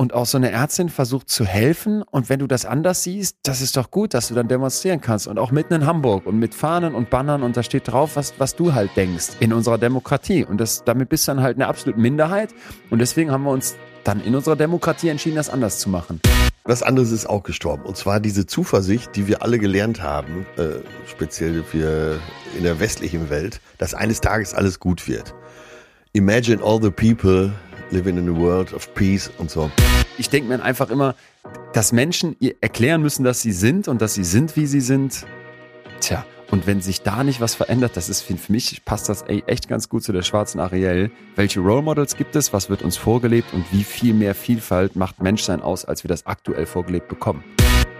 und auch so eine Ärztin versucht zu helfen. Und wenn du das anders siehst, das ist doch gut, dass du dann demonstrieren kannst. Und auch mitten in Hamburg und mit Fahnen und Bannern und da steht drauf, was, was du halt denkst in unserer Demokratie. Und das, damit bist du dann halt eine absolute Minderheit. Und deswegen haben wir uns dann in unserer Demokratie entschieden, das anders zu machen. Was anderes ist auch gestorben. Und zwar diese Zuversicht, die wir alle gelernt haben, äh, speziell wir in der westlichen Welt, dass eines Tages alles gut wird. Imagine all the people living in a world of peace und so. Ich denke mir einfach immer, dass Menschen ihr erklären müssen, dass sie sind und dass sie sind, wie sie sind. Tja, und wenn sich da nicht was verändert, das ist für, mich, passt das echt ganz gut zu der schwarzen Ariel. Welche Role Models gibt es? Was wird uns vorgelebt? Und wie viel mehr Vielfalt macht Menschsein aus, als wir das aktuell vorgelebt bekommen?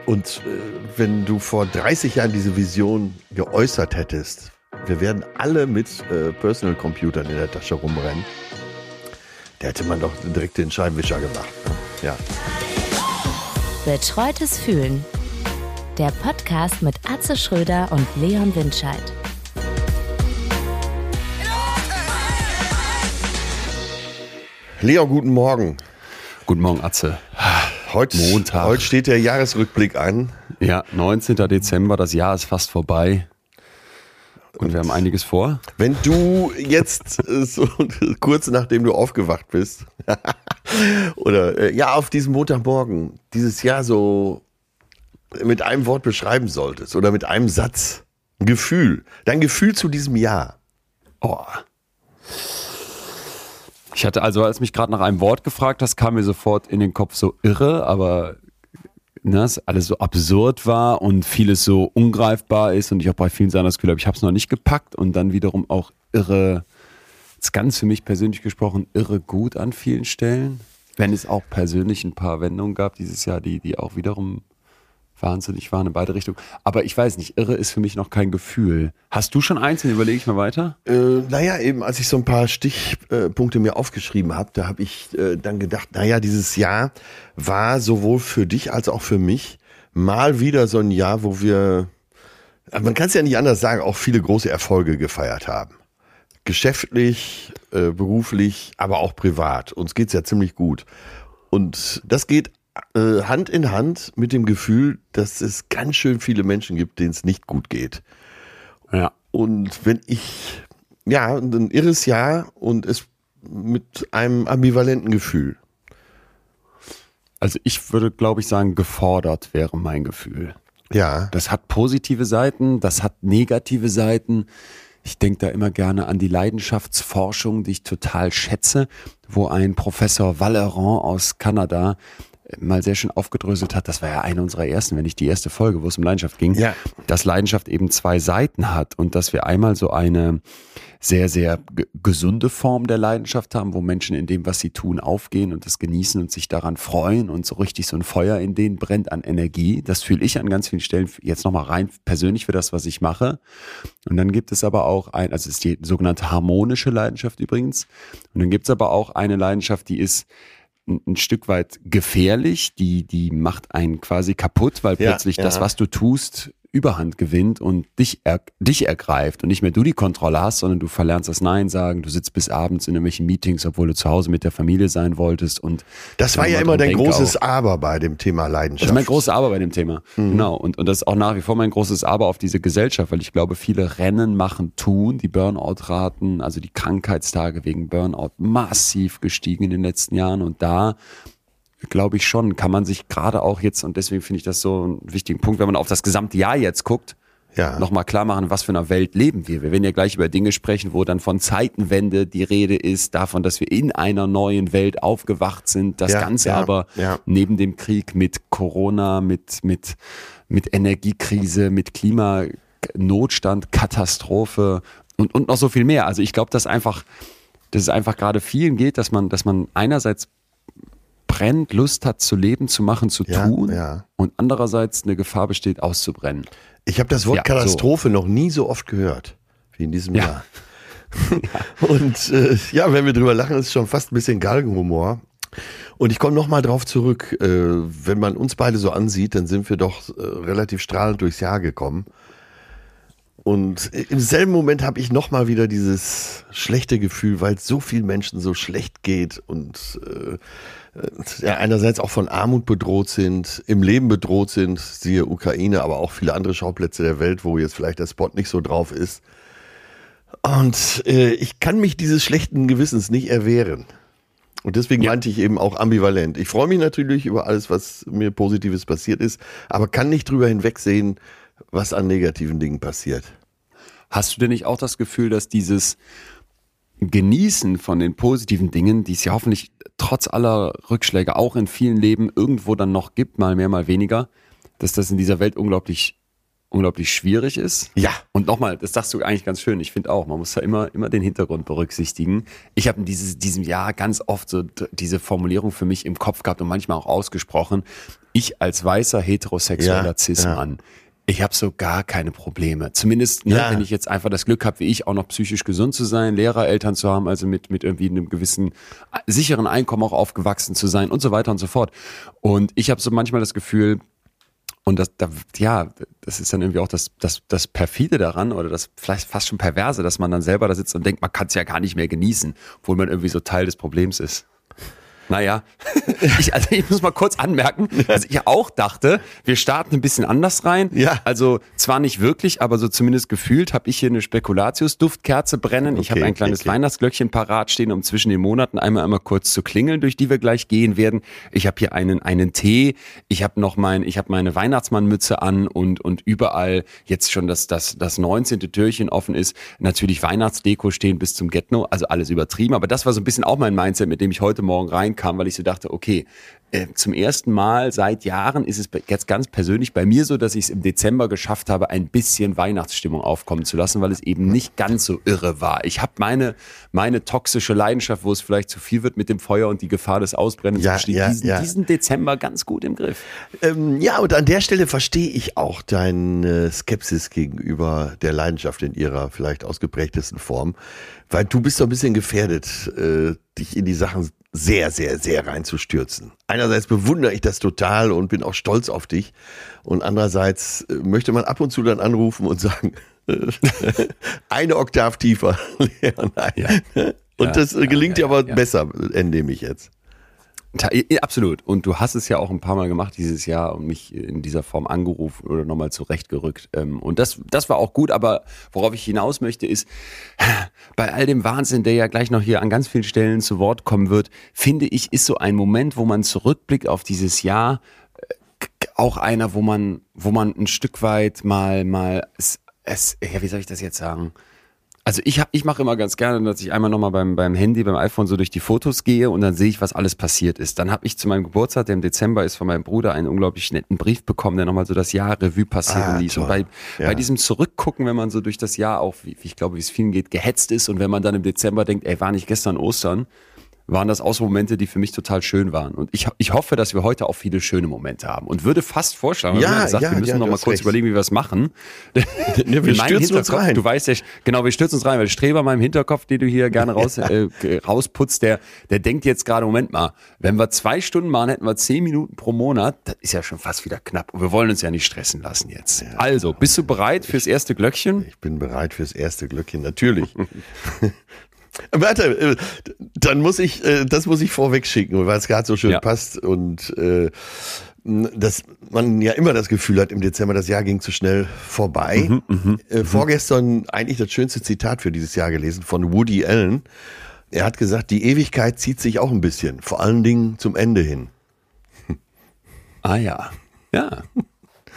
Und äh, wenn du vor 30 Jahren diese Vision geäußert hättest, wir werden alle mit äh, Personal Computern in der Tasche rumrennen, da hätte man doch direkt den Scheibenwischer gemacht. Ne? Ja. Betreutes Fühlen der Podcast mit Atze Schröder und Leon Windscheid. Leon, guten Morgen. Guten Morgen, Atze. Heute, Montag. Heute steht der Jahresrückblick an. Ja, 19. Dezember, das Jahr ist fast vorbei. Und, wir haben einiges vor. Wenn du jetzt äh, so kurz nachdem du aufgewacht bist, oder äh, ja, auf diesem Montagmorgen, dieses Jahr so mit einem Wort beschreiben solltest oder mit einem Satz, ein Gefühl, dein Gefühl zu diesem Jahr. Oh. Ich hatte also, als mich gerade nach einem Wort gefragt hast, kam mir sofort in den Kopf so irre, aber ne, dass alles so absurd war und vieles so ungreifbar ist und ich auch bei vielen Sachen das Gefühl habe, ich habe es noch nicht gepackt und dann wiederum auch irre, jetzt ganz für mich persönlich gesprochen, irre gut an vielen Stellen. Wenn es auch persönlich ein paar Wendungen gab dieses Jahr, die, die auch wiederum wahnsinnig waren in beide Richtungen. Aber ich weiß nicht, irre ist für mich noch kein Gefühl. Hast du schon eins? Dann überlege ich mal weiter. Äh, naja, eben, als ich so ein paar Stichpunkte mir aufgeschrieben habe, da habe ich äh, dann gedacht, naja, dieses Jahr war sowohl für dich als auch für mich mal wieder so ein Jahr, wo wir, man kann es ja nicht anders sagen, auch viele große Erfolge gefeiert haben. Geschäftlich, äh, beruflich, aber auch privat. Uns geht's ja ziemlich gut. Und das geht äh, Hand in Hand mit dem Gefühl, dass es ganz schön viele Menschen gibt, denen es nicht gut geht. Ja. Und wenn ich, ja, ein irres Jahr und es mit einem ambivalenten Gefühl. Also ich würde, glaube ich, sagen, gefordert wäre mein Gefühl. Ja. Das hat positive Seiten, das hat negative Seiten. Ich denke da immer gerne an die Leidenschaftsforschung, die ich total schätze, wo ein Professor Vallerand aus Kanada mal sehr schön aufgedröselt hat, das war ja eine unserer ersten, wenn nicht die erste Folge, wo es um Leidenschaft ging, ja. dass Leidenschaft eben zwei Seiten hat und dass wir einmal so eine sehr, sehr gesunde Form der Leidenschaft haben, wo Menschen in dem, was sie tun, aufgehen und das genießen und sich daran freuen und so richtig so ein Feuer in denen brennt an Energie. Das fühle ich an ganz vielen Stellen jetzt nochmal rein persönlich für das, was ich mache. Und dann gibt es aber auch ein, also es ist die sogenannte harmonische Leidenschaft übrigens. Und dann gibt es aber auch eine Leidenschaft, die ist ein, Stück weit gefährlich, die, die macht einen quasi kaputt, weil ja, plötzlich ja. das, was du tust, Überhand gewinnt und dich, er, dich ergreift und nicht mehr du die Kontrolle hast, sondern du verlernst das Nein sagen, du sitzt bis abends in irgendwelchen Meetings, obwohl du zu Hause mit der Familie sein wolltest und das war ja immer dein großes auch, Aber bei dem Thema Leidenschaft. Das ist mein großes Aber bei dem Thema. Mhm. Genau. Und, und das ist auch nach wie vor mein großes Aber auf diese Gesellschaft, weil ich glaube, viele rennen, machen, tun, die Burnout-Raten, also die Krankheitstage wegen Burnout massiv gestiegen in den letzten Jahren und da glaube ich schon, kann man sich gerade auch jetzt, und deswegen finde ich das so einen wichtigen Punkt, wenn man auf das gesamte Jahr jetzt guckt, ja. nochmal klar machen, was für eine Welt leben wir. Wir werden ja gleich über Dinge sprechen, wo dann von Zeitenwende die Rede ist, davon, dass wir in einer neuen Welt aufgewacht sind. Das ja, Ganze ja, aber ja. neben dem Krieg mit Corona, mit, mit, mit Energiekrise, mit Klimanotstand, Katastrophe und, und noch so viel mehr. Also ich glaube, dass einfach, dass es einfach gerade vielen geht, dass man, dass man einerseits brennt, Lust hat zu leben, zu machen, zu ja, tun ja. und andererseits eine Gefahr besteht, auszubrennen. Ich habe das Wort ja, Katastrophe so. noch nie so oft gehört wie in diesem Jahr. und äh, ja, wenn wir drüber lachen, ist es schon fast ein bisschen Galgenhumor. Und ich komme nochmal drauf zurück, äh, wenn man uns beide so ansieht, dann sind wir doch äh, relativ strahlend durchs Jahr gekommen. Und im selben Moment habe ich nochmal wieder dieses schlechte Gefühl, weil es so vielen Menschen so schlecht geht und äh, ja, einerseits auch von Armut bedroht sind, im Leben bedroht sind, siehe Ukraine, aber auch viele andere Schauplätze der Welt, wo jetzt vielleicht der Spot nicht so drauf ist. Und äh, ich kann mich dieses schlechten Gewissens nicht erwehren. Und deswegen ja. meinte ich eben auch ambivalent. Ich freue mich natürlich über alles, was mir Positives passiert ist, aber kann nicht drüber hinwegsehen, was an negativen Dingen passiert. Hast du denn nicht auch das Gefühl, dass dieses Genießen von den positiven Dingen, die es ja hoffentlich trotz aller Rückschläge auch in vielen Leben irgendwo dann noch gibt, mal mehr, mal weniger, dass das in dieser Welt unglaublich unglaublich schwierig ist. Ja. Und nochmal, das sagst du eigentlich ganz schön. Ich finde auch, man muss da immer, immer den Hintergrund berücksichtigen. Ich habe in dieses, diesem Jahr ganz oft so diese Formulierung für mich im Kopf gehabt und manchmal auch ausgesprochen. Ich als weißer heterosexueller ja, Cis-Mann. Ja ich habe so gar keine Probleme. Zumindest, ne, ja. wenn ich jetzt einfach das Glück habe, wie ich, auch noch psychisch gesund zu sein, Lehrereltern zu haben, also mit, mit irgendwie einem gewissen sicheren Einkommen auch aufgewachsen zu sein und so weiter und so fort. Und ich habe so manchmal das Gefühl, und das, da, ja, das ist dann irgendwie auch das, das, das perfide daran oder das vielleicht fast schon perverse, dass man dann selber da sitzt und denkt, man kann es ja gar nicht mehr genießen, obwohl man irgendwie so Teil des Problems ist. Naja, ich, also ich muss mal kurz anmerken, dass ich auch dachte, wir starten ein bisschen anders rein. Ja. Also zwar nicht wirklich, aber so zumindest gefühlt habe ich hier eine Spekulatius-Duftkerze brennen. Okay, ich habe ein kleines okay. Weihnachtsglöckchen parat stehen, um zwischen den Monaten einmal einmal kurz zu klingeln, durch die wir gleich gehen werden. Ich habe hier einen einen Tee. Ich habe noch mein, ich habe meine Weihnachtsmannmütze an und und überall jetzt schon das das das 19. Türchen offen ist. Natürlich Weihnachtsdeko stehen bis zum Getno, also alles übertrieben. Aber das war so ein bisschen auch mein Mindset, mit dem ich heute Morgen rein kam, weil ich so dachte, okay, äh, zum ersten Mal seit Jahren ist es jetzt ganz persönlich bei mir so, dass ich es im Dezember geschafft habe, ein bisschen Weihnachtsstimmung aufkommen zu lassen, weil es eben nicht ganz so irre war. Ich habe meine, meine toxische Leidenschaft, wo es vielleicht zu viel wird mit dem Feuer und die Gefahr des Ausbrennens, ja, ja, diesen, ja. diesen, Dezember ganz gut im Griff. Ähm, ja, und an der Stelle verstehe ich auch deine Skepsis gegenüber der Leidenschaft in ihrer vielleicht ausgeprägtesten Form, weil du bist so ein bisschen gefährdet, äh, dich in die Sachen sehr, sehr, sehr reinzustürzen. Einerseits bewundere ich das total und bin auch stolz auf dich. Und andererseits äh, möchte man ab und zu dann anrufen und sagen, eine Oktav tiefer. ja. Und das äh, gelingt ja, aber besser, entnehme ich jetzt. Absolut. Und du hast es ja auch ein paar Mal gemacht dieses Jahr und mich in dieser Form angerufen oder nochmal zurechtgerückt. Ähm, und das, das war auch gut, aber worauf ich hinaus möchte, ist, bei all dem Wahnsinn, der ja gleich noch hier an ganz vielen Stellen zu Wort kommen wird, finde ich, ist so ein Moment, wo man zurückblickt auf dieses Jahr, äh, auch einer, wo man, wo man ein Stück weit mal, mal, es, es, ja, wie soll ich das jetzt sagen? Also ich, hab, ich mache immer ganz gerne, dass ich einmal nochmal beim, beim Handy, beim iPhone so durch die Fotos gehe und dann sehe ich, was alles passiert ist. Dann habe ich zu meinem Geburtstag, der im Dezember ist, von meinem Bruder einen unglaublich netten Brief bekommen, der nochmal so das Jahr Revue passieren ah, ließ. Und bei, ja. bei diesem Zurückgucken, wenn man so durch das Jahr auch, wie, wie ich glaube, wie es vielen geht, gehetzt ist und wenn man dann im Dezember denkt, ey, war nicht gestern Ostern, waren das auch so Momente, die für mich total schön waren. Und ich, ich hoffe, dass wir heute auch viele schöne Momente haben. Und würde fast vorschlagen, ja, gesagt, ja, wir müssen ja, noch mal kurz recht. überlegen, wie wir es machen. Wir stürzen uns rein. Du weißt ja, genau, wir stürzen uns rein, weil der Streber in meinem Hinterkopf, den du hier gerne raus, äh, rausputzt, der, der denkt jetzt gerade, Moment mal, wenn wir zwei Stunden machen, hätten wir zehn Minuten pro Monat. Das ist ja schon fast wieder knapp. Und wir wollen uns ja nicht stressen lassen jetzt. also, bist du bereit fürs erste Glöckchen? Ich bin bereit fürs erste Glöckchen, natürlich. Warte, äh, dann muss ich, äh, das muss ich vorweg schicken, weil es gerade so schön ja. passt und äh, dass man ja immer das Gefühl hat im Dezember, das Jahr ging zu schnell vorbei. Mhm, mh, äh, mhm. vorgestern eigentlich das schönste Zitat für dieses Jahr gelesen von Woody Allen. Er hat gesagt, die Ewigkeit zieht sich auch ein bisschen, vor allen Dingen zum Ende hin. Ah ja, ja.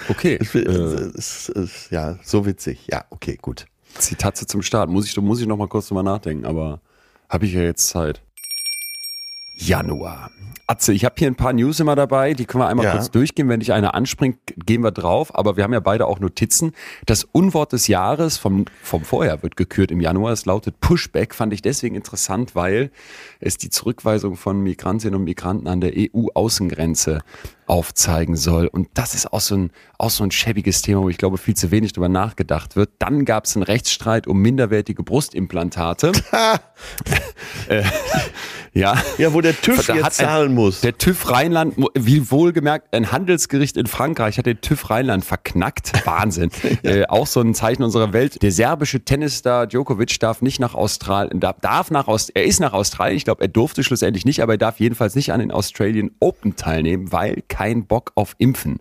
Okay. Es, es, es, ja, so witzig. Ja, okay, gut. Zitate zum Start. Muss ich, muss ich noch mal kurz drüber nachdenken, aber habe ich ja jetzt Zeit. Januar. Atze, ich habe hier ein paar News immer dabei, die können wir einmal ja. kurz durchgehen. Wenn dich eine anspringt, gehen wir drauf. Aber wir haben ja beide auch Notizen. Das Unwort des Jahres vom, vom Vorjahr wird gekürt im Januar. Es lautet Pushback. Fand ich deswegen interessant, weil es die Zurückweisung von Migrantinnen und Migranten an der EU-Außengrenze aufzeigen soll. Und das ist auch so ein, auch so ein schäbiges Thema, wo ich glaube, viel zu wenig drüber nachgedacht wird. Dann gab es einen Rechtsstreit um minderwertige Brustimplantate. äh, ja. ja, wo der TÜV Da jetzt hat ein- zahlen muss. Der TÜV Rheinland, wie wohlgemerkt, ein Handelsgericht in Frankreich hat den TÜV Rheinland verknackt. Wahnsinn. äh, auch so ein Zeichen unserer Welt. Der serbische Tennisstar Djokovic darf nicht nach Australien, darf, darf nach Aust er ist nach Australien. Ich glaube, er durfte schlussendlich nicht, aber er darf jedenfalls nicht an den Australian Open teilnehmen, weil kein Bock auf Impfen.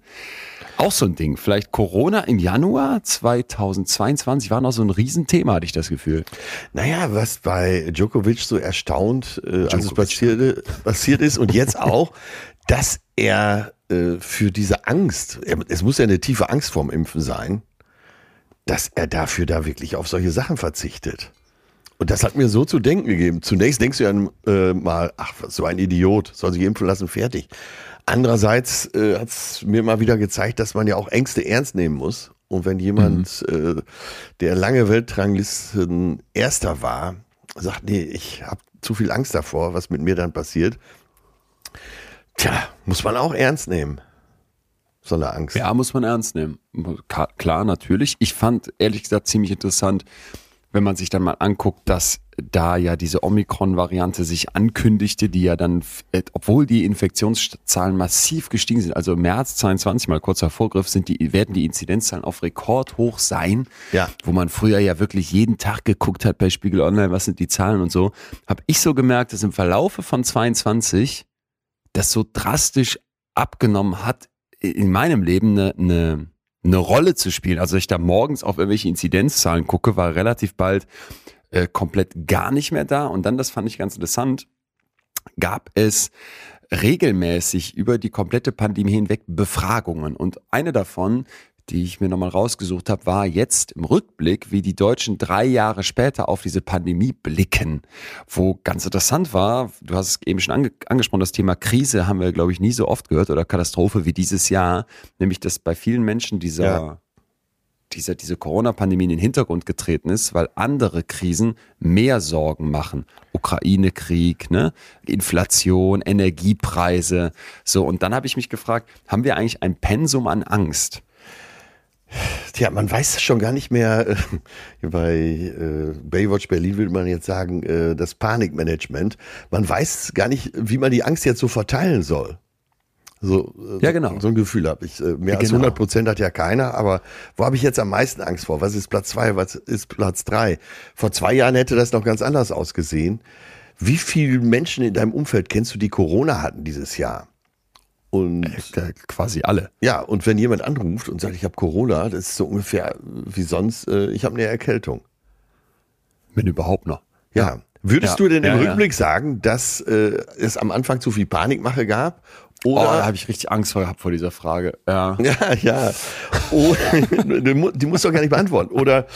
Auch so ein Ding. Vielleicht Corona im Januar 2022 war noch so ein Riesenthema, hatte ich das Gefühl. Naja, was bei Djokovic so erstaunt, äh, als es passierte, passiert ist und jetzt auch, dass er äh, für diese Angst, es muss ja eine tiefe Angst vorm Impfen sein, dass er dafür da wirklich auf solche Sachen verzichtet. Und das hat mir so zu denken gegeben. Zunächst denkst du ja äh, mal, ach, was, so ein Idiot, soll sich impfen lassen, fertig. Andererseits äh, hat es mir mal wieder gezeigt, dass man ja auch Ängste ernst nehmen muss. Und wenn jemand, äh, der lange Weltranglisten Erster war, sagt, nee, ich habe zu viel Angst davor, was mit mir dann passiert, tja, muss man auch ernst nehmen. So eine Angst. Ja, muss man ernst nehmen. Klar, natürlich. Ich fand ehrlich gesagt ziemlich interessant, wenn man sich dann mal anguckt, dass da ja diese Omikron-Variante sich ankündigte, die ja dann, äh, obwohl die Infektionszahlen massiv gestiegen sind, also im März 22 mal kurzer Vorgriff, sind die, werden die Inzidenzzahlen auf Rekordhoch sein. Ja. Wo man früher ja wirklich jeden Tag geguckt hat bei Spiegel Online, was sind die Zahlen und so, habe ich so gemerkt, dass im Verlaufe von 22 das so drastisch abgenommen hat, in meinem Leben eine, eine, eine Rolle zu spielen. Also ich da morgens auf irgendwelche Inzidenzzahlen gucke, war relativ bald äh, komplett gar nicht mehr da. Und dann, das fand ich ganz interessant, gab es regelmäßig über die komplette Pandemie hinweg Befragungen. Und eine davon, die ich mir nochmal rausgesucht habe, war jetzt im Rückblick, wie die Deutschen drei Jahre später auf diese Pandemie blicken. Wo ganz interessant war, du hast es eben schon ange angesprochen, das Thema Krise haben wir, glaube ich, nie so oft gehört oder Katastrophe wie dieses Jahr. Nämlich, dass bei vielen Menschen dieser Ja. dieser, diese Corona-Pandemie in den Hintergrund getreten ist, weil andere Krisen mehr Sorgen machen. Ukraine-Krieg, ne? Inflation, Energiepreise. So, und dann habe ich mich gefragt, haben wir eigentlich ein Pensum an Angst? Tja, man weiß schon gar nicht mehr, äh, bei äh, Baywatch Berlin würde man jetzt sagen, äh, das Panikmanagement. Man weiß gar nicht, wie man die Angst jetzt so verteilen soll. So, äh, Ja, genau. So ein Gefühl habe ich. Äh, Mehr als Genau. 100 Prozent hat ja keiner, aber wo habe ich jetzt am meisten Angst vor? Was ist Platz zwei? Was ist Platz drei? Vor zwei Jahren hätte das noch ganz anders ausgesehen. Wie viele Menschen in deinem Umfeld kennst du, die Corona hatten dieses Jahr? Und Äh, Quasi alle. ja, und wenn jemand anruft und sagt, ich habe Corona, das ist so ungefähr wie sonst, äh, ich habe eine Erkältung. Wenn überhaupt noch. Ja. Würdest Ja. du denn im Ja, ja. Rückblick sagen, dass äh, es am Anfang zu viel Panikmache gab? Oh, da Oder habe ich richtig Angst vor gehabt vor dieser Frage. Ja. ja, ja. Oder, die mu- die musst du doch gar nicht beantworten. Oder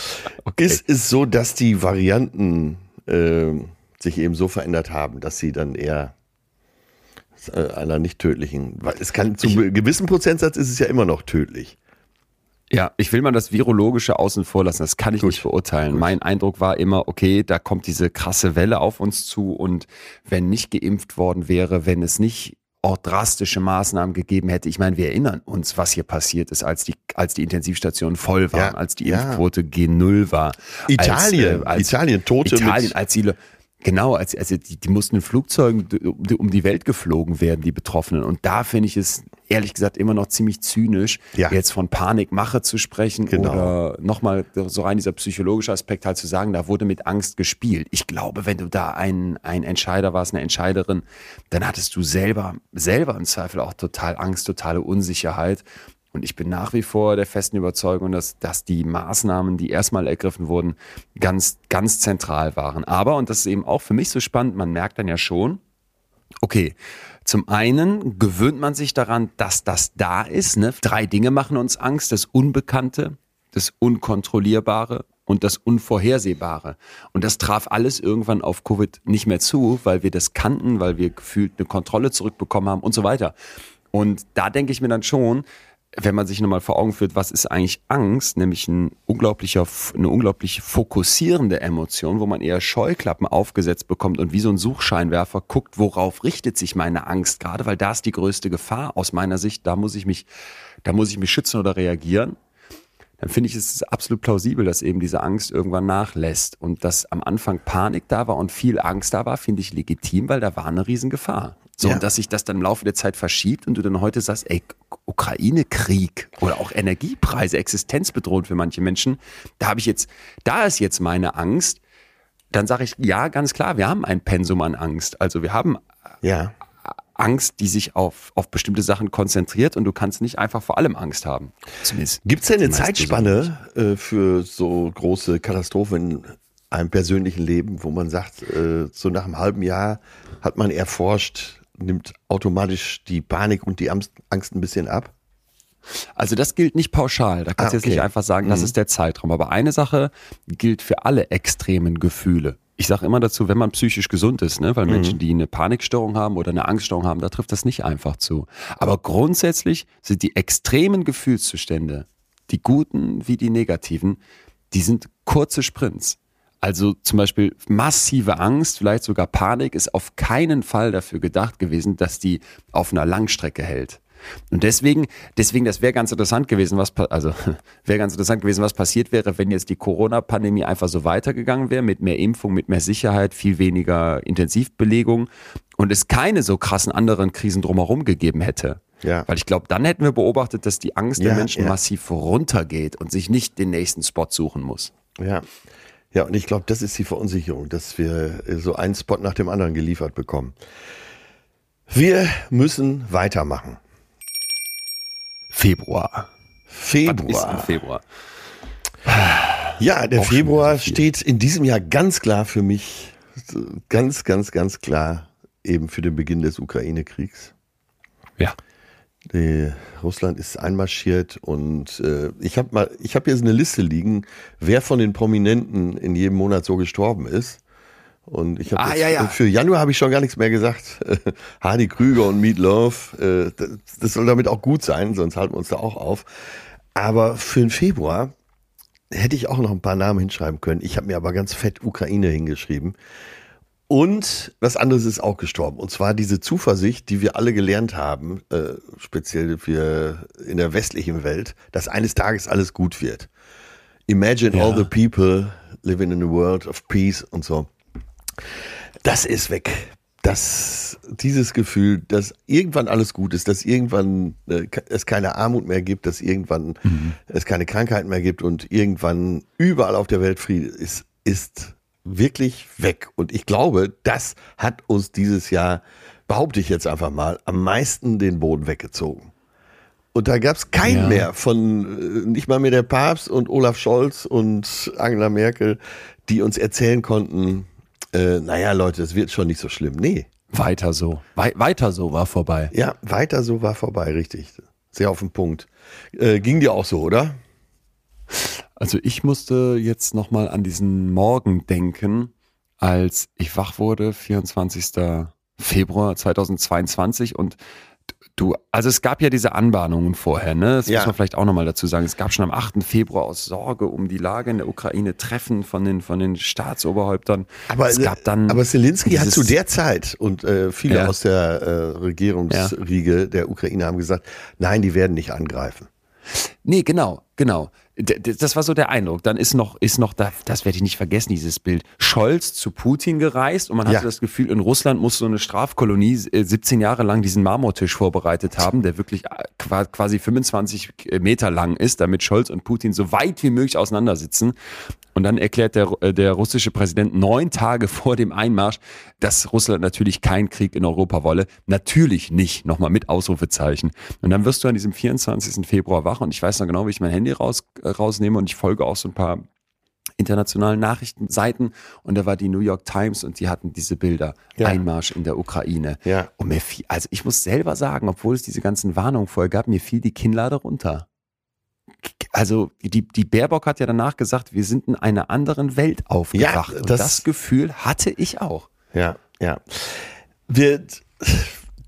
ist es so, dass die Varianten äh, sich eben so verändert haben, dass sie dann eher einer nicht tödlichen, weil es kann zu einem gewissen Prozentsatz ist es ja immer noch tödlich. Ja, ich will mal das Virologische außen vor lassen. Das kann ich Gut. nicht beurteilen. Mein Eindruck war immer, okay, da kommt diese krasse Welle auf uns zu und wenn nicht geimpft worden wäre, wenn es nicht auch drastische Maßnahmen gegeben hätte. Ich meine, wir erinnern uns, was hier passiert ist, als die, als die Intensivstationen voll waren, Ja, als die ja. Impfquote G0 war. Italien, als, äh, als Italien, Tote Italien, als die, Genau, als, also die, die mussten in Flugzeugen um um die Welt geflogen werden, die Betroffenen. Und da finde ich es ehrlich gesagt immer noch ziemlich zynisch, Ja. jetzt von Panikmache zu sprechen Genau. oder nochmal so rein dieser psychologische Aspekt halt zu sagen, da wurde mit Angst gespielt. Ich glaube, wenn du da ein, ein Entscheider warst, eine Entscheiderin, dann hattest du selber, selber im Zweifel auch total Angst, totale Unsicherheit. Und ich bin nach wie vor der festen Überzeugung, dass, dass die Maßnahmen, die erstmal ergriffen wurden, ganz, ganz zentral waren. Aber, und das ist eben auch für mich so spannend, man merkt dann ja schon, okay, zum einen gewöhnt man sich daran, dass das da ist. Ne? Drei Dinge machen uns Angst. Das Unbekannte, das Unkontrollierbare und das Unvorhersehbare. Und das traf alles irgendwann auf Covid nicht mehr zu, weil wir das kannten, weil wir gefühlt eine Kontrolle zurückbekommen haben und so weiter. Und da denke ich mir dann schon, wenn man sich nochmal vor Augen führt, was ist eigentlich Angst, nämlich ein unglaublicher, eine unglaublich fokussierende Emotion, wo man eher Scheuklappen aufgesetzt bekommt und wie so ein Suchscheinwerfer guckt, worauf richtet sich meine Angst gerade, weil da ist die größte Gefahr aus meiner Sicht, da muss ich mich, da muss ich mich schützen oder reagieren. Dann finde ich es absolut plausibel, dass eben diese Angst irgendwann nachlässt und dass am Anfang Panik da war und viel Angst da war, finde ich legitim, weil da war eine Riesengefahr. So, ja. und dass sich das dann im Laufe der Zeit verschiebt und du dann heute sagst, ey, Ukraine-Krieg oder auch Energiepreise, existenzbedrohend für manche Menschen, da habe ich jetzt, da ist jetzt meine Angst, dann sage ich, ja, ganz klar, wir haben ein Pensum an Angst. Also wir haben ja. Angst, die sich auf, auf bestimmte Sachen konzentriert und du kannst nicht einfach vor allem Angst haben. Gibt es denn eine Zeitspanne äh, für so große Katastrophen in einem persönlichen Leben, wo man sagt, äh, so nach einem halben Jahr hat man erforscht, nimmt automatisch die Panik und die Angst ein bisschen ab? Also das gilt nicht pauschal. Da kannst du ah, okay. jetzt nicht einfach sagen, das mhm. ist der Zeitraum. Aber eine Sache gilt für alle extremen Gefühle. Ich sage immer dazu, wenn man psychisch gesund ist, ne? weil mhm. Menschen, die eine Panikstörung haben oder eine Angststörung haben, da trifft das nicht einfach zu. Aber grundsätzlich sind die extremen Gefühlszustände, die guten wie die negativen, die sind kurze Sprints. Also zum Beispiel massive Angst, vielleicht sogar Panik, ist auf keinen Fall dafür gedacht gewesen, dass die auf einer Langstrecke hält. Und deswegen, deswegen, das wäre ganz interessant gewesen, was, also wäre ganz interessant gewesen, was passiert wäre, wenn jetzt die Corona-Pandemie einfach so weitergegangen wäre, mit mehr Impfung, mit mehr Sicherheit, viel weniger Intensivbelegung und es keine so krassen anderen Krisen drumherum gegeben hätte. Ja. Weil ich glaube, dann hätten wir beobachtet, dass die Angst ja, der Menschen ja. massiv runtergeht und sich nicht den nächsten Spot suchen muss. Ja. Ja, und ich glaube, das ist die Verunsicherung, dass wir so einen Spot nach dem anderen geliefert bekommen. Wir müssen weitermachen. Februar. Februar. Februar? Ja, der Auch Februar steht in diesem Jahr ganz klar für mich, ganz, ganz, ganz klar eben für den Beginn des Ukraine-Kriegs. Ja. Die, Russland ist einmarschiert und äh, ich habe mal, ich habe jetzt eine Liste liegen, wer von den Prominenten in jedem Monat so gestorben ist. Und ich habe ah, ja, ja. für Januar habe ich schon gar nichts mehr gesagt. Hardy Krüger und Meat Love, äh, das, das soll damit auch gut sein, sonst halten wir uns da auch auf. Aber für den Februar hätte ich auch noch ein paar Namen hinschreiben können. Ich habe mir aber ganz fett Ukraine hingeschrieben. Und was anderes ist auch gestorben. Und zwar diese Zuversicht, die wir alle gelernt haben, äh, speziell wir in der westlichen Welt, dass eines Tages alles gut wird. Imagine ja. all the people living in a world of peace und so. Das ist weg. Das, dieses Gefühl, dass irgendwann alles gut ist, dass irgendwann äh, es keine Armut mehr gibt, dass irgendwann mhm. es keine Krankheiten mehr gibt und irgendwann überall auf der Welt Friede ist, ist wirklich weg. Und ich glaube, das hat uns dieses Jahr, behaupte ich jetzt einfach mal, am meisten den Boden weggezogen. Und da gab es keinen ja. mehr von, äh, nicht mal mehr der Papst und Olaf Scholz und Angela Merkel, die uns erzählen konnten, äh, naja Leute, es wird schon nicht so schlimm. Nee. Weiter so. We weiter so war vorbei. Ja, weiter so war vorbei, richtig. Sehr auf den Punkt. Äh, ging dir auch so, oder? Also ich musste jetzt nochmal an diesen Morgen denken, als ich wach wurde, 24. Februar 2022 und Du, also es gab ja diese Anbahnungen vorher, ne? Das ja. muss man vielleicht auch nochmal dazu sagen. Es gab schon am 8. Februar aus Sorge um die Lage in der Ukraine Treffen von den, von den Staatsoberhäuptern. Aber, es gab dann aber Zelensky hat zu der Zeit und äh, viele ja. aus der äh, Regierungsriege ja. der Ukraine haben gesagt, nein, die werden nicht angreifen. Nee, genau, genau. Das war so der Eindruck. Dann ist noch, ist noch, da, das werde ich nicht vergessen, dieses Bild. Scholz zu Putin gereist und man hatte ja. das Gefühl, in Russland muss so eine Strafkolonie 17 äh, Jahre lang diesen Marmortisch vorbereitet haben, der wirklich äh, quasi 25 Meter lang ist, damit Scholz und Putin so weit wie möglich auseinandersitzen. Und dann erklärt der, äh, der russische Präsident neun Tage vor dem Einmarsch, dass Russland natürlich keinen Krieg in Europa wolle. Natürlich nicht, nochmal mit Ausrufezeichen. Und dann wirst du an diesem 24. Februar wach und ich weiß noch genau, wie ich mein Handy raus, äh, rausnehme und ich folge auch so ein paar internationalen Nachrichtenseiten und da war die New York Times und die hatten diese Bilder ja. Einmarsch in der Ukraine. Ja. Und mir fiel, also ich muss selber sagen, obwohl es diese ganzen Warnungen vorher gab, mir fiel die Kinnlade runter also die, die Baerbock hat ja danach gesagt, wir sind in einer anderen Welt aufgewacht. Ja, das, das Gefühl hatte ich auch. Ja, ja. Wir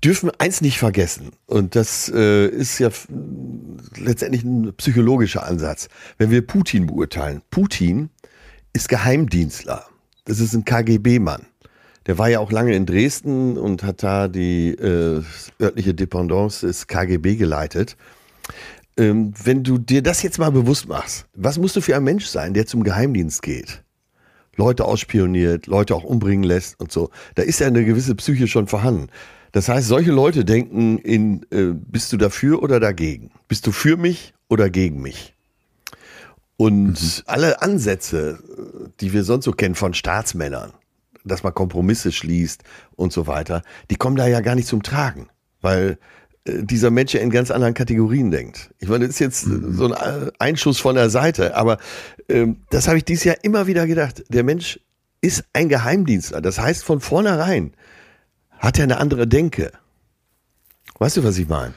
dürfen eins nicht vergessen. Und das äh, ist ja letztendlich ein psychologischer Ansatz. Wenn wir Putin beurteilen, Putin ist Geheimdienstler. Das ist ein KGB-Mann. Der war ja auch lange in Dresden und hat da die äh, örtliche Dependance des KGB geleitet. Ähm, wenn du dir das jetzt mal bewusst machst, was musst du für ein Mensch sein, der zum Geheimdienst geht? Leute ausspioniert, Leute auch umbringen lässt und so. Da ist ja eine gewisse Psyche schon vorhanden. Das heißt, solche Leute denken in, äh, bist du dafür oder dagegen? Bist du für mich oder gegen mich? Und mhm. alle Ansätze, die wir sonst so kennen von Staatsmännern, dass man Kompromisse schließt und so weiter, die kommen da ja gar nicht zum Tragen, weil dieser Mensch ja in ganz anderen Kategorien denkt. Ich meine, das ist jetzt mhm. so ein äh, Einschuss von der Seite, aber ähm, das habe ich dieses Jahr immer wieder gedacht. Der Mensch ist ein Geheimdienstler. Das heißt, von vornherein hat er eine andere Denke. Weißt du, was ich meine?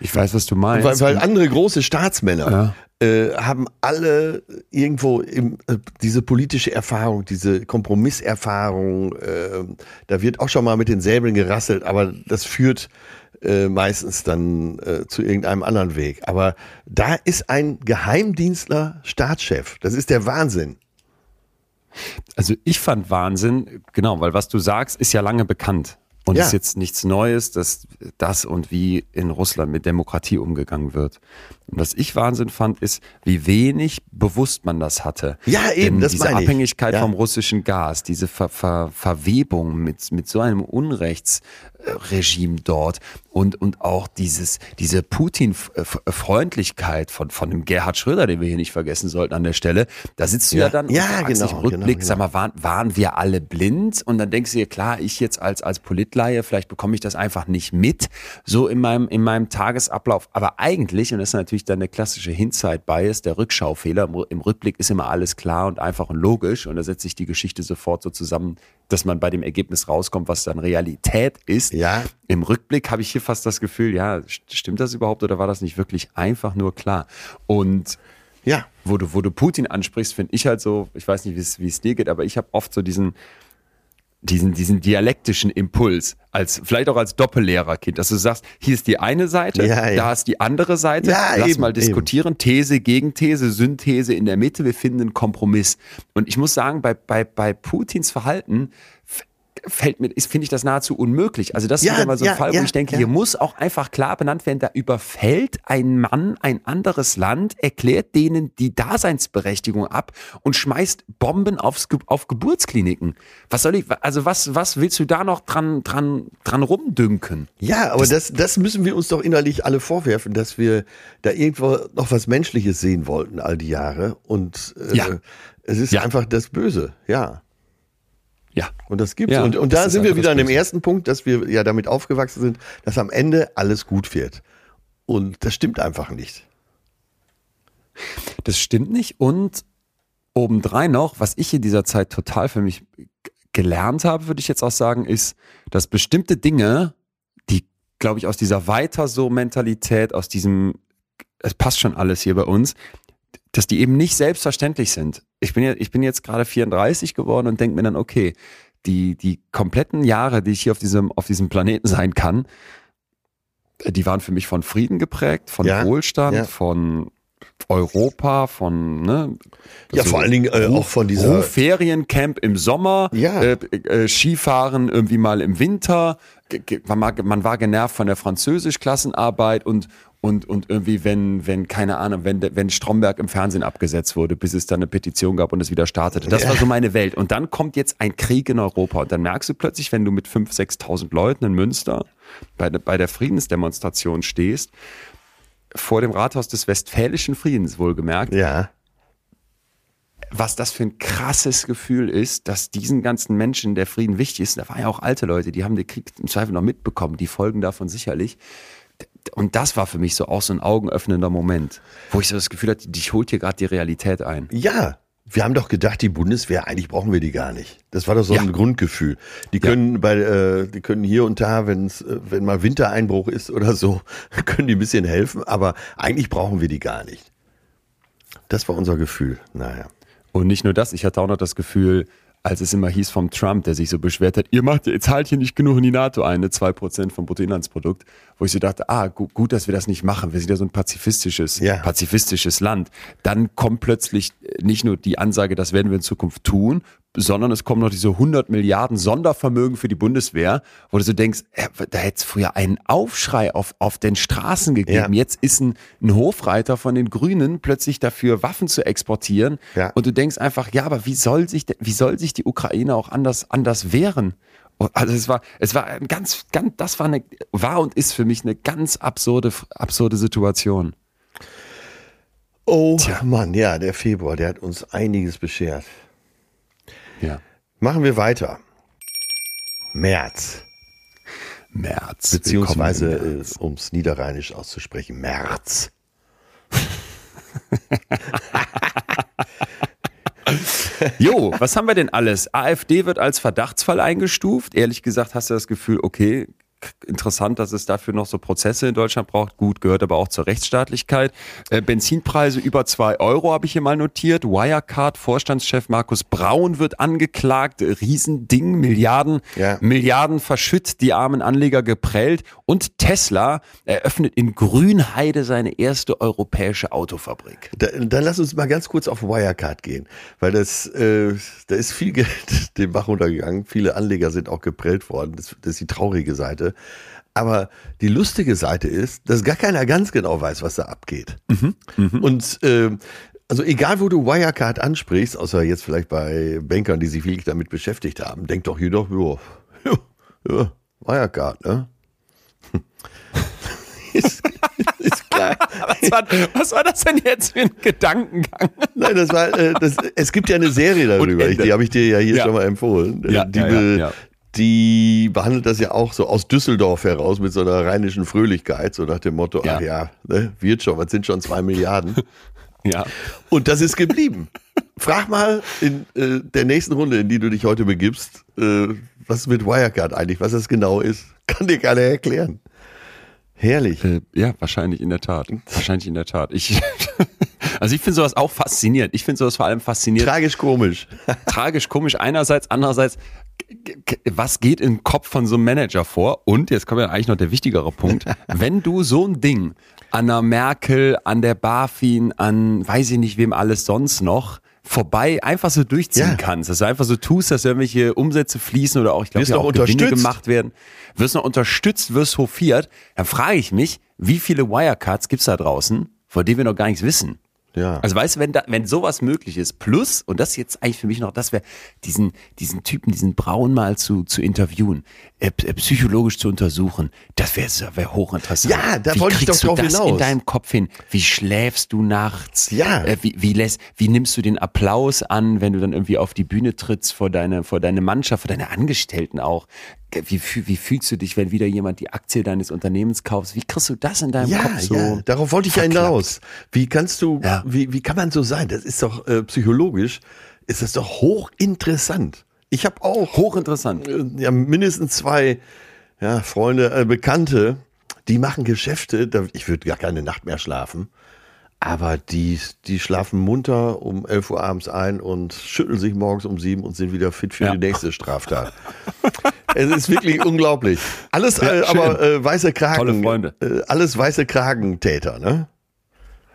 Ich weiß, was du meinst. Weil, weil andere große Staatsmänner ja. äh, haben alle irgendwo im, äh, diese politische Erfahrung, diese Kompromisserfahrung. Äh, da wird auch schon mal mit den Säbeln gerasselt, aber das führt äh, meistens dann äh, zu irgendeinem anderen Weg. Aber da ist ein Geheimdienstler Staatschef. Das ist der Wahnsinn. Also ich fand Wahnsinn, genau, weil was du sagst, ist ja lange bekannt. Und ja. ist jetzt nichts Neues, dass das und wie in Russland mit Demokratie umgegangen wird. Und was ich Wahnsinn fand, ist, wie wenig bewusst man das hatte. Ja, eben, Denn das diese Abhängigkeit ja. vom russischen Gas, diese Ver Ver Verwebung mit, mit so einem Unrechts, Regime dort und, und auch dieses, diese Putin-Freundlichkeit von, von dem Gerhard Schröder, den wir hier nicht vergessen sollten an der Stelle. Da sitzt du ja, ja dann ja, und genau, im Rückblick, genau, genau. sag mal, waren, waren wir alle blind? Und dann denkst du dir, klar, ich jetzt als, als Politleihe, vielleicht bekomme ich das einfach nicht mit, so in meinem, in meinem Tagesablauf. Aber eigentlich, und das ist natürlich dann der klassische Hindsight-Bias, der Rückschaufehler, im Rückblick ist immer alles klar und einfach und logisch und da setzt sich die Geschichte sofort so zusammen, dass man bei dem Ergebnis rauskommt, was dann Realität ist. Ja. Im Rückblick habe ich hier fast das Gefühl, ja, stimmt das überhaupt oder war das nicht wirklich einfach nur klar? Und ja. wo du, wo du Putin ansprichst, finde ich halt so, ich weiß nicht, wie es dir geht, aber ich habe oft so diesen, diesen, diesen dialektischen Impuls, als vielleicht auch als Doppellehrerkind, dass du sagst, hier ist die eine Seite, ja, ja. da ist die andere Seite, ja, lass eben, mal diskutieren, eben. These, Gegenthese, Synthese in der Mitte, wir finden einen Kompromiss. Und ich muss sagen, bei, bei, bei Putins Verhalten fällt mir, ist, finde ich das nahezu unmöglich. Also das ja, ist wieder mal so ein ja, Fall, wo ja, ich denke, hier muss auch einfach klar benannt werden, da überfällt ein Mann ein anderes Land, erklärt denen die Daseinsberechtigung ab und schmeißt Bomben aufs, auf Geburtskliniken. Was soll ich, also was, was willst du da noch dran, dran, dran rumdünken? Ja, aber das, das, das müssen wir uns doch innerlich alle vorwerfen, dass wir da irgendwo noch was Menschliches sehen wollten all die Jahre und äh, es ist einfach das Böse, ja. Ja. Und das gibt's. Ja, und, und da sind wir wieder an dem ersten Punkt, dass wir ja damit aufgewachsen sind, dass am Ende alles gut wird. Und das stimmt einfach nicht. Das stimmt nicht. Und obendrein noch, was ich in dieser Zeit total für mich gelernt habe, würde ich jetzt auch sagen, ist, dass bestimmte Dinge, die, glaube ich, aus dieser weiter so Mentalität, aus diesem, es passt schon alles hier bei uns, dass die eben nicht selbstverständlich sind. Ich bin, ja, ich bin jetzt gerade 34 geworden und denke mir dann, okay, die, die kompletten Jahre, die ich hier auf diesem, auf diesem Planeten sein kann, die waren für mich von Frieden geprägt, von ja, Wohlstand, ja. von Europa, von ne, ja so vor allen Dingen äh, auch von dieser Feriencamp im Sommer, ja. äh, äh, Skifahren irgendwie mal im Winter. Man, war genervt von der Französisch-Klassenarbeit und und, und irgendwie, wenn, wenn, keine Ahnung, wenn, wenn Stromberg im Fernsehen abgesetzt wurde, bis es dann eine Petition gab und es wieder startete. Das war so meine Welt. Und dann kommt jetzt ein Krieg in Europa. Und dann merkst du plötzlich, wenn du mit 5.000, 6.000 Leuten in Münster bei, bei der Friedensdemonstration stehst, vor dem Rathaus des Westfälischen Friedens wohlgemerkt, ja. Was das für ein krasses Gefühl ist, dass diesen ganzen Menschen der Frieden wichtig ist. Da waren ja auch alte Leute, die haben den Krieg im Zweifel noch mitbekommen, die folgen davon sicherlich und das war für mich so auch so ein augenöffnender Moment, wo ich so das Gefühl hatte, dich holt hier gerade die Realität ein. Ja, wir haben doch gedacht, die Bundeswehr, eigentlich brauchen wir die gar nicht. Das war doch so ja. ein Grundgefühl. Die können ja. bei, äh, die können hier und da, wenn's, äh, wenn mal Wintereinbruch ist oder so, können die ein bisschen helfen, aber eigentlich brauchen wir die gar nicht. Das war unser Gefühl. Naja. Und nicht nur das, ich hatte auch noch das Gefühl, als es immer hieß vom Trump, der sich so beschwert hat, ihr macht, ihr zahlt hier nicht genug in die NATO ein, ne, zwei Prozent vom Bruttoinlandsprodukt, wo ich so dachte, ah, gut, gut, dass wir das nicht machen. Wir sind ja so ein pazifistisches, Ja. pazifistisches Land. Dann kommt plötzlich nicht nur die Ansage, das werden wir in Zukunft tun, sondern es kommen noch diese 100 Milliarden Sondervermögen für die Bundeswehr, wo du so denkst, äh, da hätte es früher einen Aufschrei auf, auf den Straßen gegeben. Ja. Jetzt ist ein, ein Hofreiter von den Grünen plötzlich dafür, Waffen zu exportieren. Ja. Und du denkst einfach, ja, aber wie soll sich, wie soll sich die Ukraine auch anders, anders wehren? Also es war, es war ein ganz, ganz, das war eine, war und ist für mich eine ganz absurde, absurde Situation. Oh Mann, ja, der Februar, der hat uns einiges beschert. Ja. Machen wir weiter. März. März. Beziehungsweise, äh, März. um es niederrheinisch auszusprechen, März. Jo, was haben wir denn alles? AfD wird als Verdachtsfall eingestuft. Ehrlich gesagt hast du das Gefühl, okay, interessant, dass es dafür noch so Prozesse in Deutschland braucht. Gut, gehört aber auch zur Rechtsstaatlichkeit. Äh, Benzinpreise über zwei Euro habe ich hier mal notiert. Wirecard, Vorstandschef Markus Braun wird angeklagt. Riesending, Milliarden, Ja. Milliarden verschütt, die armen Anleger geprellt. Und Tesla eröffnet in Grünheide seine erste europäische Autofabrik. Da, dann lass uns mal ganz kurz auf Wirecard gehen, weil das, äh, da ist viel Geld den Bach runtergegangen. Viele Anleger sind auch geprellt worden. Das, das ist die traurige Seite. Aber die lustige Seite ist, dass gar keiner ganz genau weiß, was da abgeht. Und ähm, also egal, wo du Wirecard ansprichst, außer jetzt vielleicht bei Bankern, die sich wirklich damit beschäftigt haben, denkt doch ja, ja Wirecard, ne? ist, ist klar. Was war, was war das denn jetzt für ein Gedankengang? Nein, das war, äh, das, es gibt ja eine Serie darüber, ich, die habe ich dir ja hier Ja. schon mal empfohlen. Äh, Ja, die, ja. Die behandelt das ja auch so aus Düsseldorf heraus mit so einer rheinischen Fröhlichkeit, so nach dem Motto, Ja. ach ja, ne, wird schon, was sind schon zwei Milliarden. Ja. Und das ist geblieben. Frag mal in äh, der nächsten Runde, in die du dich heute begibst, äh, was mit Wirecard eigentlich, was das genau ist, kann dir keiner erklären. Herrlich. Äh, ja, wahrscheinlich in der Tat. Wahrscheinlich in der Tat. Ich, also ich finde sowas auch faszinierend. Ich finde sowas vor allem faszinierend. Tragisch komisch. tragisch, komisch einerseits, andererseits, was geht im Kopf von so einem Manager vor? Und jetzt kommt ja eigentlich noch der wichtigere Punkt. Wenn du so ein Ding an der Merkel, an der BaFin, an weiß ich nicht wem alles sonst noch, vorbei einfach so durchziehen Ja. kannst, dass du einfach so tust, dass irgendwelche Umsätze fließen oder auch, ich glaube, ja noch auch Gewinne unterstützt. gemacht werden, wirst noch unterstützt, wirst hofiert, dann frage ich mich, wie viele Wirecards gibt's da draußen, vor denen wir noch gar nichts wissen? Ja. Also weißt du, wenn, da, wenn sowas möglich ist, plus, und das jetzt eigentlich für mich noch, das wäre, diesen, diesen Typen, diesen Braun mal zu, zu interviewen, äh, äh, psychologisch zu untersuchen, das wäre wär hochinteressant. Ja, da wie wollte ich kriegst doch du drauf das hinaus. in deinem Kopf hin? Wie schläfst du nachts? Ja. Äh, wie, wie, lässt, wie nimmst du den Applaus an, wenn du dann irgendwie auf die Bühne trittst vor deine, vor deine Mannschaft, vor deine Angestellten auch? Wie, wie fühlst du dich, wenn wieder jemand die Aktie deines Unternehmens kauft? Wie kriegst du das in deinem Ja, Kopf so? ja, darauf wollte ich ja verklappt? hinaus. Wie kannst du, Ja. wie, wie kann man so sein? Das ist doch äh, psychologisch, ist das doch hochinteressant. Ich habe auch Hochinteressant. äh, ja, mindestens zwei ja, Freunde, äh, Bekannte, die machen Geschäfte, da, ich würde gar keine Nacht mehr schlafen, aber die, die schlafen munter um 11 Uhr abends ein und schütteln sich morgens um sieben und sind wieder fit für Ja. die nächste Straftat. es ist wirklich unglaublich. Alles äh, aber äh, weiße Kragen. Tolle Freunde. Äh, alles weiße Kragentäter, ne?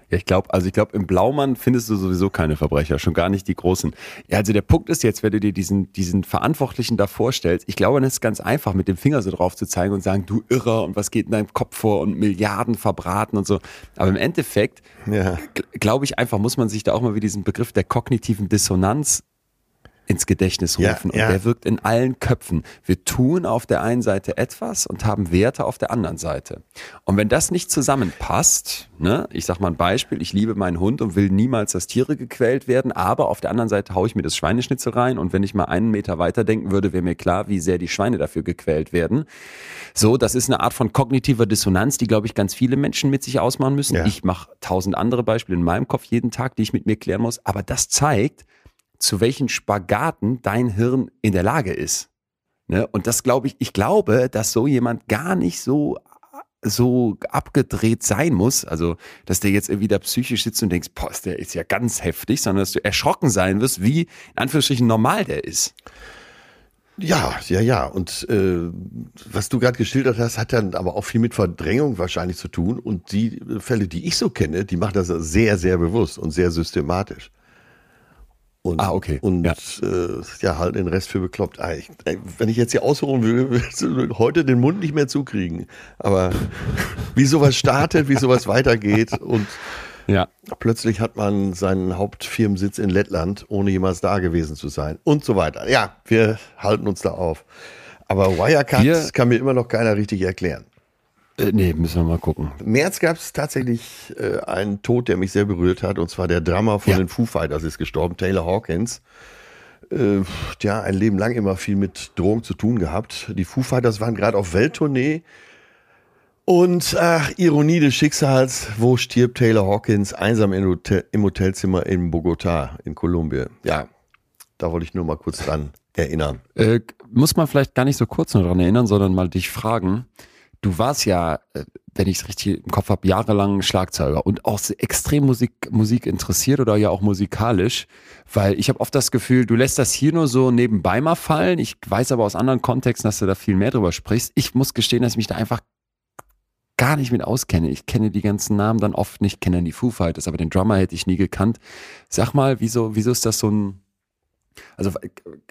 Ja, ich glaube, also ich glaube, im Blaumann findest du sowieso keine Verbrecher, schon gar nicht die großen. Ja, also der Punkt ist jetzt, wenn du dir diesen, diesen Verantwortlichen da vorstellst, ich glaube, das ist ganz einfach, mit dem Finger so drauf zu zeigen und sagen, du Irrer und was geht in deinem Kopf vor und Milliarden verbraten und so. Aber im Endeffekt, Ja. glaube ich einfach, muss man sich da auch mal wieder diesen Begriff der kognitiven Dissonanz ins Gedächtnis rufen. ja. Und der wirkt in allen Köpfen. Wir tun auf der einen Seite etwas und haben Werte auf der anderen Seite. Und wenn das nicht zusammenpasst, ne, ich sag mal ein Beispiel, ich liebe meinen Hund und will niemals, dass Tiere gequält werden, aber auf der anderen Seite haue ich mir das Schweineschnitzel rein und wenn ich mal einen Meter weiter denken würde, wäre mir klar, wie sehr die Schweine dafür gequält werden. So, das ist eine Art von kognitiver Dissonanz, die, glaube ich, ganz viele Menschen mit sich ausmachen müssen. Ja. Ich mache tausend andere Beispiele in meinem Kopf jeden Tag, die ich mit mir klären muss, aber das zeigt, zu welchen Spagaten dein Hirn in der Lage ist. Ne? Und das glaube ich, ich glaube, dass so jemand gar nicht so so abgedreht sein muss, also dass der jetzt irgendwie da psychisch sitzt und denkst, boah, der ist ja ganz heftig, sondern dass du erschrocken sein wirst, wie in Anführungsstrichen normal der ist. Ja, ja, ja. Und äh, was du gerade geschildert hast, hat dann aber auch viel mit Verdrängung wahrscheinlich zu tun. Und die Fälle, die ich so kenne, die machen das sehr, sehr bewusst und sehr systematisch. Und, ah, okay. Und ja. Äh, ja, halt den Rest für bekloppt. Ah, ich, wenn ich jetzt hier ausholen will, willst du heute den Mund nicht mehr zukriegen. Aber wie sowas startet, wie sowas weitergeht und ja. plötzlich hat man seinen Hauptfirmensitz in Lettland, ohne jemals da gewesen zu sein und so weiter. Ja, wir halten uns da auf. Aber Wirecard wir, kann mir immer noch keiner richtig erklären. Äh, nee, müssen wir mal gucken. Im März gab es tatsächlich äh, einen Tod, der mich sehr berührt hat. Und zwar der Drama von ja. den Foo Fighters ist gestorben, Taylor Hawkins. Äh, ja, ein Leben lang immer viel mit Drogen zu tun gehabt. Die Foo Fighters waren gerade auf Welttournee. Und ach, Ironie des Schicksals, wo stirbt Taylor Hawkins einsam im, Hotel, im Hotelzimmer in Bogota in Kolumbien? Ja, da wollte ich nur mal kurz dran erinnern. Äh, muss man vielleicht gar nicht so kurz noch dran erinnern, sondern mal dich fragen. Du warst ja, äh, wenn ich es richtig im Kopf habe, jahrelang Schlagzeuger und auch extrem Musik, Musik interessiert oder ja auch musikalisch, weil ich habe oft das Gefühl, du lässt das hier nur so nebenbei mal fallen. Ich weiß aber aus anderen Kontexten, dass du da viel mehr drüber sprichst. Ich muss gestehen, dass ich mich da einfach gar nicht mit auskenne. Ich kenne die ganzen Namen dann oft nicht, kenne die Foo Fighters, aber den Drummer hätte ich nie gekannt. Sag mal, wieso, wieso ist das so ein also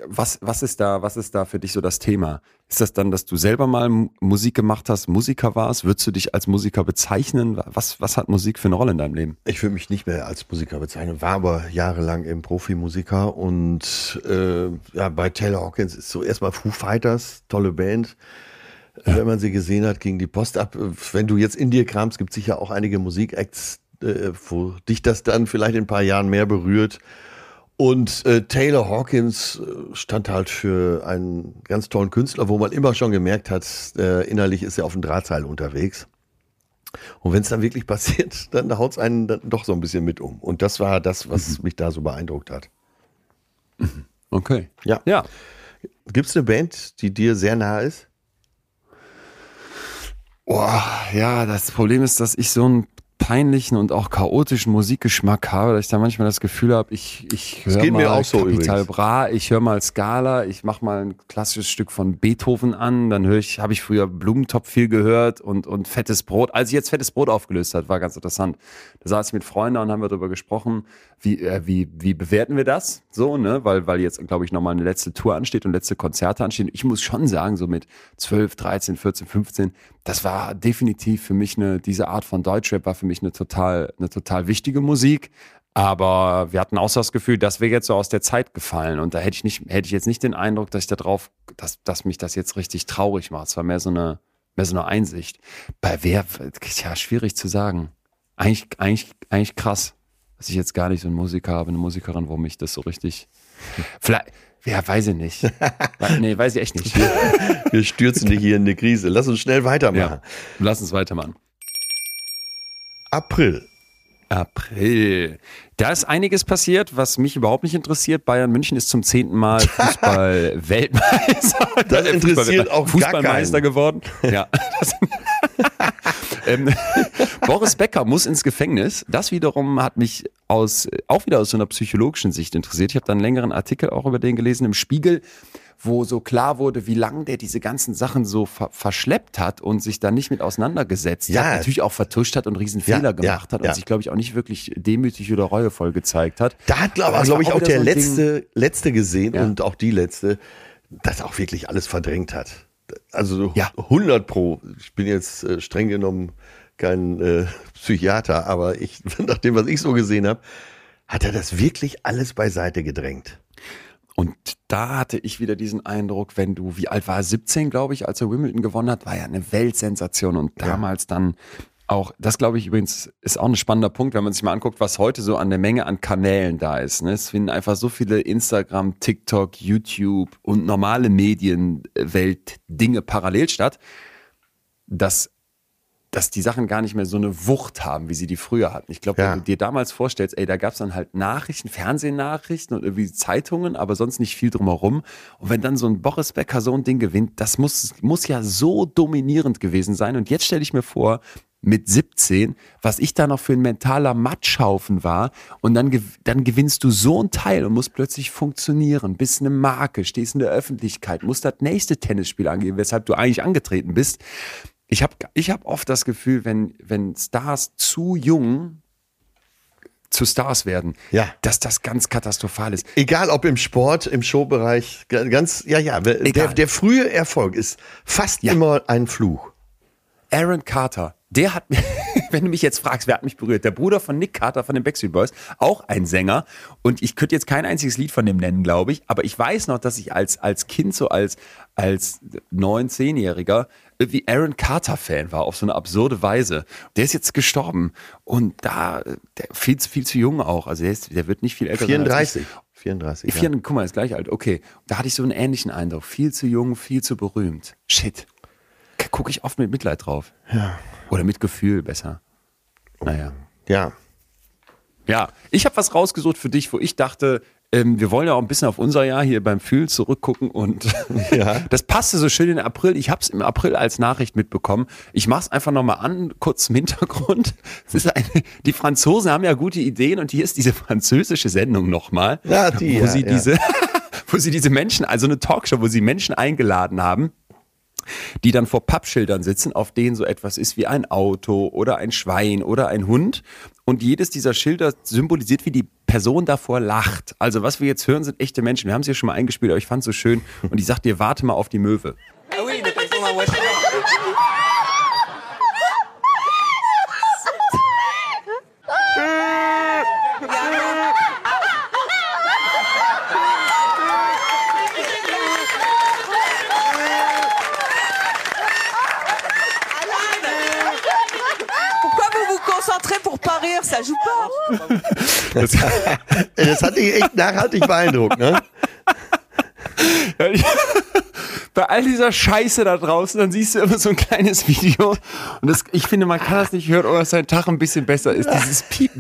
was, was ist da, was ist da für dich so das Thema? Ist das dann, dass du selber mal Musik gemacht hast, Musiker warst? Würdest du dich als Musiker bezeichnen? Was, was hat Musik für eine Rolle in deinem Leben? Ich würde mich nicht mehr als Musiker bezeichnen, war aber jahrelang im Profimusiker und äh, ja, bei Taylor Hawkins ist so erstmal Foo Fighters, tolle Band. Ja. Wenn man sie gesehen hat, ging die Post ab. Wenn du jetzt in dir kramst, gibt es sicher auch einige Musikacts, äh, wo dich das dann vielleicht in ein paar Jahren mehr berührt. Und äh, Taylor Hawkins äh, stand halt für einen ganz tollen Künstler, wo man immer schon gemerkt hat, äh, innerlich ist er auf dem Drahtseil unterwegs. Und wenn es dann wirklich passiert, dann haut es einen dann doch so ein bisschen mit um. Und das war das, was mhm. mich da so beeindruckt hat. Okay. Ja. ja. Gibt es eine Band, die dir sehr nahe ist? Boah, ja, das Problem ist, dass ich so ein peinlichen und auch chaotischen Musikgeschmack habe, dass ich da manchmal das Gefühl habe, ich, ich höre mal so Capital Bra, ich höre mal Scala, ich mache mal ein klassisches Stück von Beethoven an, dann höre ich, habe ich früher Blumentopf viel gehört und, und Fettes Brot. Als ich jetzt Fettes Brot aufgelöst hat, war ganz interessant. Da saß ich mit Freunden und haben wir darüber gesprochen, wie, äh, wie, wie bewerten wir das so, ne? Weil, weil jetzt, glaube ich, nochmal eine letzte Tour ansteht und letzte Konzerte anstehen. Ich muss schon sagen, so mit 12, 13, 14, 15, das war definitiv für mich eine, diese Art von Deutschrap war für mich eine total, eine total wichtige Musik. Aber wir hatten auch so das Gefühl, das wäre jetzt so aus der Zeit gefallen. Und da hätte ich nicht, hätte ich jetzt nicht den Eindruck, dass ich da drauf, dass, dass mich das jetzt richtig traurig macht. Es war mehr so eine, mehr so eine Einsicht. Bei wer, ja, schwierig zu sagen. Eigentlich, eigentlich, eigentlich krass dass ich jetzt gar nicht so einen Musiker habe, eine Musikerin, wo mich das so richtig. Vielleicht, ja, weiß ich nicht. nee, weiß ich echt nicht. Wir stürzen dich hier in eine Krise. Lass uns schnell weitermachen. Ja, lass uns weitermachen. April. April. Da ist einiges passiert, was mich überhaupt nicht interessiert. Bayern München ist zum zehnten Mal Fußball-Weltmeister. Das interessiert auch Fußballmeister geworden. Ja. ähm, Boris Becker muss ins Gefängnis. Das wiederum hat mich aus, auch wieder aus so einer psychologischen Sicht interessiert. Ich habe da einen längeren Artikel auch über den gelesen im Spiegel wo so klar wurde, wie lange der diese ganzen Sachen so ver verschleppt hat und sich da nicht mit auseinandergesetzt ja. hat, natürlich auch vertuscht hat und Riesenfehler ja, gemacht ja, hat und sich, glaube ich, auch nicht wirklich demütig oder reuevoll gezeigt hat. Da hat, glaube glaub ich, auch, der so letzte, letzte gesehen und auch die letzte, das auch wirklich alles verdrängt hat. Also ja. 100 pro. Ich bin jetzt äh, streng genommen kein äh, Psychiater, aber ich, nach dem, was ich so gesehen habe, hat er das wirklich alles beiseite gedrängt. Und da hatte ich wieder diesen Eindruck, wenn du, wie alt war er, 17, glaube ich, als er Wimbledon gewonnen hat, war ja eine Weltsensation und damals ja. dann auch, das glaube ich übrigens, ist auch ein spannender Punkt, wenn man sich mal anguckt, was heute so an der Menge an Kanälen da ist. Ne? Es finden einfach so viele Instagram, TikTok, YouTube und normale Medienwelt Dinge parallel statt, dass dass die Sachen gar nicht mehr so eine Wucht haben, wie sie die früher hatten. Ich glaube, Ja. wenn du dir damals vorstellst, ey, da gab es dann halt Nachrichten, Fernsehnachrichten und irgendwie Zeitungen, aber sonst nicht viel drumherum. Und wenn dann so ein Boris Becker so ein Ding gewinnt, das muss, muss ja so dominierend gewesen sein. Und jetzt stelle ich mir vor, mit 17, was ich da noch für ein mentaler Matschhaufen war. Und dann, dann gewinnst du so ein Teil und musst plötzlich funktionieren, bist eine Marke, stehst in der Öffentlichkeit, musst das nächste Tennisspiel angehen, weshalb du eigentlich angetreten bist. Ich habe ich hab oft das Gefühl, wenn, wenn Stars zu jung zu Stars werden, Ja. dass das ganz katastrophal ist. Egal ob im Sport, im Showbereich, ga- ganz, ja, ja, der, Egal. der frühe Erfolg ist fast Ja. immer ein Fluch. Aaron Carter, der hat, wenn du mich jetzt fragst, wer hat mich berührt? Der Bruder von Nick Carter von den Backstreet Boys, auch ein Sänger. Und ich könnte jetzt kein einziges Lied von dem nennen, glaube ich. Aber ich weiß noch, dass ich als, als Kind, so als, als neun, zehnjähriger, irgendwie Aaron Carter Fan war, auf so eine absurde Weise. Der ist jetzt gestorben. Und da, der, viel, zu- viel zu jung auch. Also der, ist, der wird nicht viel älter sein. als ich. 34. 34. Vier, guck mal, ist gleich alt. Okay. Da hatte ich so einen ähnlichen Eindruck. Viel zu jung, viel zu berühmt. Shit. Gucke ich oft mit Mitleid drauf. Ja. Oder mit Gefühl besser. Naja. Ja. Ja, ich habe was rausgesucht für dich, wo ich dachte, ähm, wir wollen ja auch ein bisschen auf unser Jahr hier beim Fühlen zurückgucken und Ja. das passte so schön in April. Ich habe es im April als Nachricht mitbekommen. Ich mache es einfach nochmal an, kurz im Hintergrund. Eine, die Franzosen haben ja gute Ideen und hier ist diese französische Sendung nochmal, Ja, die, wo ja, sie ja. diese, wo sie diese Menschen, also eine Talkshow, wo sie Menschen eingeladen haben die dann vor Pappschildern sitzen, auf denen so etwas ist wie ein Auto oder ein Schwein oder ein Hund. Und jedes dieser Schilder symbolisiert, wie die Person davor lacht. Also was wir jetzt hören, sind echte Menschen. Wir haben es ja schon mal eingespielt, aber ich fand es so schön. Und die sagt dir, warte mal auf die Möwe. Rire Ça joue pas. Das, Das hat dich echt nachhaltig beeindruckt, ne? bei all dieser Scheiße da draußen, dann siehst du immer so ein kleines Video. Und das, ich finde, man kann das nicht hören, ohne dass sein Tag ein bisschen besser ist. Dieses Piep.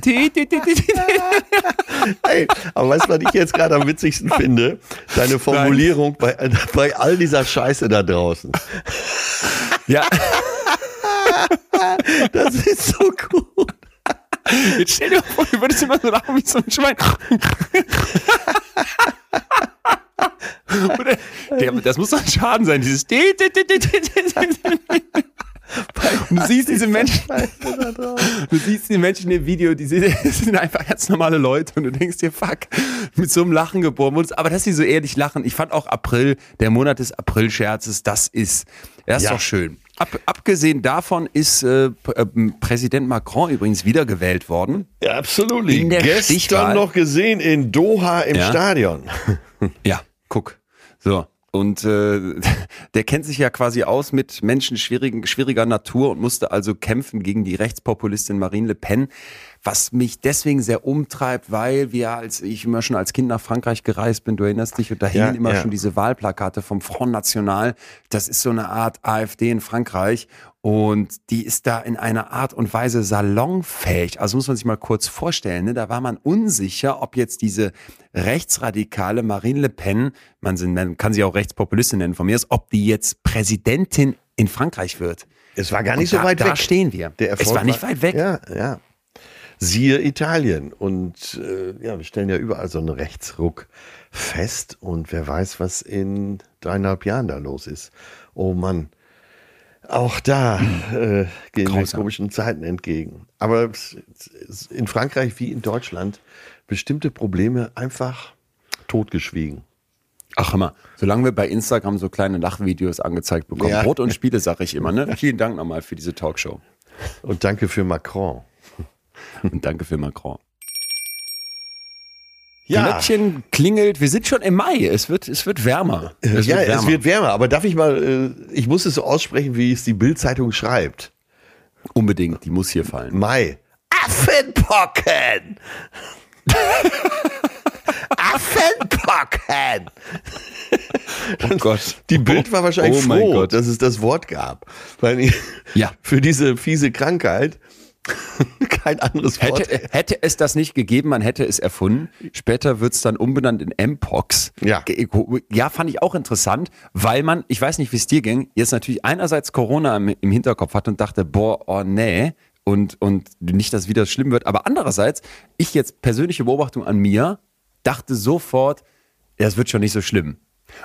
Ey, aber weißt du, was ich jetzt gerade am witzigsten finde? Deine Formulierung bei, bei all dieser Scheiße da draußen. Ja, Das ist so gut. Jetzt stell dir mal vor, du würdest immer so lachen wie so ein Schwein. Oder, der, das muss doch ein Schaden sein, dieses. Und du siehst diese Menschen, du siehst die Menschen im Video, die sind einfach ganz normale Leute und du denkst dir, fuck, mit so einem Lachen geboren wurdest. Aber dass sie so ehrlich lachen, ich fand auch April, der Monat des Aprilscherzes, das ist, das ist Ja. doch schön. Ab, abgesehen davon ist äh, äh, Präsident Macron übrigens wiedergewählt worden. Ja, absolut. In der Gestern Stichwahl. noch gesehen in Doha im Ja. Stadion. Ja, guck. So. Und äh, der kennt sich ja quasi aus mit Menschen schwierigen, schwieriger Natur und musste also kämpfen gegen die Rechtspopulistin Marine Le Pen. Was mich deswegen sehr umtreibt, weil wir, als ich immer schon als Kind nach Frankreich gereist bin, du erinnerst dich, und da Ja, hingen immer ja. schon diese Wahlplakate vom Front National. Das ist so eine Art AfD in Frankreich. Und die ist da in einer Art und Weise salonfähig. Also muss man sich mal kurz vorstellen, ne? da war man unsicher, ob jetzt diese rechtsradikale Marine Le Pen, man, kann sie auch Rechtspopulistin nennen von mir, aus, ob die jetzt Präsidentin in Frankreich wird. Es war gar nicht Und so da, weit da weg. stehen wir. Der Erfolg es war nicht weit weg. Ja, ja. Siehe Italien. Und äh, ja, wir stellen ja überall so einen Rechtsruck fest. Und wer weiß, was in dreieinhalb Jahren da los ist. Oh Mann. Auch da äh, gehen wir komischen Zeiten entgegen. Aber in Frankreich wie in Deutschland bestimmte Probleme einfach totgeschwiegen. Ach immer, solange wir bei Instagram so kleine Lachvideos angezeigt bekommen. Ja. Brot und Spiele, sage ich immer. Ne? Vielen Dank nochmal für diese Talkshow. Und danke für Macron. Und danke für Macron. Ja, Glöckchen klingelt. Wir sind schon im Mai. Es wird, es wird wärmer. Es ja, wird es wärmer. wird wärmer. Aber darf ich mal, äh, ich muss es so aussprechen, wie es die Bildzeitung schreibt. Unbedingt, die muss hier fallen. Mai. Affenpocken! Affenpocken! Oh Gott. Die Bild war wahrscheinlich Oh mein froh, Gott. dass es das Wort gab. Weil Ja. für diese fiese Krankheit kein anderes Wort. Hätte, hätte es das nicht gegeben, man hätte es erfunden. Später wird's dann umbenannt in Mpox. Ja. Ja, fand ich auch interessant, weil man, ich weiß nicht, wie es dir ging, jetzt natürlich einerseits Corona im, im Hinterkopf hat und dachte, boah, oh nee, und, und nicht, dass wieder schlimm wird. Aber andererseits, ich jetzt persönliche Beobachtung an mir, dachte sofort, ja, es wird schon nicht so schlimm.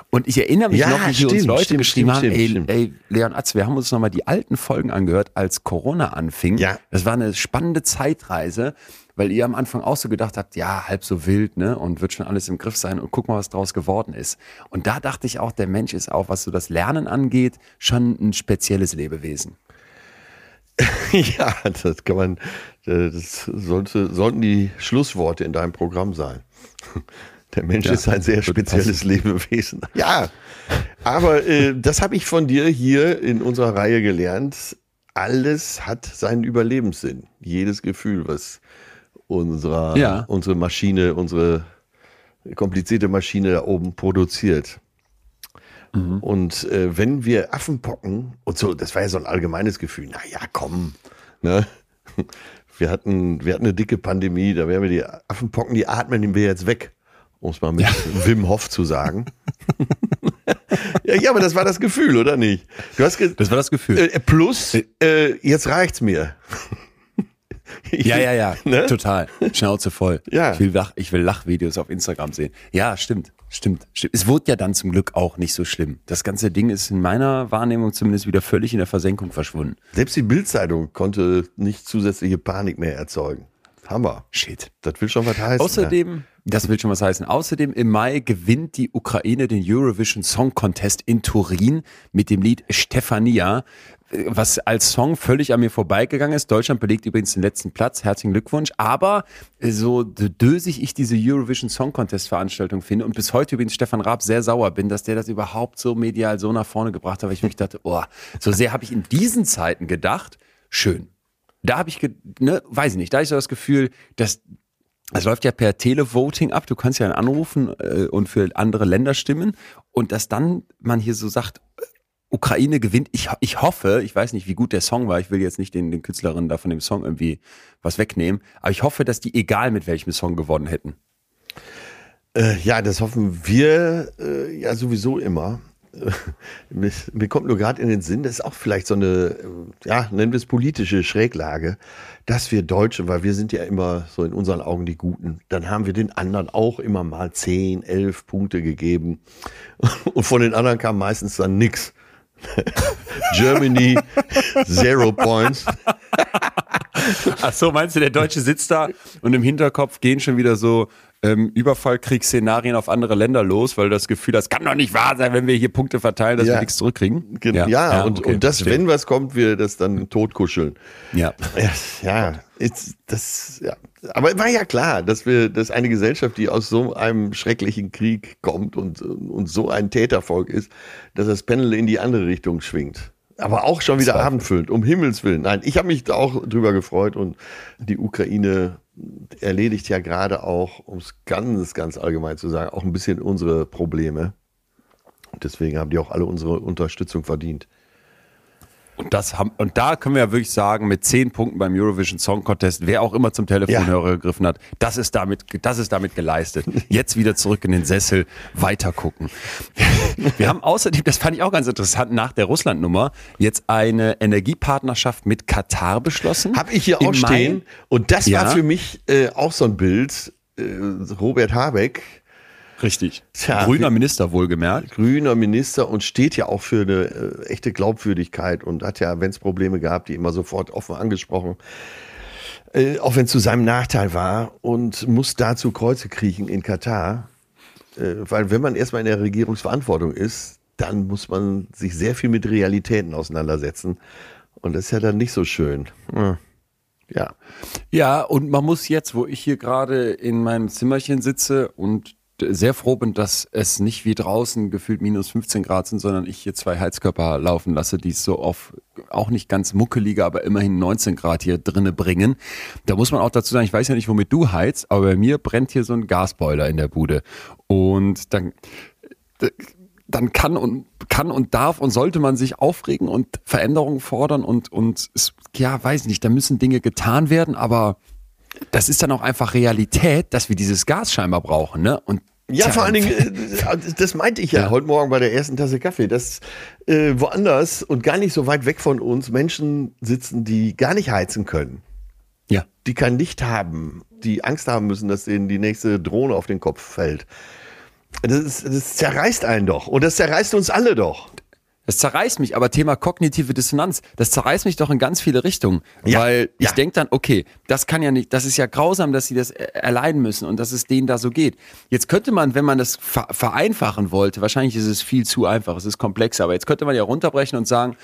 Und ich erinnere mich Ja, noch, wie wir uns stimmt, Leute stimmt, geschrieben stimmt, haben, ey, stimmt. ey, Leon Atz, wir haben uns nochmal die alten Folgen angehört, als Corona anfing. Ja. Das war eine spannende Zeitreise, weil ihr am Anfang auch so gedacht habt, ja, halb so wild, ne? Und wird schon alles im Griff sein und guck mal, was draus geworden ist. Und da dachte ich auch, der Mensch ist auch, was so das Lernen angeht, schon ein spezielles Lebewesen. Ja, das kann man, äh, das sollte, sollten die Schlussworte in deinem Programm sein. Der Mensch ist ein sehr spezielles Lebewesen. Ja, aber äh, das habe ich von dir hier in unserer Reihe gelernt. Alles hat seinen Überlebenssinn. Jedes Gefühl, was unserer, Ja. unsere Maschine, unsere komplizierte Maschine da oben produziert. Und äh, wenn wir Affenpocken und so, das war ja so ein allgemeines Gefühl, na ja, komm, ne? Wir hatten, wir hatten eine dicke Pandemie, da wären wir die Affenpocken, die atmen wir jetzt weg, um es mal mit Wim Hof zu sagen. ja, ja, aber das war das Gefühl, oder nicht? Du hast Das war das Gefühl. äh, plus, äh, jetzt reicht's mir. ja, ja, ja, Ne? total. Schnauze voll. Ja. Ich will, Lach, ich will Lachvideos auf Instagram sehen. Ja, stimmt, stimmt, stimmt. Es wurde ja dann zum Glück auch nicht so schlimm. Das ganze Ding ist in meiner Wahrnehmung zumindest wieder völlig in der Versenkung verschwunden. Selbst die Bildzeitung konnte nicht zusätzliche Panik mehr erzeugen. Hammer. Shit. Das will schon was heißen. Außerdem, das will schon was heißen. Außerdem im Mai gewinnt die Ukraine den Eurovision Song Contest in Turin mit dem Lied Stefania, äh, was als Song völlig an mir vorbeigegangen ist. Deutschland belegt übrigens den letzten Platz. Herzlichen Glückwunsch. Aber äh, so dösig ich diese Eurovision Song Contest Veranstaltung finde und bis heute übrigens Stefan Raab sehr sauer bin, dass der das überhaupt so medial so nach vorne gebracht hat, weil ich mich dachte, oh, so sehr habe ich in diesen Zeiten gedacht, schön. Da habe ich, ne, weiß ich nicht, da ich so das Gefühl, dass es läuft ja per Televoting ab. Du kannst ja anrufen äh, und für andere Länder stimmen. Und dass dann man hier so sagt, äh, Ukraine gewinnt. Ich, ich hoffe, ich weiß nicht, wie gut der Song war. Ich will jetzt nicht den, den Künstlerinnen da von dem Song irgendwie was wegnehmen. Aber ich hoffe, dass die egal mit welchem Song gewonnen hätten. Äh, ja, das hoffen wir äh, ja sowieso immer. Mir, kommt nur gerade in den Sinn, das ist auch vielleicht so eine, äh, ja, nennen wir es politische Schräglage, dass wir Deutsche, weil wir sind ja immer so in unseren Augen die Guten, dann haben wir den anderen auch immer mal 10, 11 Punkte gegeben. Und von den anderen kam meistens dann nix. Germany, zero points. Ach so, meinst du, der Deutsche sitzt da und im Hinterkopf gehen schon wieder so ähm, Überfallkriegsszenarien auf andere Länder los, weil das Gefühl hast, kann doch nicht wahr sein, wenn wir hier Punkte verteilen, dass Ja. wir nichts zurückkriegen. Gen- Ja, und, okay, und das, verstehe. wenn was kommt, wir das dann totkuscheln. Ja. Ja, ja, jetzt, das, ja. Aber war ja klar, dass wir, dass eine Gesellschaft, die aus so einem schrecklichen Krieg kommt und, und so ein Tätervolk ist, dass das Pendel in die andere Richtung schwingt. Aber auch schon wieder abendfüllend, um Himmels Willen. Nein, ich habe mich da auch drüber gefreut und die Ukraine erledigt ja gerade auch, um es ganz, ganz allgemein zu sagen, auch ein bisschen unsere Probleme. Und deswegen haben die auch alle unsere Unterstützung verdient. Und, das haben, und da können wir ja wirklich sagen, mit zehn Punkten beim Eurovision Song Contest, wer auch immer zum Telefonhörer gegriffen hat, das ist, damit, das ist damit geleistet. Jetzt wieder zurück in den Sessel, weiter gucken. Wir haben außerdem, das fand ich auch ganz interessant, nach der Russland-Nummer jetzt eine Energiepartnerschaft mit Katar beschlossen. Hab ich hier auch stehen. Und das Ja. war für mich äh, auch so ein Bild. Äh, Robert Habeck, Richtig. Tja, Grüner Minister wohlgemerkt. grüner Minister und steht ja auch für eine äh, echte Glaubwürdigkeit und hat ja, wenn es Probleme gab, die immer sofort offen angesprochen. Äh, auch wenn es zu seinem Nachteil war und muss dazu Kreuze kriechen in Katar. Äh, weil wenn man erstmal in der Regierungsverantwortung ist, dann muss man sich sehr viel mit Realitäten auseinandersetzen. Und das ist ja dann nicht so schön. Hm. Ja. Ja, und man muss jetzt, wo ich hier gerade in meinem Zimmerchen sitze und sehr froh bin, dass es nicht wie draußen gefühlt minus 15 Grad sind, sondern ich hier zwei Heizkörper laufen lasse, die es so auf auch nicht ganz muckelige, aber immerhin 19 Grad hier drinne bringen. Da muss man auch dazu sagen, ich weiß ja nicht, womit du heizt, aber bei mir brennt hier so ein Gasboiler in der Bude. Und dann dann kann und kann und darf und sollte man sich aufregen und Veränderungen fordern und und ja, weiß nicht, da müssen Dinge getan werden, aber das ist dann auch einfach Realität, dass wir dieses Gas scheinbar brauchen, ne? Und Ja, tja, vor allen Dingen, äh, das meinte ich ja, Ja. heute Morgen bei der ersten Tasse Kaffee, dass äh, woanders und gar nicht so weit weg von uns Menschen sitzen, die gar nicht heizen können, ja. die kein Licht haben, die Angst haben müssen, dass denen die nächste Drohne auf den Kopf fällt. Das, ist, das zerreißt einen doch und das zerreißt uns alle doch. Das zerreißt mich, aber Thema kognitive Dissonanz, das zerreißt mich doch in ganz viele Richtungen. Ja, weil ich ja. denk dann, okay, das kann ja nicht, das ist ja grausam, dass sie das er- erleiden müssen und dass es denen da so geht. Jetzt könnte man, wenn man das ver vereinfachen wollte, wahrscheinlich ist es viel zu einfach, es ist komplexer, aber jetzt könnte man ja runterbrechen und sagen,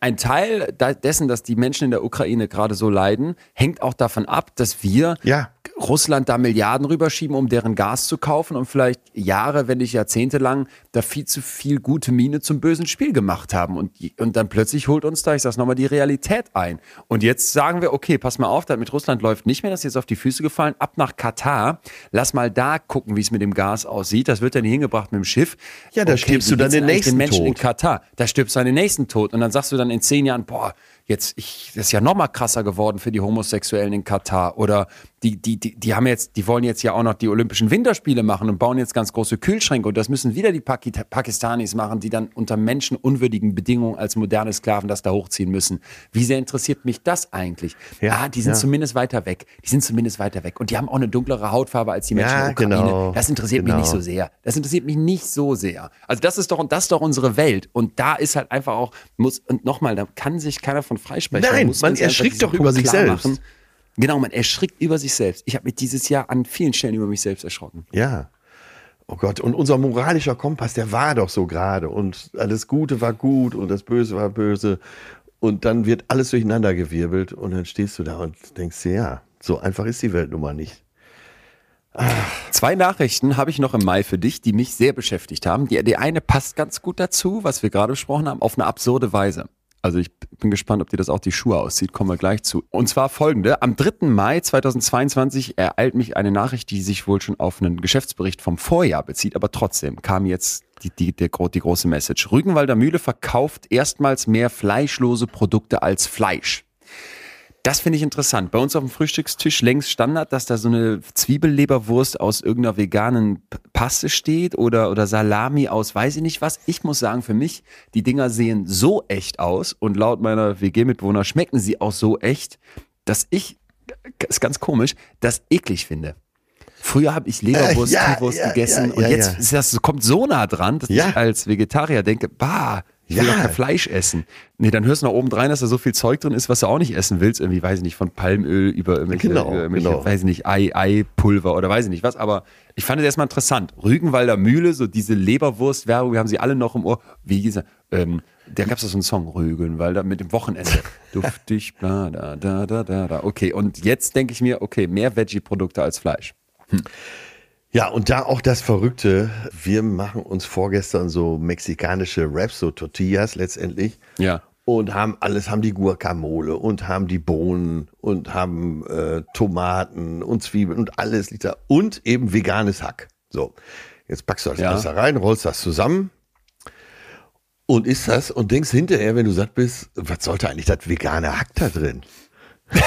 ein, Teil dessen, dass die Menschen in der Ukraine gerade so leiden, hängt auch davon ab, dass wir Ja. Russland da Milliarden rüberschieben, um deren Gas zu kaufen und vielleicht Jahre, wenn nicht Jahrzehnte lang, da viel zu viel gute Miene zum bösen Spiel gemacht haben. Und, und dann plötzlich holt uns da, ich sag's nochmal, die Realität ein. Und jetzt sagen wir, okay, pass mal auf, das mit Russland läuft nicht mehr, das ist jetzt auf die Füße gefallen, ab nach Katar, lass mal da gucken, wie es mit dem Gas aussieht. Das wird dann hingebracht mit dem Schiff. Ja, da stirbst wie du dann den nächsten den Menschen in Tod. Katar. Da stirbst du an den nächsten Tod. Und dann sagst du dann in zehn Jahren, boah, jetzt, ich, das ist ja noch mal krasser geworden für die Homosexuellen in Katar. Oder die, die, die, die haben jetzt, die wollen jetzt ja auch noch die Olympischen Winterspiele machen und bauen jetzt ganz große Kühlschränke. Und das müssen wieder die Paki Pakistanis machen, die dann unter menschenunwürdigen Bedingungen als moderne Sklaven das da hochziehen müssen. Wie sehr interessiert mich das eigentlich? Ja, ah, die sind ja. zumindest weiter weg. Die sind zumindest weiter weg. Und die haben auch eine dunklere Hautfarbe als die Menschen Ja, in der Ukraine. genau, Das interessiert mich genau. nicht so sehr. Das interessiert mich nicht so sehr. Also das ist doch das ist doch unsere Welt und da ist halt einfach auch muss und nochmal, da kann sich keiner von freisprechen. Nein, man einfach erschrickt doch über Punkt sich selbst. Genau, man erschrickt über sich selbst. Ich habe mich dieses Jahr an vielen Stellen über mich selbst erschrocken. Ja. Oh Gott, und unser moralischer Kompass, der war doch so gerade. Und alles Gute war gut und das Böse war böse. Und dann wird alles durcheinandergewirbelt und dann stehst du da und denkst dir, ja, so einfach ist die Welt nun mal nicht. Zwei Nachrichten habe ich noch im Mai für dich, die mich sehr beschäftigt haben. Die, die eine passt ganz gut dazu, was wir gerade besprochen haben, auf eine absurde Weise. Also ich bin gespannt, ob dir das auch die Schuhe aussieht, kommen wir gleich zu. Und zwar folgende. Am 3. Mai 2022 ereilt mich eine Nachricht, die sich wohl schon auf einen Geschäftsbericht vom Vorjahr bezieht, aber trotzdem kam jetzt die, die, der, die große Message. Rügenwalder Mühle verkauft erstmals mehr fleischlose Produkte als Fleisch. Das finde ich interessant. Bei uns auf dem Frühstückstisch längst Standard, dass da so eine Zwiebelleberwurst aus irgendeiner veganen Paste steht oder, oder Salami aus weiß ich nicht was. Ich muss sagen, für mich, die Dinger sehen so echt aus und laut meiner WG-Mitbewohner schmecken sie auch so echt, dass ich, ist ganz komisch, das eklig finde. Früher habe ich Leberwurst, Äh, ja, Kuhwurst ja, gegessen ja, und jetzt das kommt so nah dran, dass ich als Vegetarier denke, bah, ich will Ja. doch kein Fleisch essen. Nee, dann hörst du nach oben rein, dass da so viel Zeug drin ist, was du auch nicht essen willst. Irgendwie, weiß ich nicht, von Palmöl über irgendwelche, Genau, irgendwelche genau. weiß ich nicht, Ei, Eipulver oder weiß ich nicht was. Aber ich fand es erstmal interessant. Rügenwalder Mühle, so diese Leberwurst-Werbung, wir haben sie alle noch im Ohr. Wie er? Ähm, da gab es so einen Song, Rügenwalder, mit dem Wochenende. Duftig, bla, da, da, da, da, da. Okay, und jetzt denke ich mir, okay, mehr Veggie-Produkte als Fleisch. Ja, und da auch das Verrückte, wir machen uns vorgestern so mexikanische Raps, so Tortillas letztendlich. Ja. Und haben alles, haben die Guacamole und haben die Bohnen und haben äh, Tomaten und Zwiebeln und alles liegt da. Und eben veganes Hack. So, jetzt packst du das Ja. alles da rein, rollst das zusammen und isst das und denkst hinterher, wenn du satt bist, was sollte eigentlich das vegane Hack da drin?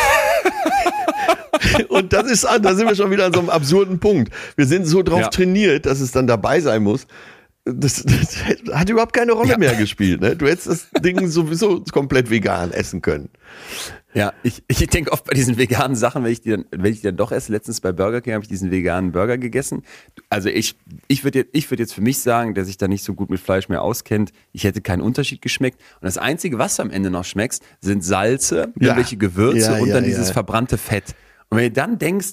Und das ist, da sind wir schon wieder an so einem absurden Punkt. Wir sind so drauf Ja. trainiert, dass es dann dabei sein muss. Das, das hat überhaupt keine Rolle Ja. mehr gespielt. Ne? Du hättest das Ding sowieso komplett vegan essen können. Ja, ich, ich denke oft bei diesen veganen Sachen, wenn ich die dann, wenn ich die dann doch esse, letztens bei Burger King habe ich diesen veganen Burger gegessen. Also ich, ich würde jetzt, ich würde jetzt für mich sagen, der sich da nicht so gut mit Fleisch mehr auskennt, ich hätte keinen Unterschied geschmeckt. Und das Einzige, was du am Ende noch schmeckst, sind Salze, Ja. irgendwelche Gewürze Ja, und ja, dann dieses verbrannte Fett. Und wenn du dann denkst,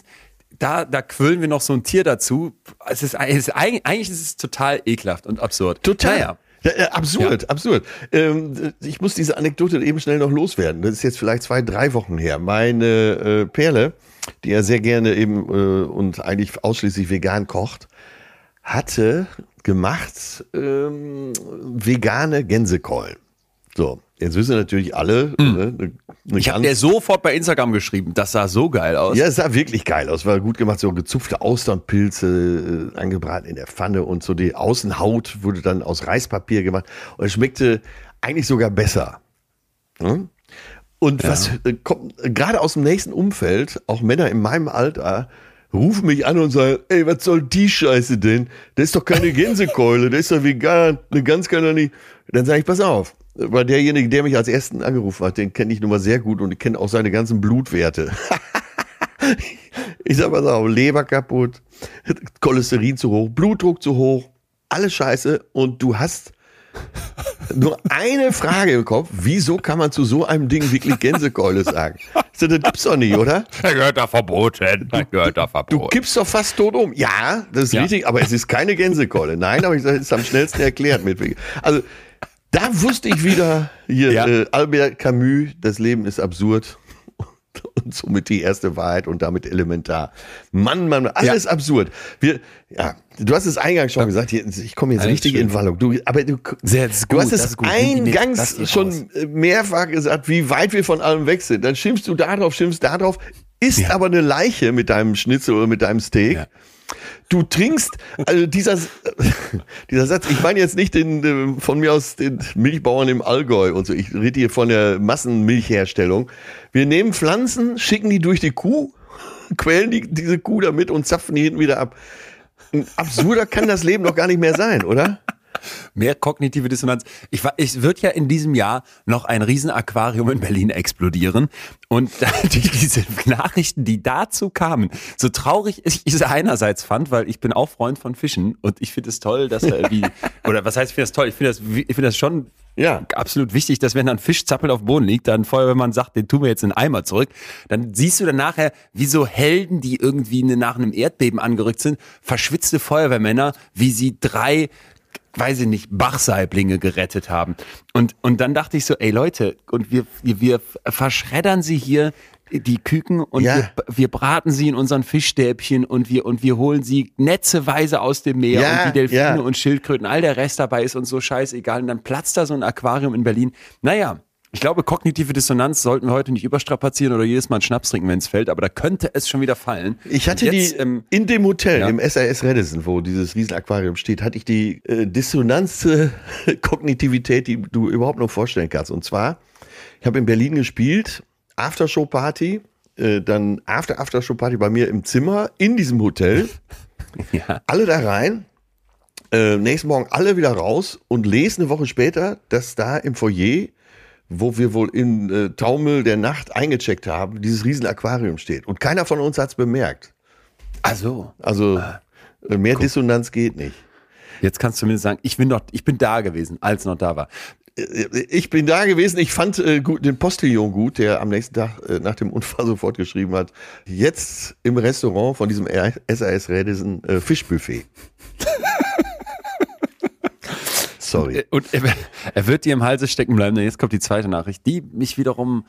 da, da quillen wir noch so ein Tier dazu, es ist, es ist eigentlich, ist es total ekelhaft und absurd. Total. Naja. Ja, ja, absurd, absurd. Ähm, ich muss diese Anekdote eben schnell noch loswerden. Das ist jetzt vielleicht zwei, drei Wochen her. Meine äh, Perle, die ja sehr gerne eben äh, und eigentlich ausschließlich vegan kocht, hatte gemacht ähm, vegane Gänsekeulen. So. Jetzt wissen natürlich alle. Hm. Ne, eine Ich habe dir sofort bei Instagram geschrieben. Das sah so geil aus. Ja, es sah wirklich geil aus. War gut gemacht. So gezupfte Austernpilze äh, angebraten in der Pfanne und so die Außenhaut wurde dann aus Reispapier gemacht. Und es schmeckte eigentlich sogar besser. Hm? Und was äh, kommt äh, gerade aus dem nächsten Umfeld, auch Männer in meinem Alter, rufen mich an und sagen, ey, was soll die Scheiße denn? Das ist doch keine Gänsekeule, das ist doch vegan, eine Gans kann doch nicht. Dann sage ich, pass auf, weil derjenige, der mich als ersten angerufen hat, den kenne ich nun mal sehr gut und ich kenne auch seine ganzen Blutwerte. ich sag pass auf, Leber kaputt, Cholesterin zu hoch, Blutdruck zu hoch, alles scheiße und du hast nur eine Frage im Kopf, wieso kann man zu so einem Ding wirklich Gänsekeule sagen? Ich das gibt's doch nicht, oder? Da gehört da verboten. Da gehört da Du verboten. kippst doch fast tot um. Ja, das ist Ja. richtig, aber es ist keine Gänsekeule. Nein, aber ich sage, es ist am schnellsten erklärt mit. Also, da wusste ich wieder, hier, Ja. äh, Albert Camus, das Leben ist absurd. Und somit die erste Wahrheit und damit elementar. Mann, Mann, alles absurd. Wir, ja, du hast es eingangs schon gesagt, hier, ich komme jetzt richtig schön. in Wallung. Du, aber du, Sehr, ist du gut, hast es gut. Eingangs raus. schon äh, mehrfach gesagt, wie weit wir von allem weg sind. Dann schimpfst du da drauf, schimpfst da drauf, isst Ja. aber eine Leiche mit deinem Schnitzel oder mit deinem Steak. Du trinkst, also dieser, dieser Satz, ich meine jetzt nicht den, äh, von mir aus den Milchbauern im Allgäu und so, ich rede hier von der Massenmilchherstellung. Wir nehmen Pflanzen, schicken die durch die Kuh, quälen die, diese Kuh damit und zapfen die hinten wieder ab. Absurder kann das Leben doch gar nicht mehr sein, oder? Mehr kognitive Dissonanz. Ich, ich wird ja in diesem Jahr noch ein Riesenaquarium in Berlin explodieren. Und diese Nachrichten, die dazu kamen, so traurig ich sie einerseits fand, weil ich bin auch Freund von Fischen und ich finde es toll, dass er wie, oder was heißt, ich finde das toll? Ich finde das, ich finde das schon Ja. absolut wichtig, dass wenn dann ein Fisch zappelt auf dem Boden liegt, dann Feuerwehrmann sagt, den tun wir jetzt in den Eimer zurück, dann siehst du dann nachher, wie so Helden, die irgendwie ne- nach einem Erdbeben angerückt sind, verschwitzte Feuerwehrmänner, wie sie drei weiß ich nicht, Bachsaiblinge gerettet haben. Und, und dann dachte ich so, ey Leute, und wir, wir, verschreddern sie hier die Küken und Ja. wir, wir braten sie in unseren Fischstäbchen und wir, und wir holen sie netzeweise aus dem Meer Ja, und die Delfine ja. und Schildkröten, all der Rest dabei ist uns so scheißegal. Und dann platzt da so ein Aquarium in Berlin. Naja, ich glaube, kognitive Dissonanz sollten wir heute nicht überstrapazieren oder jedes Mal einen Schnaps trinken, wenn es fällt, aber da könnte es schon wieder fallen. Ich hatte jetzt, die ähm, in dem Hotel, ja. im SAS Redison, wo dieses Riesenaquarium steht, hatte ich die äh, dissonanzte Kognitivität, die du überhaupt nur vorstellen kannst. Und zwar, ich habe in Berlin gespielt, Aftershow-Party, äh, dann After-Aftershow-Party bei mir im Zimmer in diesem Hotel. ja. Alle da rein. Äh, nächsten Morgen alle wieder raus und lese eine Woche später, dass da im Foyer, wo wir wohl in äh, Taumel der Nacht eingecheckt haben, dieses Riesenaquarium steht. Und keiner von uns hat es bemerkt. Also, Also äh, mehr Dissonanz geht nicht. jetzt kannst du zumindest sagen, ich bin, noch, ich bin da gewesen, als noch da war. Äh, Ich bin da gewesen, ich fand äh, gut, den Postillon gut, der am nächsten Tag äh, nach dem Unfall sofort geschrieben hat, jetzt im Restaurant von diesem SAS Redison äh, Fischbuffet. Sorry. Äh, Und er, wird dir im Halse stecken bleiben. denn Jetzt kommt die zweite Nachricht, die mich wiederum.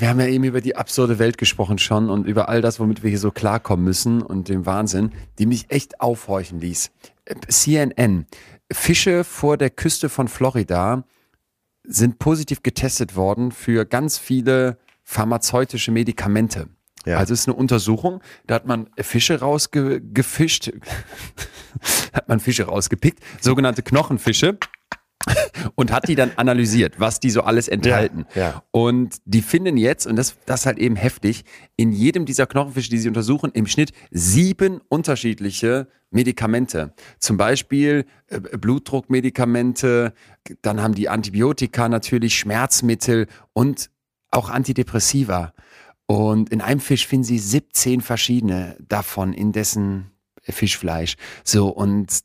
Wir haben ja eben über die absurde Welt gesprochen schon und über all das, womit wir hier so klarkommen müssen und den Wahnsinn, die mich echt aufhorchen ließ. CNN. Fische vor der Küste von Florida sind positiv getestet worden für ganz viele pharmazeutische Medikamente. Ja. Also es ist eine Untersuchung, da hat man Fische rausgefischt, hat man Fische rausgepickt, sogenannte Knochenfische und hat die dann analysiert, was die so alles enthalten. ja. Und die finden jetzt, und das, das ist halt eben heftig, in jedem dieser Knochenfische, die sie untersuchen, im Schnitt sieben unterschiedliche Medikamente. Zum Beispiel äh, Blutdruckmedikamente, dann haben die Antibiotika natürlich, Schmerzmittel und auch Antidepressiva. Und in einem Fisch finden sie 17 verschiedene davon in dessen Fischfleisch. So, und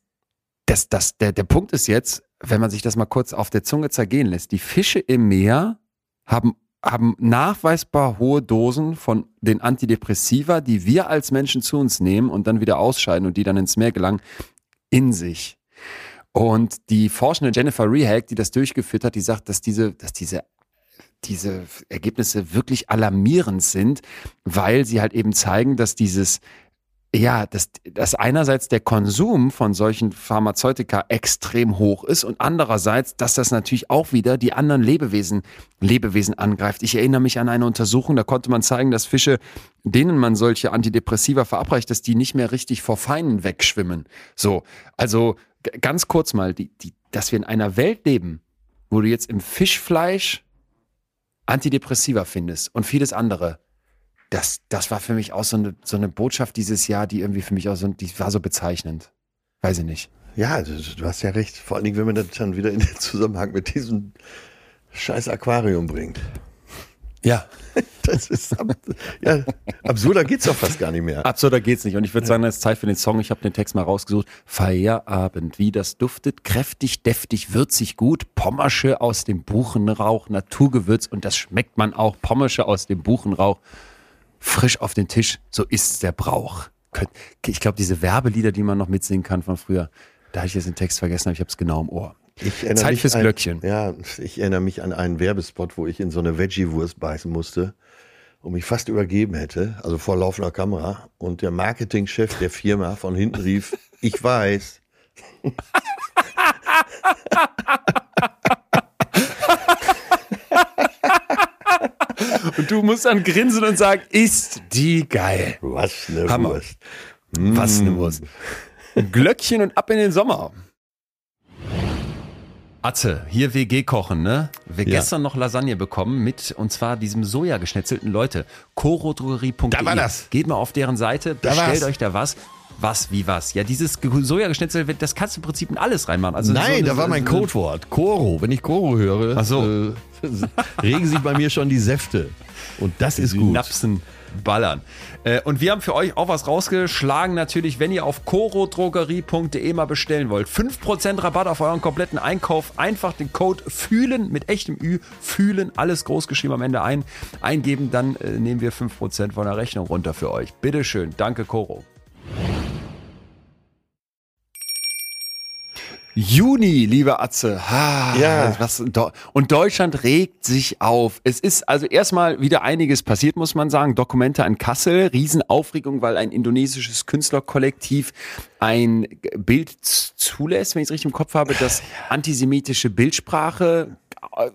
das, das, der, der Punkt ist jetzt, wenn man sich das mal kurz auf der Zunge zergehen lässt, die Fische im Meer haben, haben nachweisbar hohe Dosen von den Antidepressiva, die wir als Menschen zu uns nehmen und dann wieder ausscheiden und die dann ins Meer gelangen, in sich. Und die Forschende Jennifer Rehag, die das durchgeführt hat, die sagt, dass diese, dass diese diese Ergebnisse wirklich alarmierend sind, weil sie halt eben zeigen, dass dieses ja, dass, dass einerseits der Konsum von solchen Pharmazeutika extrem hoch ist und andererseits, dass das natürlich auch wieder die anderen Lebewesen, Lebewesen angreift. Ich erinnere mich an eine Untersuchung, da konnte man zeigen, dass Fische, denen man solche Antidepressiva verabreicht, dass die nicht mehr richtig vor Feinden wegschwimmen. So, also ganz kurz mal, die, die, dass wir in einer Welt leben, wo du jetzt im Fischfleisch Antidepressiva findest und vieles andere das, das war für mich auch so eine, so eine Botschaft dieses Jahr, die irgendwie für mich auch so, die war so bezeichnend. Weiß ich nicht. Ja, du, du hast ja recht. Vor allen Dingen, wenn man das dann wieder in den Zusammenhang mit diesem scheiß Aquarium bringt. Ja. Das ist ab, ja, absurder geht's doch fast gar nicht mehr. Absurder geht's nicht. Und ich würde sagen, es ist Zeit für den Song. Ich habe den Text mal rausgesucht. Feierabend, wie das duftet, kräftig, deftig, würzig, gut. Pommersche aus dem Buchenrauch, Naturgewürz. Und das schmeckt man auch. Pommersche aus dem Buchenrauch. Frisch auf den Tisch. So ist der Brauch. Ich glaube, diese Werbelieder, die man noch mitsingen kann von früher, da habe ich jetzt den Text vergessen, aber ich habe es genau im Ohr. Zeit mich fürs an- Glöckchen. Ja, ich erinnere mich an einen Werbespot, wo ich in so eine Veggie-Wurst beißen musste und mich fast übergeben hätte, also vor laufender Kamera. Und der Marketingchef der Firma von hinten rief, ich weiß. Und du musst dann grinsen und sagen, ist die geil. Was eine Hammer. Wurst. Was eine Wurst. Glöckchen und ab in den Sommer. Atze, hier WG kochen, ne? Wir Ja. gestern noch Lasagne bekommen mit, und zwar diesem Soja geschnetzelten Leute. Chorodrogerie.de. Da war das. Geht mal auf deren Seite, Da bestellt war's. euch da was. Was, wie was? Ja, dieses Ge- Soja geschnetzelte, das kannst du im Prinzip in alles reinmachen. Also Nein, so- da war mein so- Codewort. Koro. Wenn ich Koro höre, so. äh, regen sich bei mir schon die Säfte. Und das ist gut. Napsen ballern. Äh, und wir haben für euch auch was rausgeschlagen, natürlich, wenn ihr auf corodrogerie.de mal bestellen wollt. 5% Rabatt auf euren kompletten Einkauf. Einfach den Code fühlen mit echtem Ü, fühlen, alles groß geschrieben am Ende ein, eingeben, dann äh, nehmen wir 5% von der Rechnung runter für euch. Bitteschön, danke Coro. Juni, liebe Atze. Ah, Ja. Was, und Deutschland regt sich auf. Es ist also erstmal wieder einiges passiert, muss man sagen. Dokumente an Kassel, Riesenaufregung, weil ein indonesisches Künstlerkollektiv ein Bild zulässt, wenn ich es richtig im Kopf habe, das antisemitische Bildsprache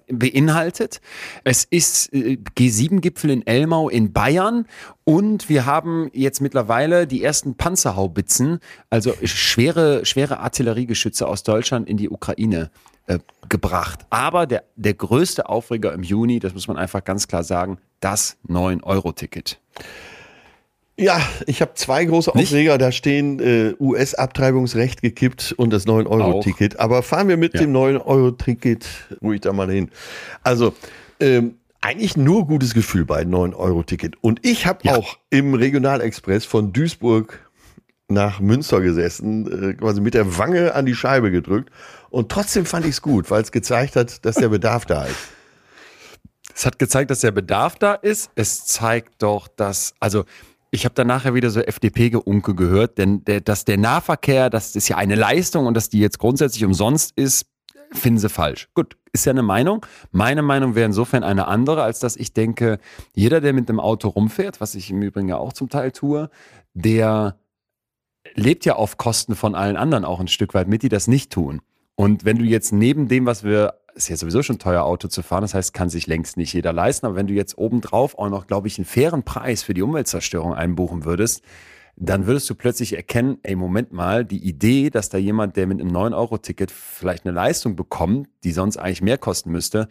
beinhaltet. Es ist äh, G7-Gipfel in Elmau in Bayern und wir haben jetzt mittlerweile die ersten Panzerhaubitzen, also schwere, schwere Artilleriegeschütze aus Deutschland in die Ukraine äh, gebracht. Aber der, der größte Aufreger im Juni, das muss man einfach ganz klar sagen, das 9-Euro-Ticket. Ja, ich habe zwei große Nicht? Aufreger. Da stehen äh, US-Abtreibungsrecht gekippt und das 9-Euro-Ticket. Aber fahren wir mit Ja. dem 9-Euro-Ticket ruhig da mal hin. Also, ähm, eigentlich nur gutes Gefühl bei 9-Euro-Ticket. Und ich habe auch im Regionalexpress von Duisburg nach Münster gesessen, äh, quasi mit der Wange an die Scheibe gedrückt. Und trotzdem fand ich es gut, weil es gezeigt hat, dass der Bedarf da ist. Es hat gezeigt, dass der Bedarf da ist. Es zeigt doch, dass, also ich habe dann nachher wieder so FDP-Geunke gehört, denn der, dass der Nahverkehr, das ist ja eine Leistung und dass die jetzt grundsätzlich umsonst ist, finden sie falsch. Gut, ist ja eine Meinung. Meine Meinung wäre insofern eine andere, als dass ich denke, jeder, der mit dem Auto rumfährt, was ich im Übrigen ja auch zum Teil tue, der lebt ja auf Kosten von allen anderen auch ein Stück weit mit, die das nicht tun. Und wenn du jetzt neben dem, was wir, ist ja sowieso schon teuer, Auto zu fahren, das heißt, kann sich längst nicht jeder leisten, aber wenn du jetzt obendrauf auch noch, glaube ich, einen fairen Preis für die Umweltzerstörung einbuchen würdest, dann würdest du plötzlich erkennen, ey, Moment mal, die Idee, dass da jemand, der mit einem 9-Euro-Ticket vielleicht eine Leistung bekommt, die sonst eigentlich mehr kosten müsste,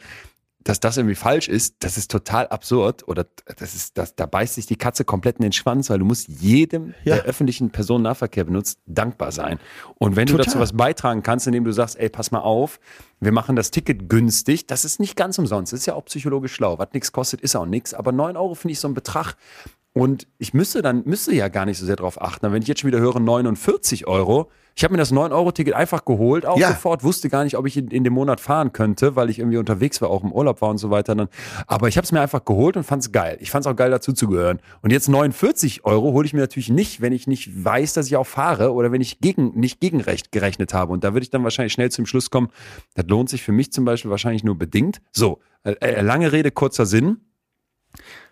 dass das irgendwie falsch ist, das ist total absurd oder das ist, das, da beißt sich die Katze komplett in den Schwanz, weil du musst jedem, Ja. der öffentlichen Personennahverkehr benutzt, dankbar sein. Und wenn du Total. dazu was beitragen kannst, indem du sagst, ey, pass mal auf, wir machen das Ticket günstig, das ist nicht ganz umsonst, das ist ja auch psychologisch schlau, was nichts kostet, ist auch nichts, aber 9 Euro finde ich so ein Betrag, und ich müsste dann, müsste ja gar nicht so sehr drauf achten. Wenn ich jetzt schon wieder höre 49 Euro, ich habe mir das 9-Euro-Ticket einfach geholt, auch Ja. sofort, wusste gar nicht, ob ich in, in dem Monat fahren könnte, weil ich irgendwie unterwegs war, auch im Urlaub war und so weiter. Dann. Aber ich habe es mir einfach geholt und fand es geil. Ich fand es auch geil, dazu zu gehören. Und jetzt 49 Euro hole ich mir natürlich nicht, wenn ich nicht weiß, dass ich auch fahre oder wenn ich gegen, nicht gegenrecht gerechnet habe. Und da würde ich dann wahrscheinlich schnell zum Schluss kommen, das lohnt sich für mich zum Beispiel wahrscheinlich nur bedingt. So, äh, äh, lange Rede, kurzer Sinn.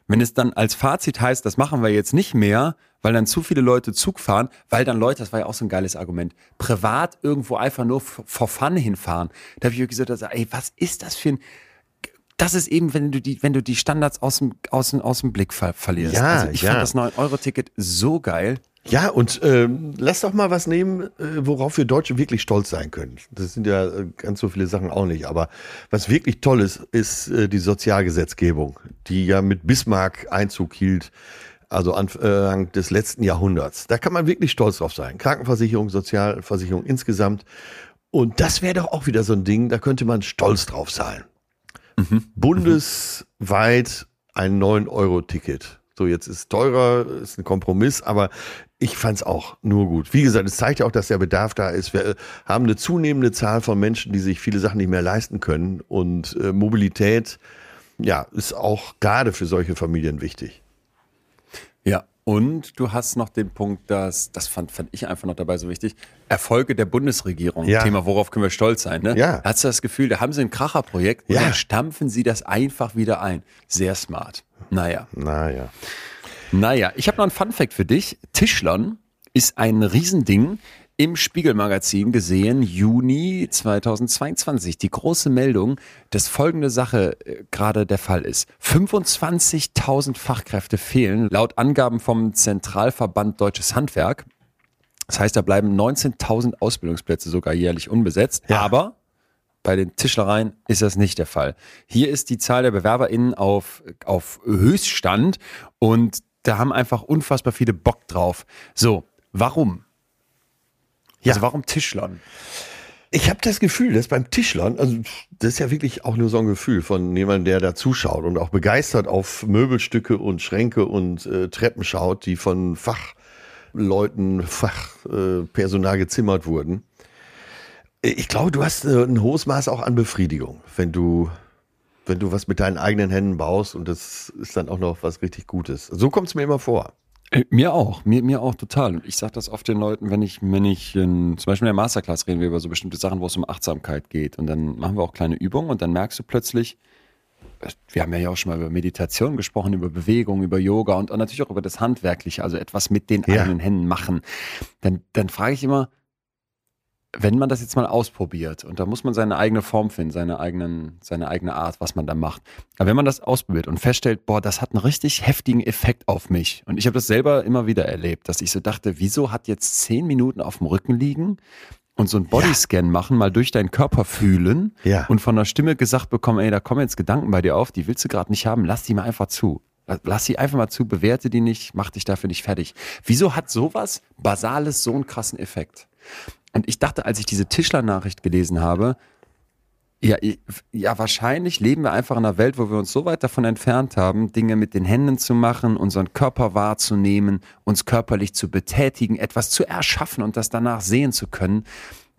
Wenn es dann als Fazit heißt, das machen wir jetzt nicht mehr, weil dann zu viele Leute Zug fahren, weil dann Leute, das war ja auch so ein geiles Argument, privat irgendwo einfach nur for fun hinfahren. Da habe ich wirklich gesagt, ey, was ist das für ein das ist eben, wenn du die, wenn du die Standards aus dem, aus dem, aus dem Blick ver verlierst. Ja, also ich ja. fand das 9-Euro-Ticket so geil. Ja, und ähm, lass doch mal was nehmen, äh, worauf wir Deutsche wirklich stolz sein können. Das sind ja äh, ganz so viele Sachen auch nicht. Aber was wirklich toll ist, ist äh, die Sozialgesetzgebung, die ja mit Bismarck Einzug hielt, also Anfang des letzten Jahrhunderts. Da kann man wirklich stolz drauf sein. Krankenversicherung, Sozialversicherung insgesamt. Und das wäre doch auch wieder so ein Ding, da könnte man stolz drauf sein. Bundesweit ein 9-Euro-Ticket. So, jetzt ist teurer, ist ein Kompromiss, aber ich fand es auch nur gut. Wie gesagt, es zeigt ja auch, dass der Bedarf da ist. Wir äh, haben eine zunehmende Zahl von Menschen, die sich viele Sachen nicht mehr leisten können. Und äh, Mobilität, ja, ist auch gerade für solche Familien wichtig. Ja. Und du hast noch den Punkt, dass, das fand, fand ich einfach noch dabei so wichtig, Erfolge der Bundesregierung. Ja. Thema, worauf können wir stolz sein, ne? Ja. Hast du das Gefühl, da haben sie ein Kracherprojekt und Ja. dann stampfen sie das einfach wieder ein. Sehr smart. Naja. Naja. Naja, ich habe noch einen Funfact für dich. Tischlern ist ein Riesending. Im Spiegelmagazin gesehen, Juni 2022. Die große Meldung, dass folgende Sache äh, gerade der Fall ist. 25.000 Fachkräfte fehlen, laut Angaben vom Zentralverband Deutsches Handwerk. Das heißt, da bleiben 19.000 Ausbildungsplätze sogar jährlich unbesetzt. Ja. Aber bei den Tischlereien ist das nicht der Fall. Hier ist die Zahl der BewerberInnen auf, auf Höchststand und da haben einfach unfassbar viele Bock drauf. So, warum? Ja. Also warum Tischlern? Ich habe das Gefühl, dass beim Tischlern, also das ist ja wirklich auch nur so ein Gefühl von jemandem, der da zuschaut und auch begeistert auf Möbelstücke und Schränke und äh, Treppen schaut, die von Fachleuten, Fachpersonal äh, gezimmert wurden. Ich glaube, du hast äh, ein hohes Maß auch an Befriedigung, wenn du, wenn du was mit deinen eigenen Händen baust und das ist dann auch noch was richtig Gutes. So kommt es mir immer vor. Äh, Mir auch, mir, mir auch total. Und ich sage das oft den Leuten, wenn ich, wenn ich in, zum Beispiel in der Masterclass reden wir über so bestimmte Sachen, wo es um Achtsamkeit geht. Und dann machen wir auch kleine Übungen und dann merkst du plötzlich, äh, wir haben ja auch schon mal über Meditation gesprochen, über Bewegung, über Yoga und, und natürlich auch über das Handwerkliche, also etwas mit den Ja. eigenen Händen machen. Dann, dann frage ich immer, wenn man das jetzt mal ausprobiert und da muss man seine eigene Form finden, seine, eigenen, seine eigene Art, was man da macht. Aber wenn man das ausprobiert und feststellt, boah, das hat einen richtig heftigen Effekt auf mich. Und ich habe das selber immer wieder erlebt, dass ich so dachte, wieso hat jetzt zehn Minuten auf dem Rücken liegen und so einen Bodyscan machen, mal durch deinen Körper fühlen Ja. und von der Stimme gesagt bekommen, ey, da kommen jetzt Gedanken bei dir auf, die willst du gerade nicht haben, lass die mal einfach zu. Lass sie einfach mal zu, bewerte die nicht, mach dich dafür nicht fertig. Wieso hat sowas Basales so einen krassen Effekt? Und ich dachte, als ich diese Tischler-Nachricht gelesen habe, ja, ja, wahrscheinlich leben wir einfach in einer Welt, wo wir uns so weit davon entfernt haben, Dinge mit den Händen zu machen, unseren Körper wahrzunehmen, uns körperlich zu betätigen, etwas zu erschaffen und das danach sehen zu können,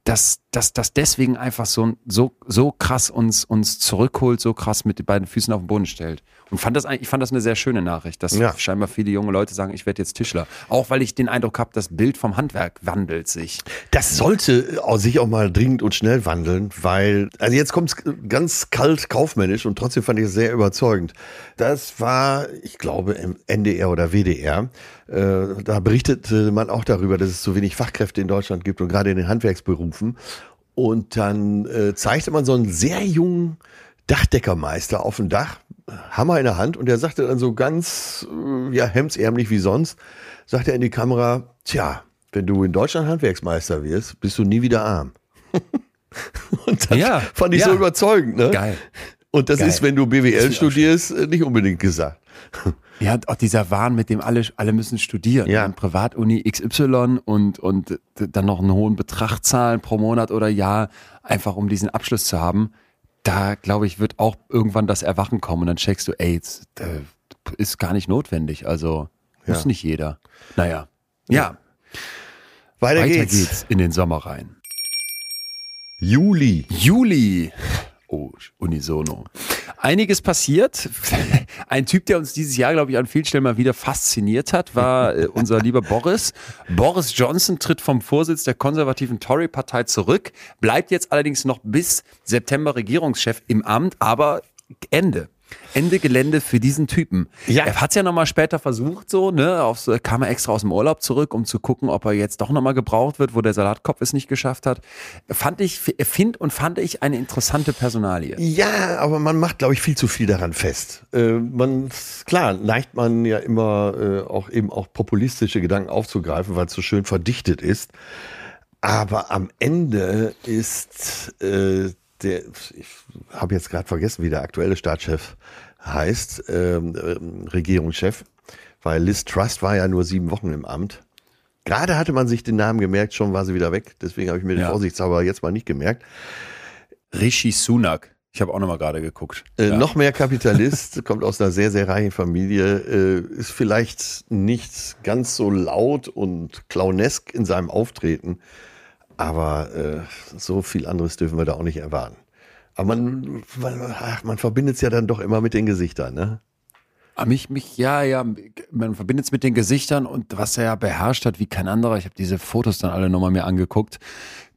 dass dass das deswegen einfach so, so, so krass uns, uns zurückholt, so krass mit den beiden Füßen auf den Boden stellt. Und fand das ich fand das eine sehr schöne Nachricht, dass Ja. scheinbar viele junge Leute sagen, ich werde jetzt Tischler. Auch weil ich den Eindruck habe, das Bild vom Handwerk wandelt sich. Das sollte auch sich auch mal dringend und schnell wandeln, weil, also jetzt kommt es ganz kalt kaufmännisch und trotzdem fand ich es sehr überzeugend. Das war, ich glaube, im NDR oder WDR. Äh, da berichtete man auch darüber, dass es zu wenig Fachkräfte in Deutschland gibt und gerade in den Handwerksberufen. Und dann äh, zeigte man so einen sehr jungen Dachdeckermeister auf dem Dach, Hammer in der Hand, und der sagte dann so ganz, äh, ja, hemdsärmlich wie sonst, sagte er in die Kamera, tja, wenn du in Deutschland Handwerksmeister wirst, bist du nie wieder arm. und das Ja, fand ich ja. so überzeugend, ne? Geil. Und das Geil. ist, wenn du BWL studierst, äh, nicht unbedingt gesagt. Ja, auch dieser Wahn, mit dem alle, alle müssen studieren. Ja. An Privatuni XY und, und dann noch einen hohen Betrag zahlen pro Monat oder Jahr, einfach um diesen Abschluss zu haben. Da, glaube ich, wird auch irgendwann das Erwachen kommen und dann checkst du, ey, jetzt, äh, ist gar nicht notwendig. Also muss Ja. nicht jeder. Naja. Ja, Weiter, weiter geht's. geht's in den Sommer rein. Juli. Juli. Oh, unisono. Einiges passiert. Ein Typ, der uns dieses Jahr, glaube ich, an vielen Stellen mal wieder fasziniert hat, war äh, unser lieber Boris. Boris Johnson tritt vom Vorsitz der konservativen Tory-Partei zurück, bleibt jetzt allerdings noch bis September Regierungschef im Amt, aber Ende. Ende Gelände für diesen Typen. Ja. Er hat es ja nochmal später versucht, so, ne? Auf, so- kam er extra aus dem Urlaub zurück, um zu gucken, ob er jetzt doch nochmal gebraucht wird, wo der Salatkopf es nicht geschafft hat. Fand ich, find und fand ich eine interessante Personalie. Ja, aber man macht, glaube ich, viel zu viel daran fest. Äh, man, klar, neigt man ja immer äh, auch eben auch populistische Gedanken aufzugreifen, weil es so schön verdichtet ist. Aber am Ende ist äh, der, ich habe jetzt gerade vergessen, wie der aktuelle Staatschef heißt, ähm, Regierungschef, weil Liz Trust war ja nur sieben Wochen im Amt. Gerade hatte man sich den Namen gemerkt, schon war sie wieder weg. Deswegen habe ich mir den Ja. Vorsichtshalber jetzt mal nicht gemerkt. Rishi Sunak. Ich habe auch nochmal gerade geguckt. Äh, Ja. Noch mehr Kapitalist, kommt aus einer sehr, sehr reichen Familie, äh, ist vielleicht nicht ganz so laut und clownesk in seinem Auftreten, aber äh, so viel anderes dürfen wir da auch nicht erwarten. Aber man, man, man verbindet es ja dann doch immer mit den Gesichtern, ne? Aber mich, mich, ja, ja, man verbindet es mit den Gesichtern und was er ja beherrscht hat wie kein anderer. Ich habe diese Fotos dann alle nochmal mir angeguckt.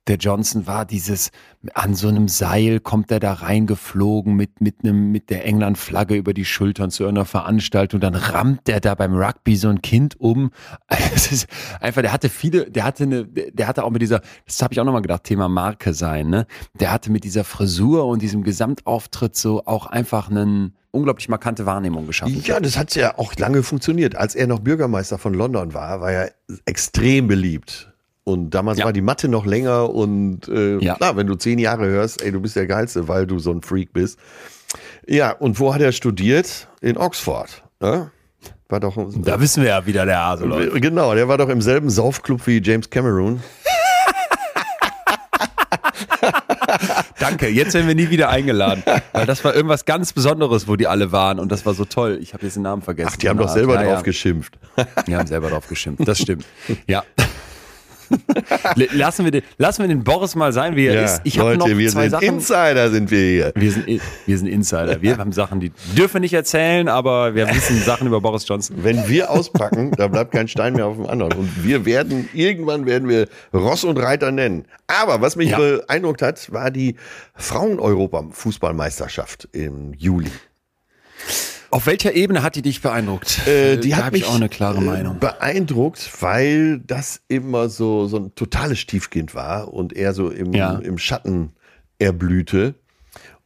Der Johnson war dieses, an so einem Seil kommt er da reingeflogen mit, mit einem, mit der England-Flagge über die Schultern zu einer Veranstaltung. Dann rammt der da beim Rugby so ein Kind um. Es ist einfach, der hatte viele, der hatte eine, der hatte auch mit dieser, das habe ich auch nochmal gedacht, Thema Marke sein, ne? Der hatte mit dieser Frisur und diesem Gesamtauftritt so auch einfach einen unglaublich markante Wahrnehmung geschaffen. Ja, das hat ja auch lange funktioniert. Als er noch Bürgermeister von London war, war er extrem beliebt. Und damals Ja. war die Matte noch länger und äh, Ja. klar, wenn du zehn Jahre hörst, ey, du bist der Geilste, weil du so ein Freak bist. Ja, und wo hat er studiert? In Oxford. Ne? War doch Da wissen wir ja, wie da der Hase läuft. Genau, der war doch im selben Saufclub wie James Cameron. Danke, jetzt werden wir nie wieder eingeladen. Weil das war irgendwas ganz Besonderes, wo die alle waren und das war so toll. Ich habe jetzt den Namen vergessen. Ach, die haben doch selber ja, drauf ja. geschimpft. Die haben selber drauf geschimpft. Das stimmt. Ja. Lassen, wir den, lassen wir den Boris mal sein, wie er Ja, ist. Ich habe noch wir zwei sind Sachen. Insider, sind wir hier. wir sind, wir sind Insider. Wir haben Sachen, die dürfen wir nicht erzählen, aber wir wissen Sachen über Boris Johnson. Wenn wir auspacken, da bleibt kein Stein mehr auf dem anderen. Und wir werden, irgendwann werden wir Ross und Reiter nennen. Aber was mich Ja. beeindruckt hat, war die Frauen-Europa-Fußballmeisterschaft im Juli. Auf welcher Ebene hat die dich beeindruckt? Äh, die da hat habe ich mich auch eine klare äh, Meinung. beeindruckt, weil das immer so, so ein totales Stiefkind war und er so im, Ja. im Schatten erblühte.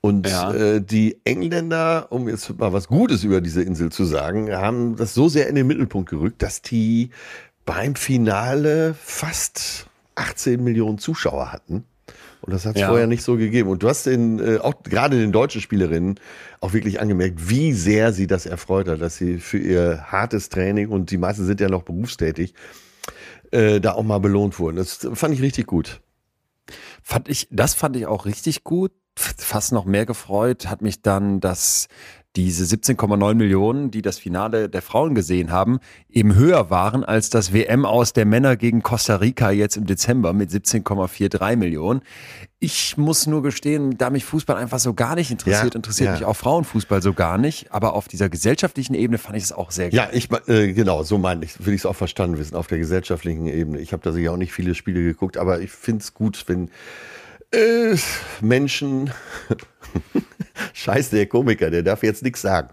Und Ja. äh, die Engländer, um jetzt mal was Gutes über diese Insel zu sagen, haben das so sehr in den Mittelpunkt gerückt, dass die beim Finale fast 18 Millionen Zuschauer hatten. Und das hat es Ja. vorher nicht so gegeben. Und du hast den, äh, auch gerade den deutschen Spielerinnen auch wirklich angemerkt, wie sehr sie das erfreut hat, dass sie für ihr hartes Training und die meisten sind ja noch berufstätig, äh, da auch mal belohnt wurden. Das fand ich richtig gut. Fand ich, das fand ich auch richtig gut. Fast noch mehr gefreut hat mich dann, dass diese 17,9 Millionen, die das Finale der Frauen gesehen haben, eben höher waren als das WM aus der Männer gegen Costa Rica jetzt im Dezember mit 17,43 Millionen. Ich muss nur gestehen, da mich Fußball einfach so gar nicht interessiert, Ja, interessiert ja. mich auch Frauenfußball so gar nicht. Aber auf dieser gesellschaftlichen Ebene fand ich es auch sehr Ja, ich äh, genau, so meine ich, will ich es auch verstanden wissen, auf der gesellschaftlichen Ebene. Ich habe da sicher auch nicht viele Spiele geguckt, aber ich finde es gut, wenn äh, Menschen Scheiße, der Komiker, der darf jetzt nichts sagen.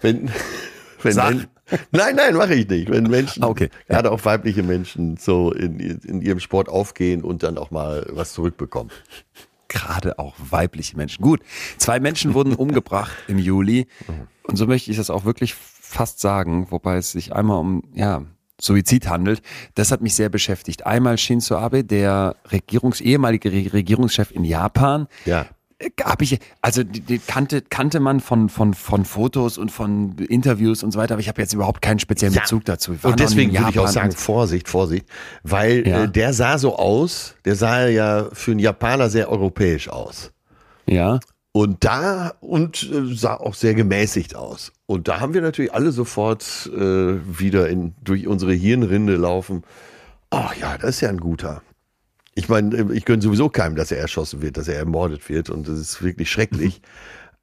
Wenn, wenn. Men- Nein, nein, mache ich nicht. Wenn Menschen, Ah, okay. gerade auch weibliche Menschen, so in, in ihrem Sport aufgehen und dann auch mal was zurückbekommen. gerade auch weibliche Menschen. Gut, zwei Menschen wurden umgebracht im Juli und so möchte ich das auch wirklich fast sagen, wobei es sich einmal um ja Suizid handelt. Das hat mich sehr beschäftigt. Einmal Shinzo Abe, der Regierungs ehemalige Re- Regierungschef in Japan. Ja. Habe ich, also die, die kannte, kannte man von, von, von Fotos und von Interviews und so weiter, aber ich habe jetzt überhaupt keinen speziellen Ja. Bezug dazu. Und deswegen würde ich auch sagen, Vorsicht, Vorsicht, weil Ja. äh, der sah so aus, der sah ja für einen Japaner sehr europäisch aus. ja, Und da und äh, sah auch sehr gemäßigt aus. Und da haben wir natürlich alle sofort äh, wieder in, durch unsere Hirnrinde laufen. Ach ja, das ist ja ein guter. Ich meine, äh, ich gönne sowieso keinem, dass er erschossen wird, dass er ermordet wird. Und das ist wirklich schrecklich.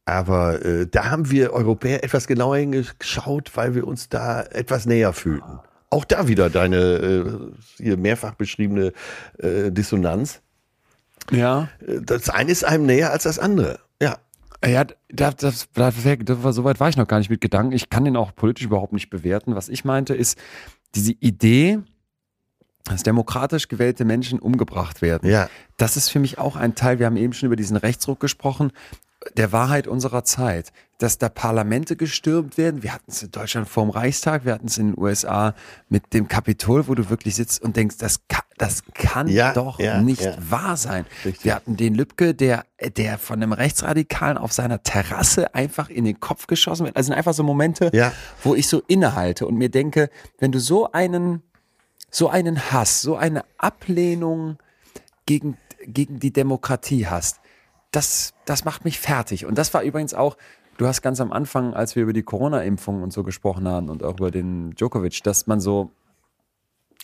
Aber äh, da haben wir Europäer etwas genauer hingeschaut, weil wir uns da etwas näher fühlten. Auch da wieder deine äh, hier mehrfach beschriebene äh, Dissonanz. ja. Äh, Das eine ist einem näher als das andere. Ja. Ja, das, das, das, das war, so weit war ich noch gar nicht mit Gedanken. Ich kann den auch politisch überhaupt nicht bewerten. Was ich meinte, ist diese Idee, dass demokratisch gewählte Menschen umgebracht werden. Ja. Das ist für mich auch ein Teil, wir haben eben schon über diesen Rechtsruck gesprochen, der Wahrheit unserer Zeit, dass da Parlamente gestürmt werden. Wir hatten es in Deutschland vorm Reichstag, wir hatten es in den USA mit dem Kapitol, wo du wirklich sitzt und denkst, das kann, das kann Ja, doch ja, nicht ja. wahr sein. Richtig. Wir hatten den Lübcke, der, der von einem Rechtsradikalen auf seiner Terrasse einfach in den Kopf geschossen wird. Also sind einfach so Momente, wo ich so innehalte und mir denke, wenn du so einen, so einen Hass, so eine Ablehnung gegen, gegen die Demokratie hast, das, das macht mich fertig. Und das war übrigens auch, du hast ganz am Anfang, als wir über die Corona-Impfung und so gesprochen haben und auch über den Djokovic, dass man so,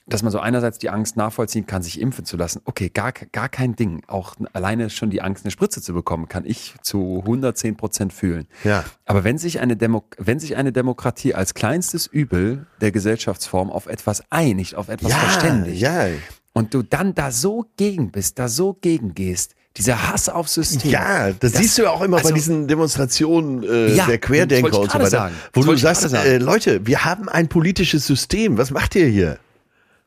dass man so einerseits die Angst nachvollziehen kann, sich impfen zu lassen. Okay, gar, gar kein Ding. Auch alleine schon die Angst, eine Spritze zu bekommen, kann ich zu 110 Prozent fühlen. Ja. Aber wenn sich, eine Demo wenn sich eine Demokratie als kleinstes Übel der Gesellschaftsform auf etwas einigt, auf etwas Ja, verständigt, ja. und du dann da so gegen bist, da so gegen gehst, dieser Hass aufs System. Ja, das, siehst du ja auch immer also- bei diesen Demonstrationen äh, Ja, der Querdenker das und so weiter. sagen. Wo Das du sagst, äh, Leute, wir haben ein politisches System. Was macht ihr hier?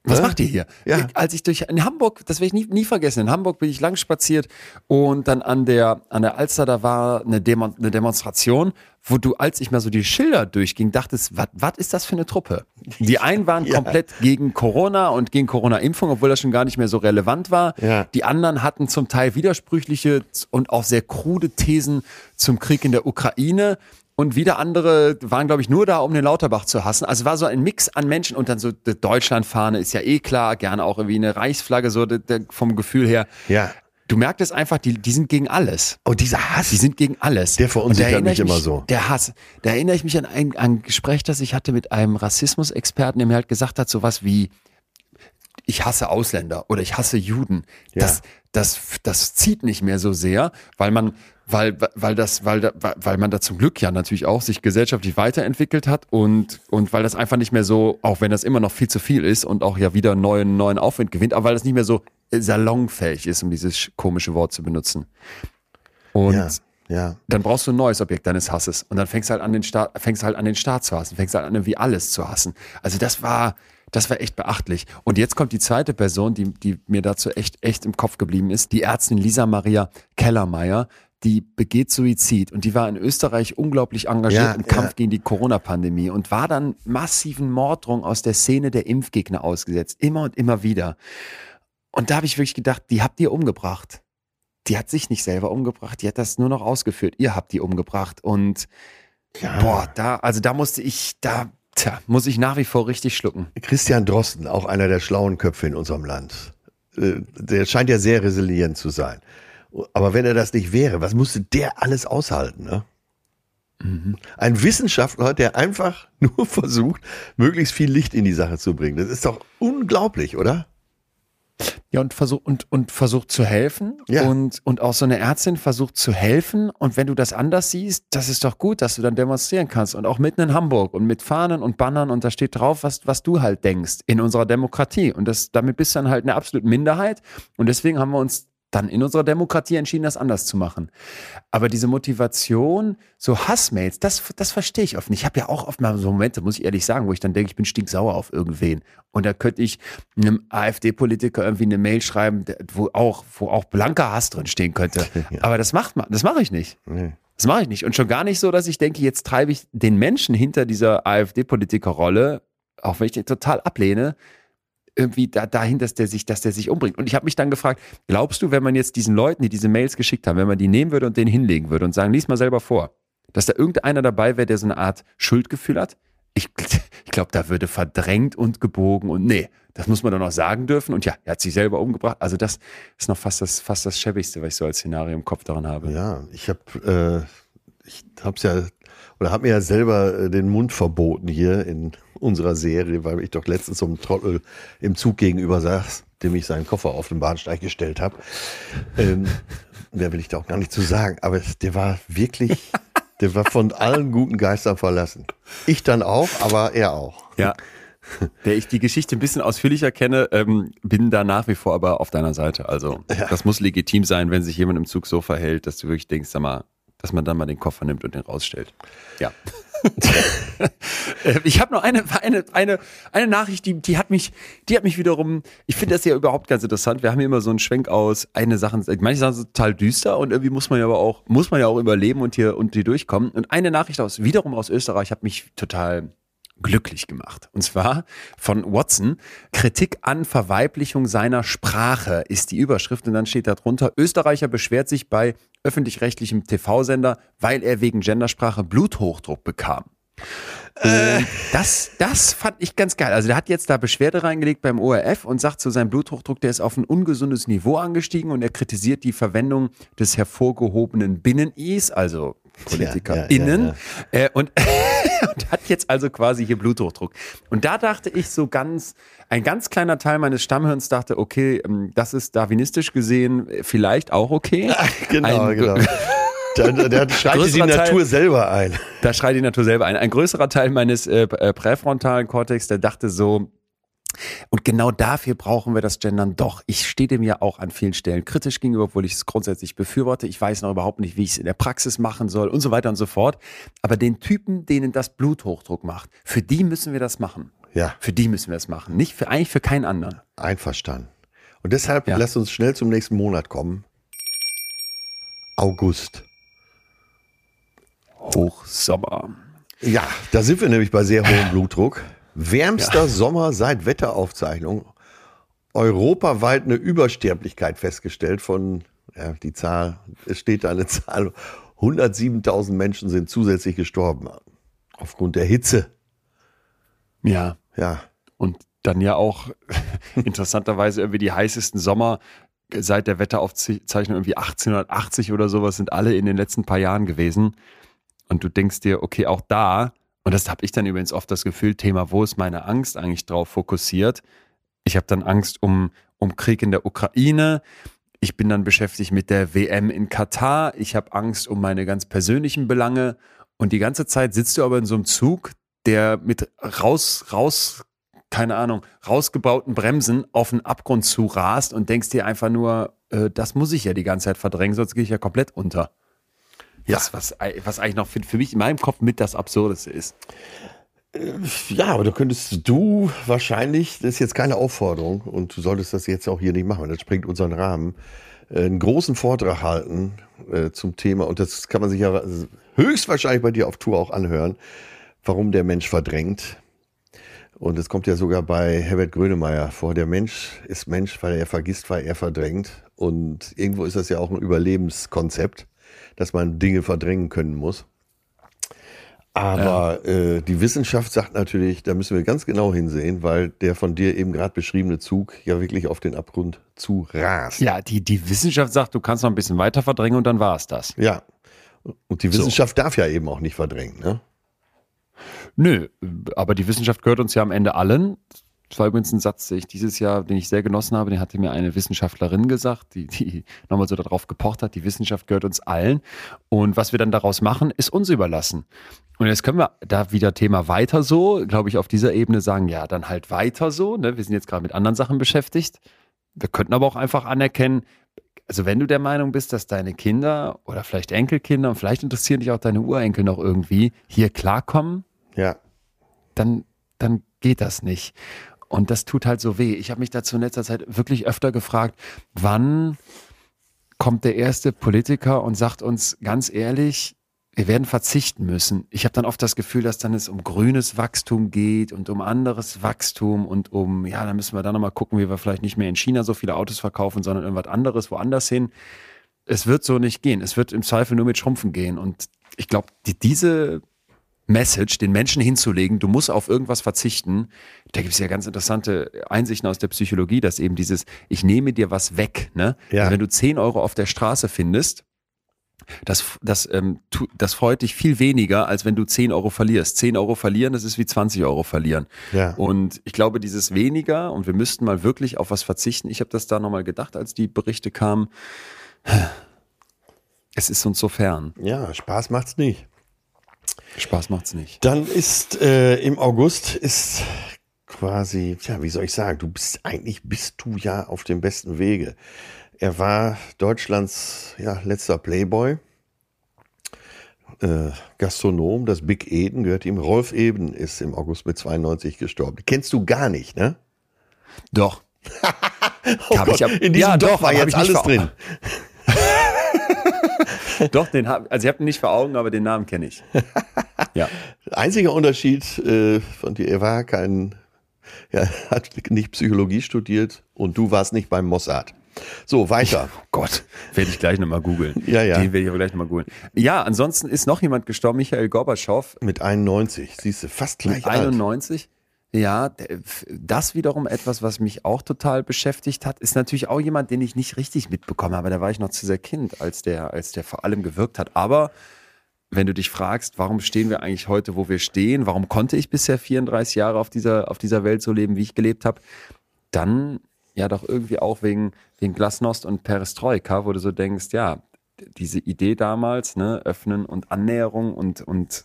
Was Ne? macht ihr hier? Ja. Ich, als ich durch in Hamburg, das werde ich nie, nie vergessen, in Hamburg bin ich lang spaziert und dann an der an der Alster, da war eine, Demo, eine Demonstration, wo du, als ich mal so die Schilder durchging, dachtest, was ist das für eine Truppe? Die einen waren Ja. komplett gegen Corona und gegen Corona-Impfung, obwohl das schon gar nicht mehr so relevant war. Ja. Die anderen hatten zum Teil widersprüchliche und auch sehr krude Thesen zum Krieg in der Ukraine. Und wieder andere waren, glaube ich, nur da, um den Lauterbach zu hassen. Also war so ein Mix an Menschen und dann so die Deutschlandfahne ist ja eh klar, gerne auch irgendwie eine Reichsflagge, so de, de, vom Gefühl her. Ja. Du merktest einfach, die, die sind gegen alles. Oh, dieser Hass. Die sind gegen alles. Der verunsichert mich ich immer so. Der Hass. Da erinnere ich mich an ein, an ein Gespräch, das ich hatte mit einem Rassismusexperten, der mir halt gesagt hat, sowas wie, ich hasse Ausländer oder ich hasse Juden. Das, das, das zieht nicht mehr so sehr, weil man, weil, weil das, weil, weil man da zum Glück ja natürlich auch sich gesellschaftlich weiterentwickelt hat und, und weil das einfach nicht mehr so, auch wenn das immer noch viel zu viel ist und auch ja wieder neuen, neuen Aufwind gewinnt, aber weil das nicht mehr so salonfähig ist, um dieses sch- komische Wort zu benutzen. Und ja, ja. dann brauchst du ein neues Objekt deines Hasses. Und dann fängst du halt an den Staat, fängst halt an den Staat zu hassen, fängst halt an irgendwie alles zu hassen. Also das war, das war echt beachtlich. Und jetzt kommt die zweite Person, die, die mir dazu echt, echt im Kopf geblieben ist. Die Ärztin Lisa Maria Kellermeier, die begeht Suizid und die war in Österreich unglaublich engagiert Ja, im Kampf ja. gegen die Corona-Pandemie und war dann massiven Morddrungen aus der Szene der Impfgegner ausgesetzt. Immer und immer wieder. Und da habe ich wirklich gedacht, die habt ihr umgebracht die hat sich nicht selber umgebracht, die hat das nur noch ausgeführt. Ihr habt die umgebracht und boah, da, also da musste ich, da, tja, muss ich nach wie vor richtig schlucken. Christian Drosten, auch einer der schlauen Köpfe in unserem Land. Äh, Der scheint ja sehr resilient zu sein. Aber wenn er das nicht wäre, was musste der alles aushalten? Ne? Ein Wissenschaftler, der einfach nur versucht, möglichst viel Licht in die Sache zu bringen. Das ist doch unglaublich, oder? Ja, und versucht und, und versucht zu helfen. Ja. Und, und auch so eine Ärztin versucht zu helfen. Und wenn du das anders siehst, das ist doch gut, dass du dann demonstrieren kannst. Und auch mitten in Hamburg und mit Fahnen und Bannern und da steht drauf, was, was du halt denkst in unserer Demokratie. Und das, damit bist du dann halt eine absolute Minderheit. Und deswegen haben wir uns dann in unserer Demokratie entschieden, das anders zu machen. Aber diese Motivation, so Hassmails, das, das verstehe ich oft nicht. Ich habe ja auch oft mal so Momente, muss ich ehrlich sagen, wo ich dann denke, ich bin stinksauer auf irgendwen. Und da könnte ich einem AfD-Politiker irgendwie eine Mail schreiben, wo auch, wo auch blanker Hass drin stehen könnte. Aber das macht man, das mache ich nicht. Nee. Das mache ich nicht. Und schon gar nicht so, dass ich denke, jetzt treibe ich den Menschen hinter dieser AfD-Politikerrolle, auch wenn ich den total ablehne, irgendwie da, dahin, dass der sich, dass der sich umbringt. Und ich habe mich dann gefragt, glaubst du, wenn man jetzt diesen Leuten, die diese Mails geschickt haben, wenn man die nehmen würde und den hinlegen würde und sagen, lies mal selber vor, dass da irgendeiner dabei wäre, der so eine Art Schuldgefühl hat? Ich, ich glaube, da würde verdrängt und gebogen und nee, das muss man doch noch sagen dürfen. Und ja, er hat sich selber umgebracht. Also das ist noch fast das, fast das Schäbigste, was ich so als Szenario im Kopf daran habe. Ja, ich habe äh, ich hab's ja oder habe mir ja selber äh, den Mund verboten hier in unserer Serie, weil ich doch letztens so einem Trottel im Zug gegenüber saß, dem ich seinen Koffer auf den Bahnsteig gestellt habe. Ähm, mehr will ich da auch gar nicht zu sagen, aber der war wirklich, der war von allen guten Geistern verlassen. Ich dann auch, aber er auch. Ja. Der ich die Geschichte ein bisschen ausführlicher kenne, ähm, bin da nach wie vor aber auf deiner Seite. Also das muss legitim sein, wenn sich jemand im Zug so verhält, dass du wirklich denkst, sag mal, dass man dann mal den Koffer nimmt und den rausstellt. Ja. Äh, ich habe noch eine, eine, eine, eine Nachricht, die, die hat mich, die hat mich wiederum, ich finde das ja überhaupt ganz interessant. Wir haben hier immer so einen Schwenk aus, eine Sachen, manche Sachen sind total düster und irgendwie muss man ja aber auch, muss man ja auch überleben und hier, und hier durchkommen. Und eine Nachricht aus, wiederum aus Österreich hat mich total glücklich gemacht. Und zwar von Watson. Kritik an Verweiblichung seiner Sprache ist die Überschrift. Und dann steht da drunter, Österreicher beschwert sich bei öffentlich-rechtlichem TV-Sender, weil er wegen Gendersprache Bluthochdruck bekam. Äh. Das, das fand ich ganz geil. Also der hat jetzt da Beschwerde reingelegt beim ORF und sagt zu seinem Bluthochdruck, der ist auf ein ungesundes Niveau angestiegen und er kritisiert die Verwendung des hervorgehobenen Binnen-Is, also PolitikerInnen, Ja, ja, ja, Äh, und, und hat jetzt also quasi hier Bluthochdruck. Und da dachte ich so ganz, ein ganz kleiner Teil meines Stammhirns dachte, okay, ähm, das ist darwinistisch gesehen vielleicht auch okay. Genau, Ein- genau. Da, da, schreitet die Größerer Teil- Natur selber ein. Da schreit die Natur selber ein. Ein größerer Teil meines äh, präfrontalen Kortex, der dachte so, und genau dafür brauchen wir das Gendern doch. Ich stehe dem ja auch an vielen Stellen kritisch gegenüber, obwohl ich es grundsätzlich befürworte. Ich weiß noch überhaupt nicht, wie ich es in der Praxis machen soll und so weiter und so fort. Aber den Typen, denen das Bluthochdruck macht, für die müssen wir das machen. Ja, Für die müssen wir das machen. Nicht für, eigentlich für keinen anderen. einverstanden. Und deshalb Ja. lasst uns schnell zum nächsten Monat kommen. August. Hochsommer. Ja, da sind wir nämlich bei sehr hohem Blutdruck. Wärmster Sommer seit Wetteraufzeichnung. Europaweit eine Übersterblichkeit festgestellt von, ja, die Zahl, es steht da eine Zahl, 107.000 Menschen sind zusätzlich gestorben. Aufgrund der Hitze. Ja. Ja, Und dann ja auch interessanterweise irgendwie die heißesten Sommer seit der Wetteraufzeichnung irgendwie 1880 oder sowas sind alle in den letzten paar Jahren gewesen. Und du denkst dir, okay, auch da, und das habe ich dann übrigens oft das Gefühl, Thema, wo ist meine Angst eigentlich drauf fokussiert? Ich habe dann Angst um, um Krieg in der Ukraine. Ich bin dann beschäftigt mit der WM in Katar. Ich habe Angst um meine ganz persönlichen Belange. Und die ganze Zeit sitzt du aber in so einem Zug, der mit raus, raus, keine Ahnung, rausgebauten Bremsen auf den Abgrund zu rast und denkst dir einfach nur, äh, das muss ich ja die ganze Zeit verdrängen, sonst gehe ich ja komplett unter. Ja. Was, was, was eigentlich noch für, für mich in meinem Kopf mit das Absurdeste ist. Ja, aber du könntest du wahrscheinlich, das ist jetzt keine Aufforderung und du solltest das jetzt auch hier nicht machen, das springt unseren Rahmen, äh, einen großen Vortrag halten äh, zum Thema und das kann man sich ja höchstwahrscheinlich bei dir auf Tour auch anhören, warum der Mensch verdrängt. Und es kommt ja sogar bei Herbert Grönemeyer vor, der Mensch ist Mensch, weil er vergisst, weil er verdrängt. Und irgendwo ist das ja auch ein Überlebenskonzept, dass man Dinge verdrängen können muss. Aber äh, die Wissenschaft sagt natürlich, da müssen wir ganz genau hinsehen, weil der von dir eben gerade beschriebene Zug ja wirklich auf den Abgrund zu rast. Ja, die, die Wissenschaft sagt, du kannst noch ein bisschen weiter verdrängen und dann war es das. Ja. Und die Wissenschaft darf ja eben auch nicht verdrängen. Ne? Nö, aber die Wissenschaft gehört uns ja am Ende allen. Das war übrigens ein Satz, den ich dieses Jahr, den ich sehr genossen habe, den hatte mir eine Wissenschaftlerin gesagt, die, die nochmal so darauf gepocht hat, die Wissenschaft gehört uns allen. Und was wir dann daraus machen, ist uns überlassen. Und jetzt können wir da wieder Thema weiter so, glaube ich, auf dieser Ebene sagen, ja, dann halt weiter so. Ne? Wir sind jetzt gerade mit anderen Sachen beschäftigt. Wir könnten aber auch einfach anerkennen, also wenn du der Meinung bist, dass deine Kinder oder vielleicht Enkelkinder und vielleicht interessieren dich auch deine Urenkel noch irgendwie hier klarkommen, Ja. dann, dann geht das nicht. Und das tut halt so weh. Ich habe mich dazu in letzter Zeit wirklich öfter gefragt, wann kommt der erste Politiker und sagt uns ganz ehrlich, wir werden verzichten müssen. Ich habe dann oft das Gefühl, dass dann es um grünes Wachstum geht und um anderes Wachstum und um, ja, dann müssen wir dann nochmal gucken, wie wir vielleicht nicht mehr in China so viele Autos verkaufen, sondern irgendwas anderes woanders hin. Es wird so nicht gehen. Es wird im Zweifel nur mit Schrumpfen gehen. Und ich glaube, die, diese Message, den Menschen hinzulegen, du musst auf irgendwas verzichten. Da gibt es ja ganz interessante Einsichten aus der Psychologie, dass eben dieses, ich nehme dir was weg. Ne? Ja. Also wenn du 10 Euro auf der Straße findest, das, das, ähm, tu, das freut dich viel weniger, als wenn du 10 Euro verlierst. 10 Euro verlieren, das ist wie 20 Euro verlieren. Ja. Und ich glaube, dieses weniger, und wir müssten mal wirklich auf was verzichten. Ich habe das da nochmal gedacht, als die Berichte kamen. Es ist uns so fern. Ja, Spaß macht's nicht. Spaß macht's nicht. Dann ist äh, im August ist quasi, ja, wie soll ich sagen, du bist eigentlich bist du ja auf dem besten Wege. Er war Deutschlands ja, letzter Playboy. äh, Gastronom, das Big Eden gehört ihm. Rolf Eben ist im August mit 92 gestorben. Kennst du gar nicht, ne? Doch. Oh Hab ich Gott, ab- in diesem Ja, Dorf doch, war jetzt alles drin. Doch, den hab, also ich habe ihn nicht vor Augen, aber den Namen kenne ich. Ja. Einziger Unterschied äh, von dir, er war kein, er hat nicht Psychologie studiert und du warst nicht beim Mossad. So, weiter. Gott, werde ich gleich nochmal googeln. Ja, ja. Den werde ich aber gleich nochmal googeln. Ja, ansonsten ist noch jemand gestorben, Michael Gorbatschow, Mit 91, siehst du, fast gleich mit alt. 91. Ja, der- das wiederum etwas, was mich auch total beschäftigt hat, ist natürlich auch jemand, den ich nicht richtig mitbekommen habe. Da war ich noch zu sehr Kind, als der, als der vor allem gewirkt hat. Aber wenn du dich fragst, warum stehen wir eigentlich heute, wo wir stehen, warum konnte ich bisher 34 Jahre auf dieser, auf dieser Welt so leben, wie ich gelebt habe, dann ja doch irgendwie auch wegen, wegen Glasnost und Perestroika, wo du so denkst, ja, diese Idee damals, ne, Öffnen und Annäherung und, und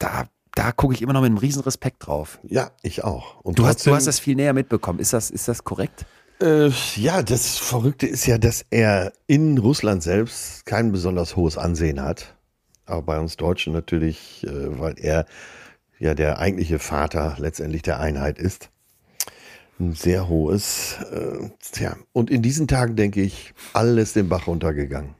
da, da gucke ich immer noch mit einem riesen Respekt drauf. Ja, ich auch. Und Du hast, du hast das viel näher mitbekommen. Ist das, ist das korrekt? Äh, ja, das Verrückte ist ja, dass er in Russland selbst kein besonders hohes Ansehen hat. Aber bei uns Deutschen natürlich, äh, weil er ja der eigentliche Vater letztendlich der Einheit ist. Ein sehr hohes. Äh, tja, und in diesen Tagen denke ich, alles den Bach runtergegangen.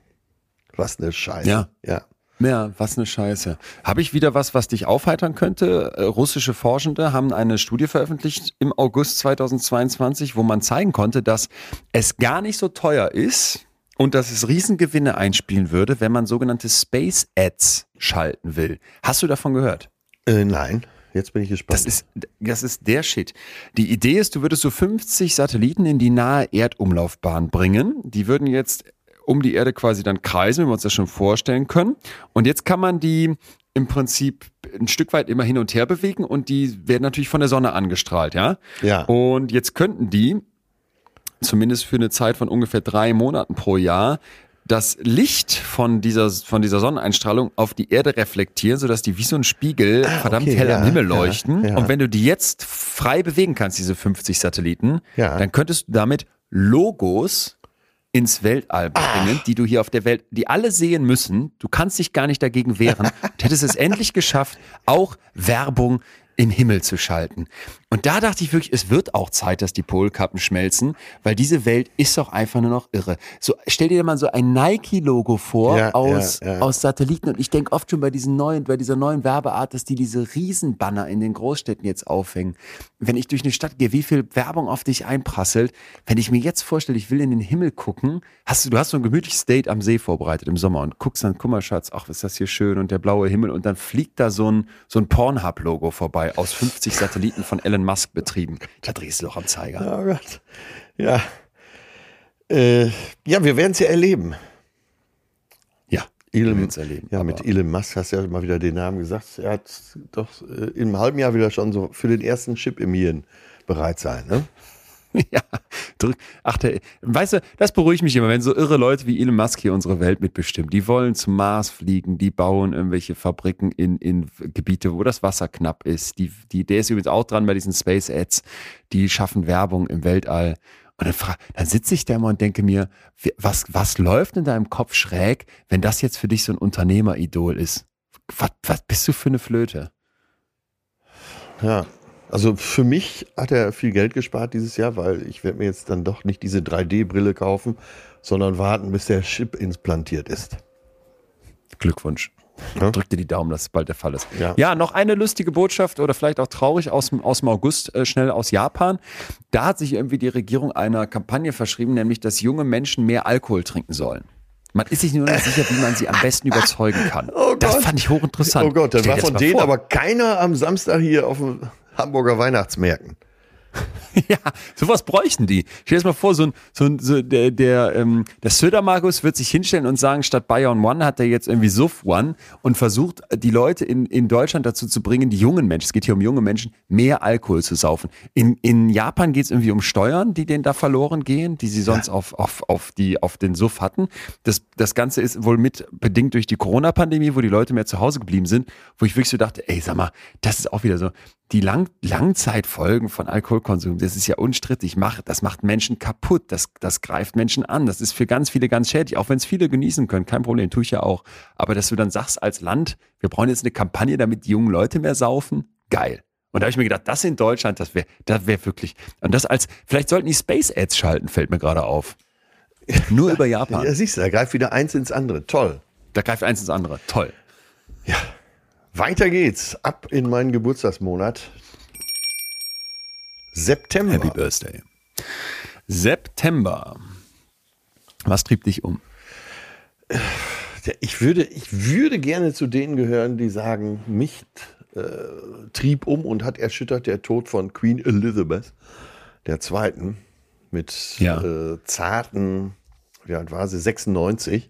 Was eine Scheiße. Ja. ja. Ja, was eine Scheiße. Habe ich wieder was, was dich aufheitern könnte? Äh, russische Forschende haben eine Studie veröffentlicht im August 2022, wo man zeigen konnte, dass es gar nicht so teuer ist und dass es Riesengewinne einspielen würde, wenn man sogenannte Space Ads schalten will. Hast du davon gehört? Äh, nein, jetzt bin ich gespannt. Das ist, das ist der Shit. Die Idee ist, du würdest so 50 Satelliten in die nahe Erdumlaufbahn bringen. Die würden jetzt um die Erde quasi dann kreisen, wenn wir uns das schon vorstellen können. Und jetzt kann man die im Prinzip ein Stück weit immer hin und her bewegen und die werden natürlich von der Sonne angestrahlt, ja? Ja. Und jetzt könnten die, zumindest für eine Zeit von ungefähr drei Monaten pro Jahr, das Licht von dieser, von dieser Sonneneinstrahlung auf die Erde reflektieren, sodass die wie so ein Spiegel verdammt okay, hell ja, am Himmel ja, leuchten. ja. Und wenn du die jetzt frei bewegen kannst, diese 50 Satelliten, Ja. dann könntest du damit Logos ins Weltall bringen, die du hier auf der Welt, die alle sehen müssen. Du kannst dich gar nicht dagegen wehren. Du hättest es endlich geschafft, auch Werbung im Himmel zu schalten. Und da dachte ich wirklich, es wird auch Zeit, dass die Polkappen schmelzen, weil diese Welt ist doch einfach nur noch irre. So, stell dir mal so ein Nike-Logo vor Ja, aus, ja, ja. aus Satelliten. Und ich denke oft schon bei diesen neuen, bei dieser neuen Werbeart, dass die diese Riesenbanner in den Großstädten jetzt aufhängen. Wenn ich durch eine Stadt gehe, wie viel Werbung auf dich einprasselt. Wenn ich mir jetzt vorstelle, ich will in den Himmel gucken, hast du, du hast so ein gemütliches Date am See vorbereitet im Sommer und guckst dann, guck mal, Schatz, ach, ist das hier schön und der blaue Himmel und dann fliegt da so ein, so ein Pornhub-Logo vorbei aus 50 Satelliten von Elon Musk betrieben. Da drehst du doch am Zeiger. Oh Gott. Ja. Äh, ja, wir werden es ja erleben. Ja, Elon, erleben, Ja, mit Elon Musk hast du ja mal wieder den Namen gesagt. Er hat doch äh, im halben Jahr wieder schon so für den ersten Chip im Hirn bereit sein. Ne? Ja, drück. Ach, der, weißt du, das beruhigt mich immer, wenn so irre Leute wie Elon Musk hier unsere Welt mitbestimmen. Die wollen zum Mars fliegen, die bauen irgendwelche Fabriken in, in Gebiete, wo das Wasser knapp ist. Die, die, der ist übrigens auch dran bei diesen Space Ads. Die schaffen Werbung im Weltall. Und dann, dann sitze ich da immer und denke mir, was, was läuft in deinem Kopf schräg, wenn das jetzt für dich so ein Unternehmeridol ist? Was, was bist du für eine Flöte? Ja. Also für mich hat er viel Geld gespart dieses Jahr, weil ich werde mir jetzt dann doch nicht diese 3D-Brille kaufen, sondern warten, bis der Chip implantiert ist. Glückwunsch. Ja. Drück dir die Daumen, dass es bald der Fall ist. Ja. Ja, noch eine lustige Botschaft oder vielleicht auch traurig aus dem, aus dem August, äh, schnell aus Japan. Da hat sich irgendwie die Regierung einer Kampagne verschrieben, nämlich, dass junge Menschen mehr Alkohol trinken sollen. Man ist sich nur nicht sicher, wie man sie am besten überzeugen kann. Oh das fand ich hochinteressant. Oh Gott, dann war von denen vor. aber keiner am Samstag hier auf dem Hamburger Weihnachtsmärkten. Ja, sowas bräuchten die. Stell dir mal vor, so ein, so ein, so der, der, ähm, der Södermarkus wird sich hinstellen und sagen, statt Bayern One hat er jetzt irgendwie Suff One und versucht, die Leute in, in Deutschland dazu zu bringen, die jungen Menschen, es geht hier um junge Menschen, mehr Alkohol zu saufen. In, in Japan geht es irgendwie um Steuern, die denen da verloren gehen, die sie sonst auf, auf, auf, die, auf den Suff hatten. Das, das Ganze ist wohl mit bedingt durch die Corona-Pandemie, wo die Leute mehr zu Hause geblieben sind, wo ich wirklich so dachte, ey, sag mal, das ist auch wieder so, die Lang Langzeitfolgen von Alkoholkonsum, das ist ja unstrittig, macht, das macht Menschen kaputt, das, das greift Menschen an, das ist für ganz viele ganz schädlich, auch wenn es viele genießen können, kein Problem, tue ich ja auch. Aber dass du dann sagst als Land, wir brauchen jetzt eine Kampagne, damit die jungen Leute mehr saufen, geil. Und da habe ich mir gedacht, das in Deutschland, das wäre das wär wirklich, und das als, vielleicht sollten die Space Ads schalten, fällt mir gerade auf. Nur über Japan. Ja, siehst du, da greift wieder eins ins andere. Toll. Da greift eins ins andere, toll. Ja. Weiter geht's. Ab in meinen Geburtstagsmonat. September. Happy Birthday. September. Was trieb dich um? Ich würde, ich würde gerne zu denen gehören, die sagen, mich äh, trieb um und hat erschüttert der Tod von Queen Elizabeth Zweiten mit Ja. äh, zarten, wie alt war sie, 96.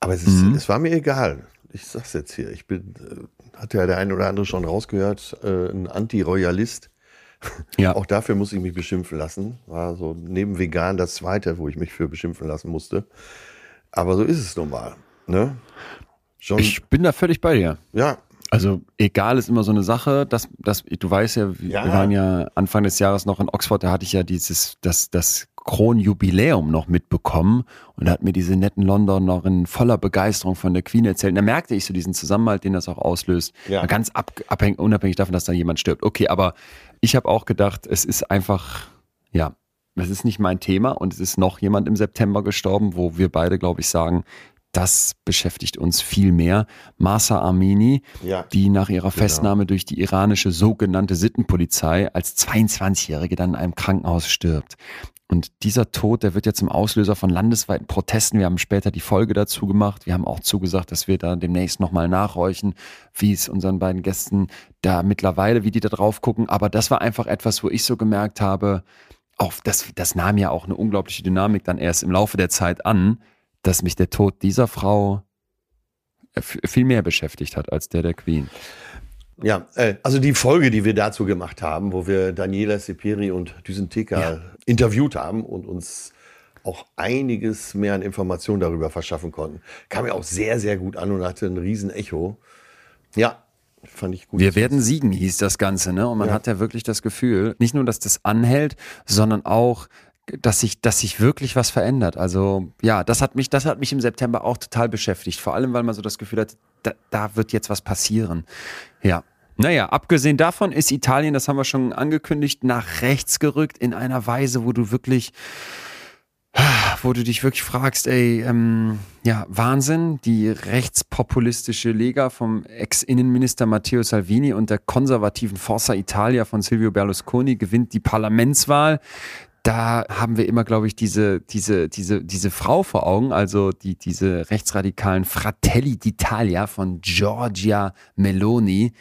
Aber es, ist, Mhm. es war mir egal. Ich sag's jetzt hier. Ich bin, äh, hat ja der eine oder andere schon rausgehört, äh, ein Anti-Royalist. Ja. Auch dafür muss ich mich beschimpfen lassen. War so neben vegan das zweite, wo ich mich für beschimpfen lassen musste. Aber so ist es nun mal. Ne? Schon, Ich bin da völlig bei dir. ja, Also egal ist immer so eine Sache, dass, dass du weißt ja, wir Ja. wir waren ja Anfang des Jahres noch in Oxford, da hatte ich ja dieses, das, das Kronjubiläum noch mitbekommen und hat mir diese netten Londonerin voller Begeisterung von der Queen erzählt. Und da merkte ich so diesen Zusammenhalt, den das auch auslöst. Ja. Ganz ab, abhängig, unabhängig davon, dass da jemand stirbt. Okay, aber ich habe auch gedacht, es ist einfach, ja, es ist nicht mein Thema und es ist noch jemand im September gestorben, wo wir beide, glaube ich, sagen, das beschäftigt uns viel mehr. Masa Amini, Ja. die nach ihrer Festnahme durch die iranische sogenannte Sittenpolizei als 22-Jährige dann in einem Krankenhaus stirbt. Und dieser Tod, der wird ja zum Auslöser von landesweiten Protesten. Wir haben später die Folge dazu gemacht. Wir haben auch zugesagt, dass wir da demnächst nochmal nachhorchen, wie es unseren beiden Gästen da mittlerweile, wie die da drauf gucken. Aber das war einfach etwas, wo ich so gemerkt habe, auch das, das nahm ja auch eine unglaubliche Dynamik dann erst im Laufe der Zeit an, dass mich der Tod dieser Frau äh, viel mehr beschäftigt hat als der der Queen. Ja, äh, also die Folge, die wir dazu gemacht haben, wo wir Daniela Sepiri und Düsenteka Ja. interviewt haben und uns auch einiges mehr an Informationen darüber verschaffen konnten, kam mir auch sehr, sehr gut an und hatte ein riesen Echo. Ja, fand ich gut. Wir werden siegen, hieß das Ganze, ne? Und man hat ja wirklich das Gefühl, nicht nur, dass das anhält, sondern auch, dass sich, dass sich wirklich was verändert. Also ja, das hat mich, das hat mich im September auch total beschäftigt. Vor allem, weil man so das Gefühl hat, da, da wird jetzt was passieren. Ja. Naja, abgesehen davon ist Italien, das haben wir schon angekündigt, nach rechts gerückt in einer Weise, wo du wirklich, wo du dich wirklich fragst, ey, ähm, ja, Wahnsinn, die rechtspopulistische Lega vom Ex-Innenminister Matteo Salvini und der konservativen Forza Italia von Silvio Berlusconi gewinnt die Parlamentswahl. Da haben wir immer, glaube ich, diese, diese, diese, diese Frau vor Augen, also die, diese rechtsradikalen Fratelli d'Italia von Giorgia Meloni.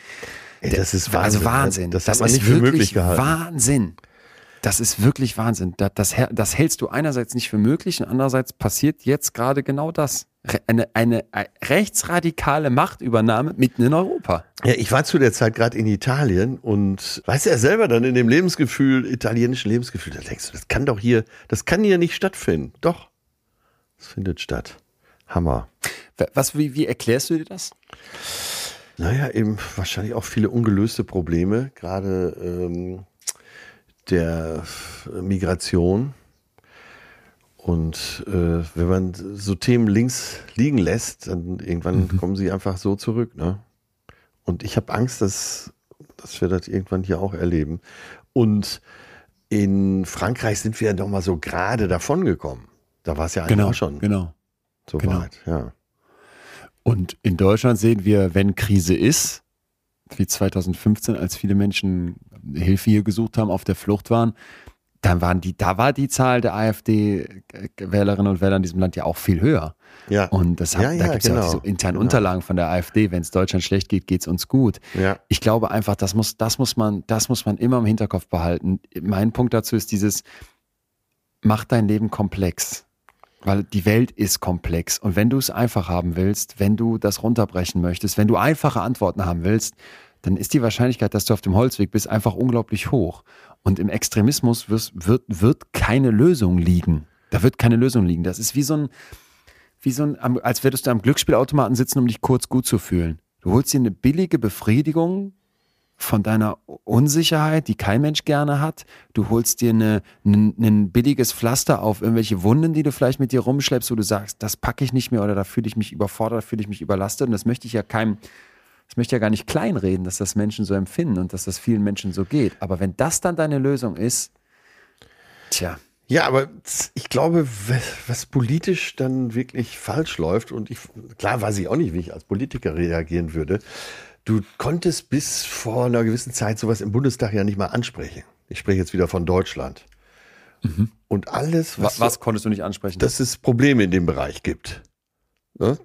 Ey, das ist Also Wahnsinn. Wahnsinn. Das, Das man ist nicht für wirklich möglich gehalten. Wahnsinn. Das ist wirklich Wahnsinn. Das, das, das hältst du einerseits nicht für möglich und andererseits passiert jetzt gerade genau das. Eine, eine äh, rechtsradikale Machtübernahme mitten in Europa. Ja, ich war zu der Zeit gerade in Italien und weißt du ja selber dann in dem Lebensgefühl, italienischen Lebensgefühl, da denkst du, das kann doch hier, das kann hier nicht stattfinden. Doch, es findet statt. Hammer. Was, wie, wie erklärst du dir das? Naja, eben wahrscheinlich auch viele ungelöste Probleme, gerade ähm, der Migration. Und äh, wenn man so Themen links liegen lässt, dann irgendwann kommen sie einfach so zurück. Ne? Und ich habe Angst, dass, dass wir das irgendwann hier auch erleben. Und in Frankreich sind wir ja doch mal so gerade davon gekommen. Da war es ja eigentlich auch schon Genau. so genau. weit. Ja. Und in Deutschland sehen wir, wenn Krise ist, wie 2015, als viele Menschen Hilfe hier gesucht haben, auf der Flucht waren, dann waren die, da war die Zahl der AfD-Wählerinnen und Wähler in diesem Land ja auch viel höher. Ja. Und das hat, Ja, da ja, gibt es ja auch genau. diese internen Genau. Unterlagen von der AfD, wenn es Deutschland schlecht geht, geht es uns gut. Ja. Ich glaube einfach, das muss, das muss man, das muss man immer im Hinterkopf behalten. Mein Punkt dazu ist dieses, mach dein Leben komplex. Weil die Welt ist komplex. Und wenn du es einfach haben willst, wenn du das runterbrechen möchtest, wenn du einfache Antworten haben willst, dann ist die Wahrscheinlichkeit, dass du auf dem Holzweg bist, einfach unglaublich hoch. Und im Extremismus wirst, wird, wird keine Lösung liegen. Da wird keine Lösung liegen. Das ist wie so ein, wie so ein, als würdest du am Glücksspielautomaten sitzen, um dich kurz gut zu fühlen. Du holst dir eine billige Befriedigung von deiner Unsicherheit, die kein Mensch gerne hat. Du holst dir eine, ein, ein billiges Pflaster auf irgendwelche Wunden, die du vielleicht mit dir rumschleppst, wo du sagst, das packe ich nicht mehr oder da fühle ich mich überfordert, fühle ich mich überlastet. Und das möchte ich ja keinem, das möchte ich ja gar nicht kleinreden, dass das Menschen so empfinden und dass das vielen Menschen so geht. Aber wenn das dann deine Lösung ist, tja. Ja, aber ich glaube, was politisch dann wirklich falsch läuft, und ich, klar weiß ich auch nicht, wie ich als Politiker reagieren würde. Du konntest bis vor einer gewissen Zeit sowas im Bundestag ja nicht mal ansprechen. Ich spreche jetzt wieder von Deutschland. Mhm. Und alles, was, was, konntest du nicht ansprechen? Dass es Probleme in dem Bereich gibt. Ne?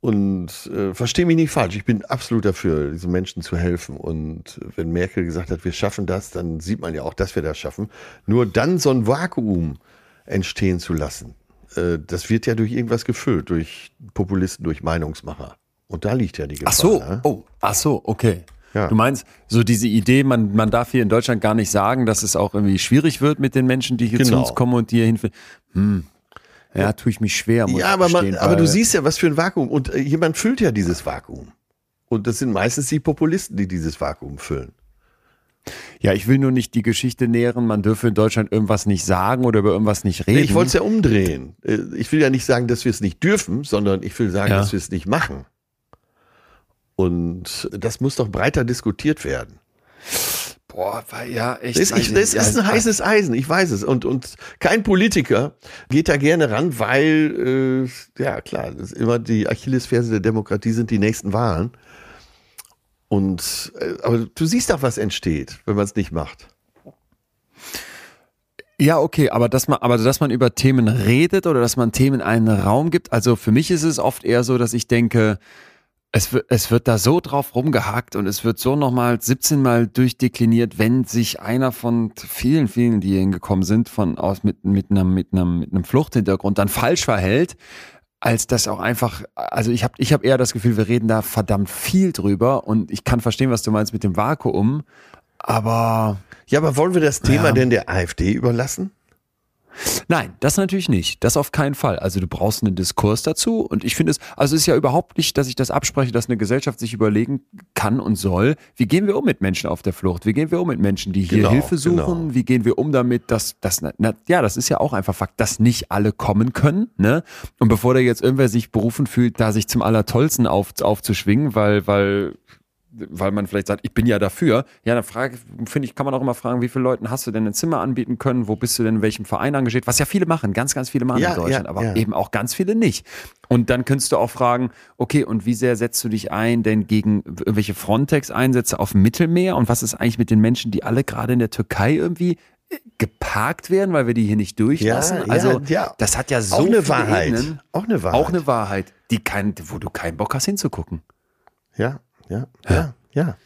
Und äh, verstehe mich nicht falsch, ich bin absolut dafür, diesen Menschen zu helfen. Und wenn Merkel gesagt hat, wir schaffen das, dann sieht man ja auch, dass wir das schaffen. Nur dann so ein Vakuum entstehen zu lassen, äh, das wird ja durch irgendwas gefüllt, durch Populisten, durch Meinungsmacher. Und da liegt ja die Gefahr. Ach so, ne? oh, ach so, okay. Ja. Du meinst, so diese Idee, man, man darf hier in Deutschland gar nicht sagen, dass es auch irgendwie schwierig wird mit den Menschen, die hier genau. zu uns kommen und die hier hinführen. Hm, ja, tue ich mich schwer. ja, aber, man, aber du siehst ja, was für ein Vakuum. Und äh, jemand füllt ja dieses Vakuum. Und das sind meistens die Populisten, die dieses Vakuum füllen. Ja, ich will nur nicht die Geschichte nähren, man dürfe in Deutschland irgendwas nicht sagen oder über irgendwas nicht reden. Nee, ich wollte es ja umdrehen. Äh, ich will ja nicht sagen, dass wir es nicht dürfen, sondern ich will sagen, ja. dass wir es nicht machen. Und das muss doch breiter diskutiert werden. Boah, ja, echt. Das, ich, das ist ein heißes Eisen, ich weiß es. Und, und kein Politiker geht da gerne ran, weil, äh, ja klar, das ist immer die Achillesferse der Demokratie sind die nächsten Wahlen. Und, äh, aber du siehst doch, was entsteht, wenn man es nicht macht. Ja, okay, aber dass man, aber dass man über Themen redet oder dass man Themen einen Raum gibt, also für mich ist es oft eher so, dass ich denke, es wird, es wird da so drauf rumgehackt und es wird so nochmal 17 Mal durchdekliniert, wenn sich einer von vielen, vielen, die hier hingekommen sind, von aus mit, mit einem, mit einem, mit einem Fluchthintergrund dann falsch verhält, als das auch einfach, also ich habe ich hab eher das Gefühl, wir reden da verdammt viel drüber und ich kann verstehen, was du meinst mit dem Vakuum, aber. Ja, aber wollen wir das Thema ja. denn der AfD überlassen? Nein, das natürlich nicht. Das auf keinen Fall. Also du brauchst einen Diskurs dazu und ich finde es, also es ist ja überhaupt nicht, dass ich das abspreche, dass eine Gesellschaft sich überlegen kann und soll, wie gehen wir um mit Menschen auf der Flucht? Wie gehen wir um mit Menschen, die hier genau, Hilfe suchen? Genau. Wie gehen wir um damit, dass, dass na, ja, das ist ja auch einfach Fakt, dass nicht alle kommen können, ne? Und bevor da jetzt irgendwer sich berufen fühlt, da sich zum Allertollsten auf, aufzuschwingen, weil, weil weil man vielleicht sagt, ich bin ja dafür. Ja, dann frage, finde ich, kann man auch immer fragen, wie viele Leuten hast du denn ein Zimmer anbieten können? Wo bist du denn in welchem Verein engagiert? Was ja viele machen, ganz, ganz viele machen ja, in Deutschland, ja, aber ja. eben auch ganz viele nicht. Und dann könntest du auch fragen, okay, und wie sehr setzt du dich ein denn gegen irgendwelche Frontex-Einsätze auf dem Mittelmeer? Und was ist eigentlich mit den Menschen, die alle gerade in der Türkei irgendwie äh, geparkt werden, weil wir die hier nicht durchlassen? Ja, also, ja. das hat ja so auch eine Wahrheit. Ebenen, auch eine Wahrheit. Auch eine Wahrheit, die kein, wo du keinen Bock hast hinzugucken. Ja, ja, ja, ja.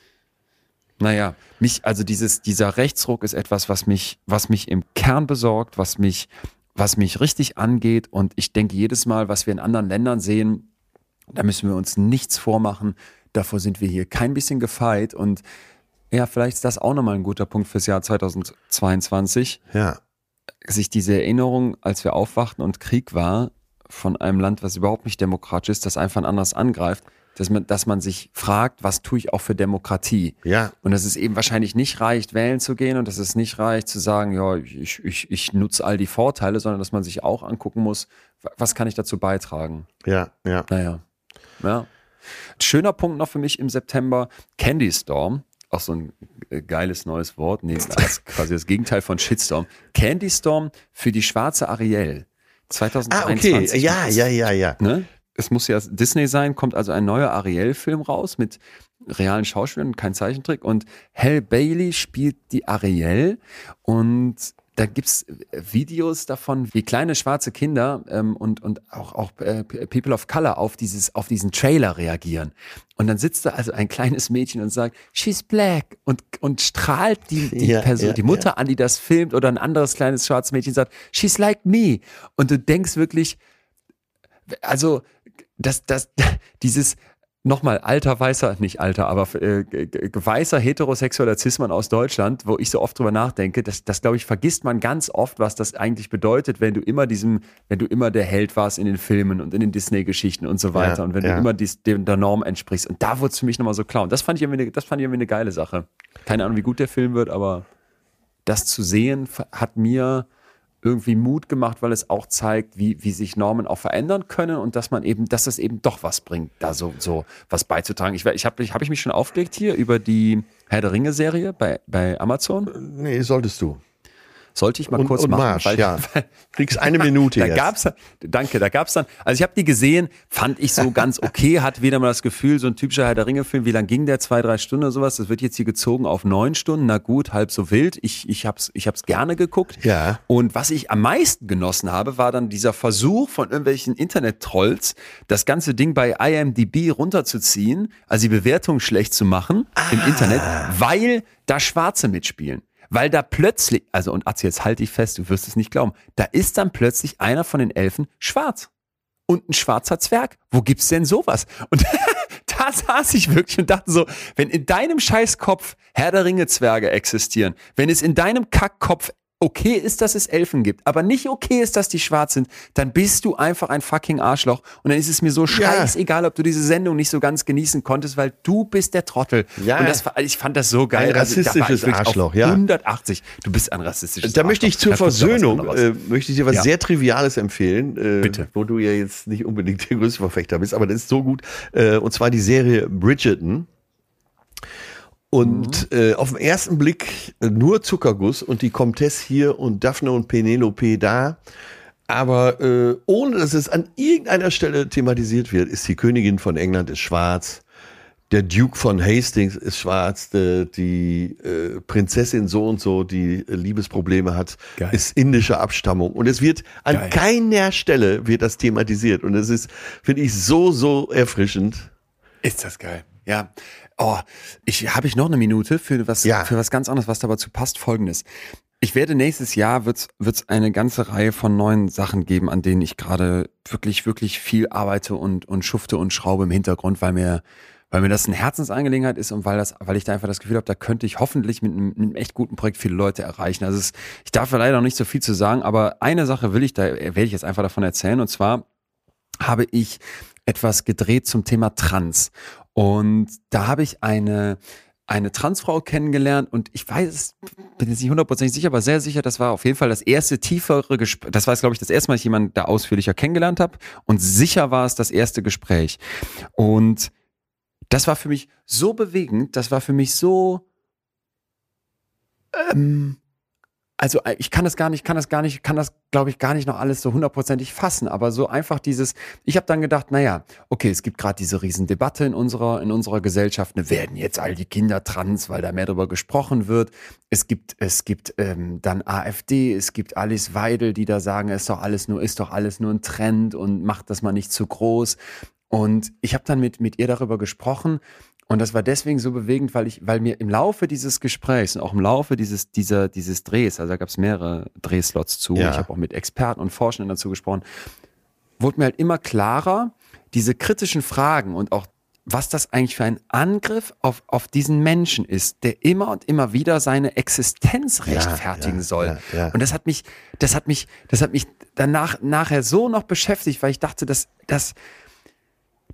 Naja, mich, also dieses, dieser Rechtsruck ist etwas, was mich, was mich im Kern besorgt, was mich, was mich richtig angeht. Und ich denke jedes Mal, was wir in anderen Ländern sehen, da müssen wir uns nichts vormachen. Davor sind wir hier kein bisschen gefeit. Und ja, vielleicht ist das auch nochmal ein guter Punkt fürs Jahr 2022. Ja. Sich diese Erinnerung, als wir aufwachten und Krieg war, von einem Land, was überhaupt nicht demokratisch ist, das einfach anders angreift, dass man, dass man sich fragt, was tue ich auch für Demokratie? Ja. Und dass es eben wahrscheinlich nicht reicht, wählen zu gehen und dass es nicht reicht zu sagen, ja, ich, ich, ich nutze all die Vorteile, sondern dass man sich auch angucken muss, was kann ich dazu beitragen? Ja, ja. Naja. Ja. Schöner Punkt noch für mich im September, Candy Storm. Auch so ein äh, geiles neues Wort. Nee, das quasi das Gegenteil von Shitstorm. Candy Storm für die schwarze Ariel. 2021. Ah, okay. Ja, ja, ja, ja. Ne? Es muss ja Disney sein, kommt also ein neuer Ariel-Film raus mit realen Schauspielern, kein Zeichentrick. Und Hal Bailey spielt die Ariel und da gibt's Videos davon, wie kleine schwarze Kinder ähm, und, und auch, auch äh, People of Color auf, dieses, auf diesen Trailer reagieren. Und dann sitzt da also ein kleines Mädchen und sagt, she's black und, und strahlt die, die ja, Person, ja, die Mutter ja. an, die das filmt oder ein anderes kleines schwarzes Mädchen sagt, she's like me. Und du denkst wirklich, also das, das, dieses, nochmal alter weißer, nicht alter, aber äh, weißer heterosexueller Cis-Mann aus Deutschland, wo ich so oft drüber nachdenke, das, das glaube ich, vergisst man ganz oft, was das eigentlich bedeutet, wenn du immer diesem, wenn du immer der Held warst in den Filmen und in den Disney-Geschichten und so weiter Ja, und wenn ja. du immer dies, dem, der Norm entsprichst. Und da wurde es für mich nochmal so klar. Und das fand ich irgendwie, eine- das fand ich irgendwie eine geile Sache. Keine Ahnung, wie gut der Film wird, aber das zu sehen hat mir irgendwie Mut gemacht, weil es auch zeigt, wie, wie sich Normen auch verändern können und dass man eben, dass es eben doch was bringt, da so, so was beizutragen. Ich, ich habe ich, hab ich mich schon aufgelegt hier über die Herr der Ringe-Serie bei, bei Amazon. Nee, solltest du. Sollte ich mal Und, kurz und machen. Marsch, weil- ja. Kriegst eine Minute da jetzt. gab's, danke, da gab's dann, also ich habe die gesehen, fand ich so ganz okay, hat wieder mal das Gefühl, so ein typischer Herr der Ringe-Film, wie lang ging der? Zwei, drei Stunden oder sowas? Das wird jetzt hier gezogen auf neun Stunden, na gut, halb so wild. Ich, ich hab's, ich hab's gerne geguckt. Ja. Und was ich am meisten genossen habe, war dann dieser Versuch von irgendwelchen Internet-Trolls, das ganze Ding bei IMDb runterzuziehen, also die Bewertung schlecht zu machen im Internet, weil da Schwarze mitspielen. Weil da plötzlich, also und Atze, jetzt halte ich fest, du wirst es nicht glauben, da ist dann plötzlich einer von den Elfen schwarz. Und ein schwarzer Zwerg. Wo gibt's denn sowas? Und da saß ich wirklich und dachte so, wenn in deinem Scheißkopf Herr der Ringe Zwerge existieren, wenn es in deinem Kackkopf okay ist, dass es Elfen gibt, aber nicht okay ist, dass die schwarz sind, dann bist du einfach ein fucking Arschloch. Und dann ist es mir so scheißegal, ob du diese Sendung nicht so ganz genießen konntest, weil du bist der Trottel. Ja. Und das, ich fand das so geil. Ein Also, rassistisches auf Arschloch, ja. 180. Du bist ein rassistisches Da möchte ich zur Arschloch. Da Versöhnung, äh, möchte ich dir was Ja. sehr Triviales empfehlen, äh, Bitte. wo du ja jetzt nicht unbedingt der größte Verfechter bist, aber das ist so gut. Äh, und zwar die Serie Bridgerton. Und Mhm. äh, auf den ersten Blick äh, nur Zuckerguss und die Comtesse hier und Daphne und Penelope da. Aber äh, ohne dass es an irgendeiner Stelle thematisiert wird, ist die Königin von England ist schwarz. Der Duke von Hastings ist schwarz, die, die äh, Prinzessin so und so, die äh, Liebesprobleme hat, Geil. ist indischer Abstammung. Und es wird an Geil. keiner Stelle wird das thematisiert. Und es ist, finde ich, so, so erfrischend. Ist das geil. Ja. Oh, ich habe ich noch eine Minute für was Ja. für was ganz anderes, was dazu passt. Folgendes: Ich werde nächstes Jahr wird's wird's eine ganze Reihe von neuen Sachen geben, an denen ich gerade wirklich wirklich viel arbeite und und schufte und schraube im Hintergrund, weil mir weil mir das eine Herzensangelegenheit ist und weil das, weil ich da einfach das Gefühl habe, da könnte ich hoffentlich mit einem, mit einem echt guten Projekt viele Leute erreichen. Also es, ich darf da leider noch nicht so viel zu sagen, aber eine Sache will ich da, werde ich jetzt einfach davon erzählen und zwar habe ich etwas gedreht zum Thema Trans. Und da habe ich eine, eine Transfrau kennengelernt und ich weiß, bin jetzt nicht hundertprozentig sicher, aber sehr sicher, das war auf jeden Fall das erste tiefere Gespräch. Das war, glaube ich, das erste Mal, dass ich jemanden da ausführlicher kennengelernt habe. Und sicher war es das erste Gespräch. Und das war für mich so bewegend, das war für mich so, ähm, also äh, ich kann das gar nicht, kann das gar nicht, kann das, glaube ich, gar nicht noch alles so hundertprozentig fassen. Aber so einfach dieses, ich habe dann gedacht, naja, okay, es gibt gerade diese Riesendebatte in unserer, in unserer Gesellschaft. Ne, werden jetzt all die Kinder trans, weil da mehr darüber gesprochen wird. Es gibt, es gibt ähm, dann AfD, es gibt Alice Weidel, die da sagen, ist doch alles nur, ist doch alles nur ein Trend und macht das mal nicht zu groß. Und ich habe dann mit, mit ihr darüber gesprochen und das war deswegen so bewegend, weil ich, weil mir im Laufe dieses Gesprächs und auch im Laufe dieses, dieser, dieses Drehs, also da gab es mehrere Drehslots zu, Ja. ich habe auch mit Experten und Forschenden dazu gesprochen, wurde mir halt immer klarer, diese kritischen Fragen und auch was das eigentlich für ein Angriff auf, auf diesen Menschen ist, der immer und immer wieder seine Existenz rechtfertigen ja, soll. ja, ja. Und das hat mich, das hat mich, das hat mich danach, nachher so noch beschäftigt, weil ich dachte, das, das,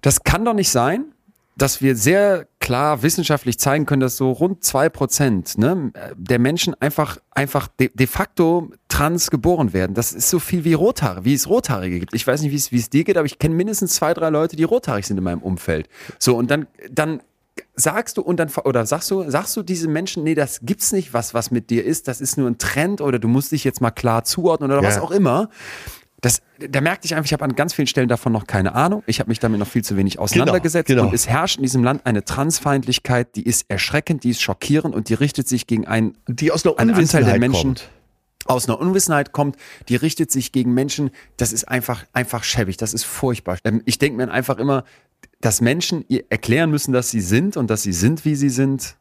das kann doch nicht sein, dass wir sehr klar wissenschaftlich zeigen können, dass so rund zwei Prozent ne, der Menschen einfach, einfach de, de facto trans geboren werden. Das ist so viel wie Rothaare, wie es Rothaarige gibt. Ich weiß nicht, wie es, wie es dir geht, aber ich kenne mindestens zwei, drei Leute, die rothaarig sind in meinem Umfeld. So, und dann, dann sagst du und dann oder sagst du sagst du diesen Menschen nee das gibt's nicht was was mit dir ist das ist nur ein Trend oder du musst dich jetzt mal klar zuordnen oder Ja. was auch immer das, da merkte ich einfach, ich habe an ganz vielen Stellen davon noch keine Ahnung. Ich habe mich damit noch viel zu wenig auseinandergesetzt. genau. Und es herrscht in diesem Land eine Transfeindlichkeit, die ist erschreckend, die ist schockierend und die richtet sich gegen einen, Die aus einer einen Anteil der Unwissenheit Menschen kommt. aus einer Unwissenheit kommt, die richtet sich gegen Menschen. Das ist einfach, einfach schäbig, das ist furchtbar. Ähm, Ich denke mir einfach immer, dass Menschen ihr erklären müssen, dass sie sind und dass sie sind, wie sie sind.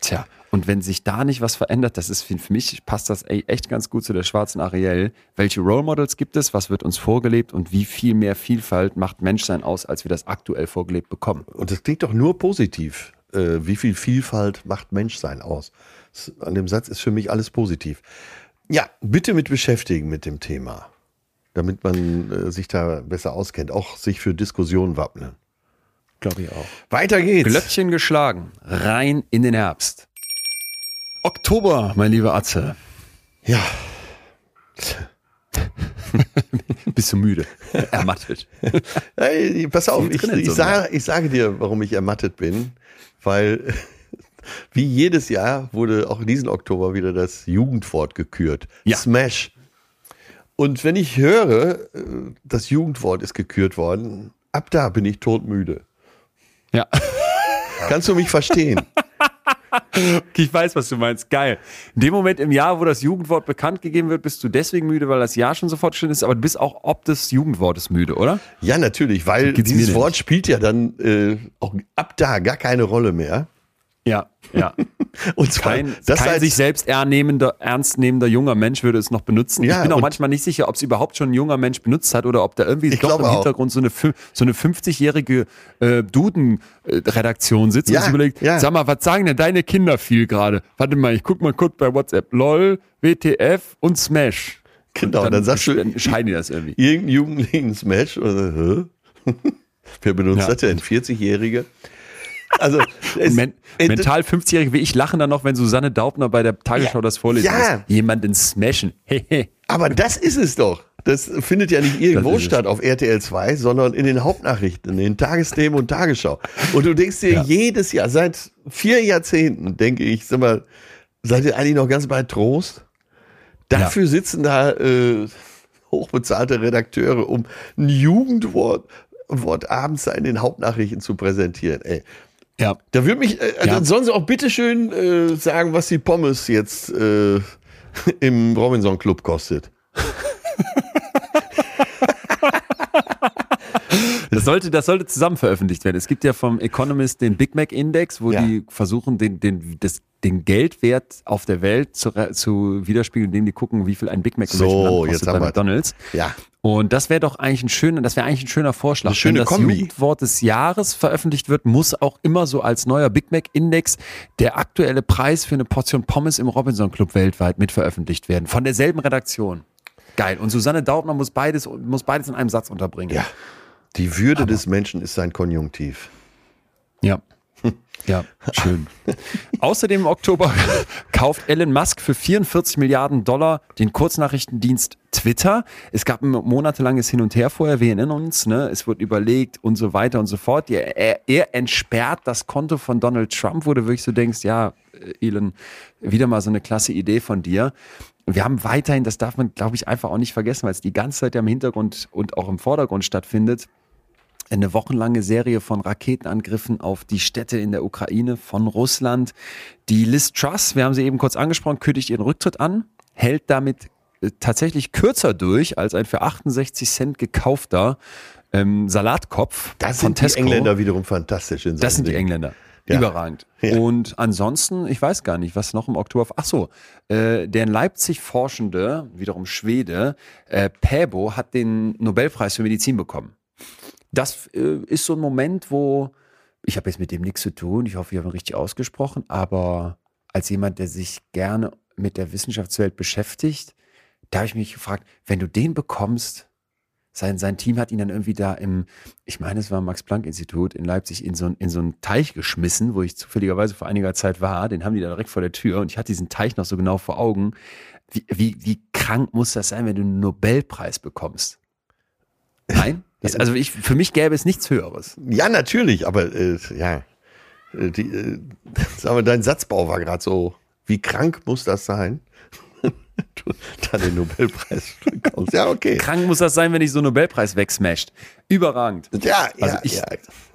Tja, und wenn sich da nicht was verändert, das ist für, mich, passt das e- echt ganz gut zu der schwarzen Ariel. Welche Role Models gibt es? Was wird uns vorgelebt? Und wie viel mehr Vielfalt macht Menschsein aus, als wir das aktuell vorgelebt bekommen? Und das klingt doch nur positiv. Äh, wie viel Vielfalt macht Menschsein aus? Das, an dem Satz ist für mich alles positiv. Ja, bitte mit beschäftigen mit dem Thema, damit man äh, sich da besser auskennt, auch sich für Diskussionen wappnen. Glaube ich auch. Weiter geht's. Glöckchen geschlagen, rein in den Herbst. Oktober, mein lieber Atze. Ja, Bist du müde? Ermattet. Hey, pass auf, ich, ich, sage, ich sage dir, warum ich ermattet bin, weil wie jedes Jahr wurde auch diesen Oktober wieder das Jugendwort gekürt. Ja. Smash. Und wenn ich höre, äh, das Jugendwort ist gekürt worden, ab da bin ich todmüde. Ja. Kannst du mich verstehen? Ich weiß, was du meinst. Geil. In dem Moment im Jahr, wo das Jugendwort bekannt gegeben wird, bist du deswegen müde, weil das Jahr schon so fortgeschritten ist, aber du bist auch ob des Jugendwortes müde, oder? Ja, natürlich, weil dieses. Wort spielt ja dann äh, auch ab da gar keine Rolle mehr. Ja, ja. Und zwar, Kein, das kein sich selbst ernehmender, ernst nehmender junger Mensch würde es noch benutzen. Ja, ich bin auch und- manchmal nicht sicher, ob es überhaupt schon ein junger Mensch benutzt hat oder ob da irgendwie doch im auch. Hintergrund so eine, so eine 50-jährige äh, Duden-Redaktion sitzt Ja, und sich überlegt, ja. sag mal, was sagen denn deine Kinder viel gerade? Warte mal, ich guck mal kurz bei WhatsApp. LOL, WTF und Smash. Genau, dann sagst du- dann scheiden die das irgendwie. irgendein Jugendlichen Smash oder hä? Wer benutzt Ja. das denn? 40-Jährige? Also, es, Men äh, mental 50-Jährige wie ich lachen dann noch, wenn Susanne Daubner bei der Tagesschau Ja, das vorlesen ja. muss. Jemanden smashen. Aber das ist es doch. Das findet ja nicht irgendwo es. statt auf RTL 2, sondern in den Hauptnachrichten, in den Tagesthemen und Tagesschau. Und du denkst dir Ja. jedes Jahr, seit vier Jahrzehnten, denke ich, sag mal, seid ihr eigentlich noch ganz bei Trost? Dafür sitzen da äh, hochbezahlte Redakteure, um ein Jugendwort Wort abends in den Hauptnachrichten zu präsentieren. Ey, ja. Da würde mich, äh, Ja. dann sollen sie auch bitteschön äh, sagen, was die Pommes jetzt äh, im Robinson Club kostet. Das sollte, das sollte zusammen veröffentlicht werden. Es gibt ja vom Economist den Big Mac Index, wo Ja. die versuchen, den, den, das, den Geldwert auf der Welt zu, zu widerspiegeln, indem die gucken, wie viel ein Big Mac So, jetzt kostet bei McDonalds. Ja. Und das wäre doch eigentlich ein schöner, das wäre eigentlich ein schöner Vorschlag. Eine schöne Wenn das Kombi. Jugendwort des Jahres veröffentlicht wird, muss auch immer so als neuer Big Mac Index der aktuelle Preis für eine Portion Pommes im Robinson Club weltweit mit veröffentlicht werden. Von derselben Redaktion. Geil. Und Susanne Daubner muss beides, muss beides in einem Satz unterbringen. Ja. Die Würde des Menschen ist sein Konjunktiv. Ja. Ja, schön. Außerdem im Oktober kauft Elon Musk für 44 Milliarden Dollar den Kurznachrichtendienst Twitter. Es gab ein monatelanges Hin und Her vorher, wir erinnern uns, ne? es wird überlegt und so weiter und so fort. Er, er, er entsperrt das Konto von Donald Trump, wo du wirklich so denkst, ja, äh, Elon, wieder mal so eine klasse Idee von dir. Wir haben weiterhin, das darf man, glaube ich, einfach auch nicht vergessen, weil es die ganze Zeit ja im Hintergrund und auch im Vordergrund stattfindet eine wochenlange Serie von Raketenangriffen auf die Städte in der Ukraine von Russland. Die Liz Truss, wir haben sie eben kurz angesprochen, kündigt ihren Rücktritt an, hält damit äh, tatsächlich kürzer durch als ein für 68 Cent gekaufter ähm, Salatkopf Das sind die Tesco. Engländer wiederum fantastisch in Das sind die Dingen. Engländer. Ja. Überragend. Ja. Und ansonsten, ich weiß gar nicht, was noch im Oktober. Ach so, äh, der in Leipzig forschende, wiederum Schwede, äh, Päbo hat den Nobelpreis für Medizin bekommen. Das äh, ist so ein Moment, wo ich habe jetzt mit dem nichts zu tun. Ich hoffe, ich habe ihn richtig ausgesprochen. Aber als jemand, der sich gerne mit der Wissenschaftswelt beschäftigt, da habe ich mich gefragt, wenn du den bekommst, sein, sein Team hat ihn dann irgendwie da im, ich meine, es war Max-Planck-Institut in Leipzig, in so, in so einen Teich geschmissen, wo ich zufälligerweise vor einiger Zeit war. Den haben die da direkt vor der Tür und ich hatte diesen Teich noch so genau vor Augen. Wie, wie, wie krank muss das sein, wenn du einen Nobelpreis bekommst? Nein? Das, also ich, für mich gäbe es nichts Höheres. Ja, natürlich, aber äh, ja. Äh, Die, äh, sag mal, dein Satzbau war gerade so, wie krank muss das sein? du dann den Nobelpreis bekommst. Ja, okay. Krank muss das sein, wenn ich so einen Nobelpreis wegsmasht. Überragend. Ja, ja, Also ich- ja.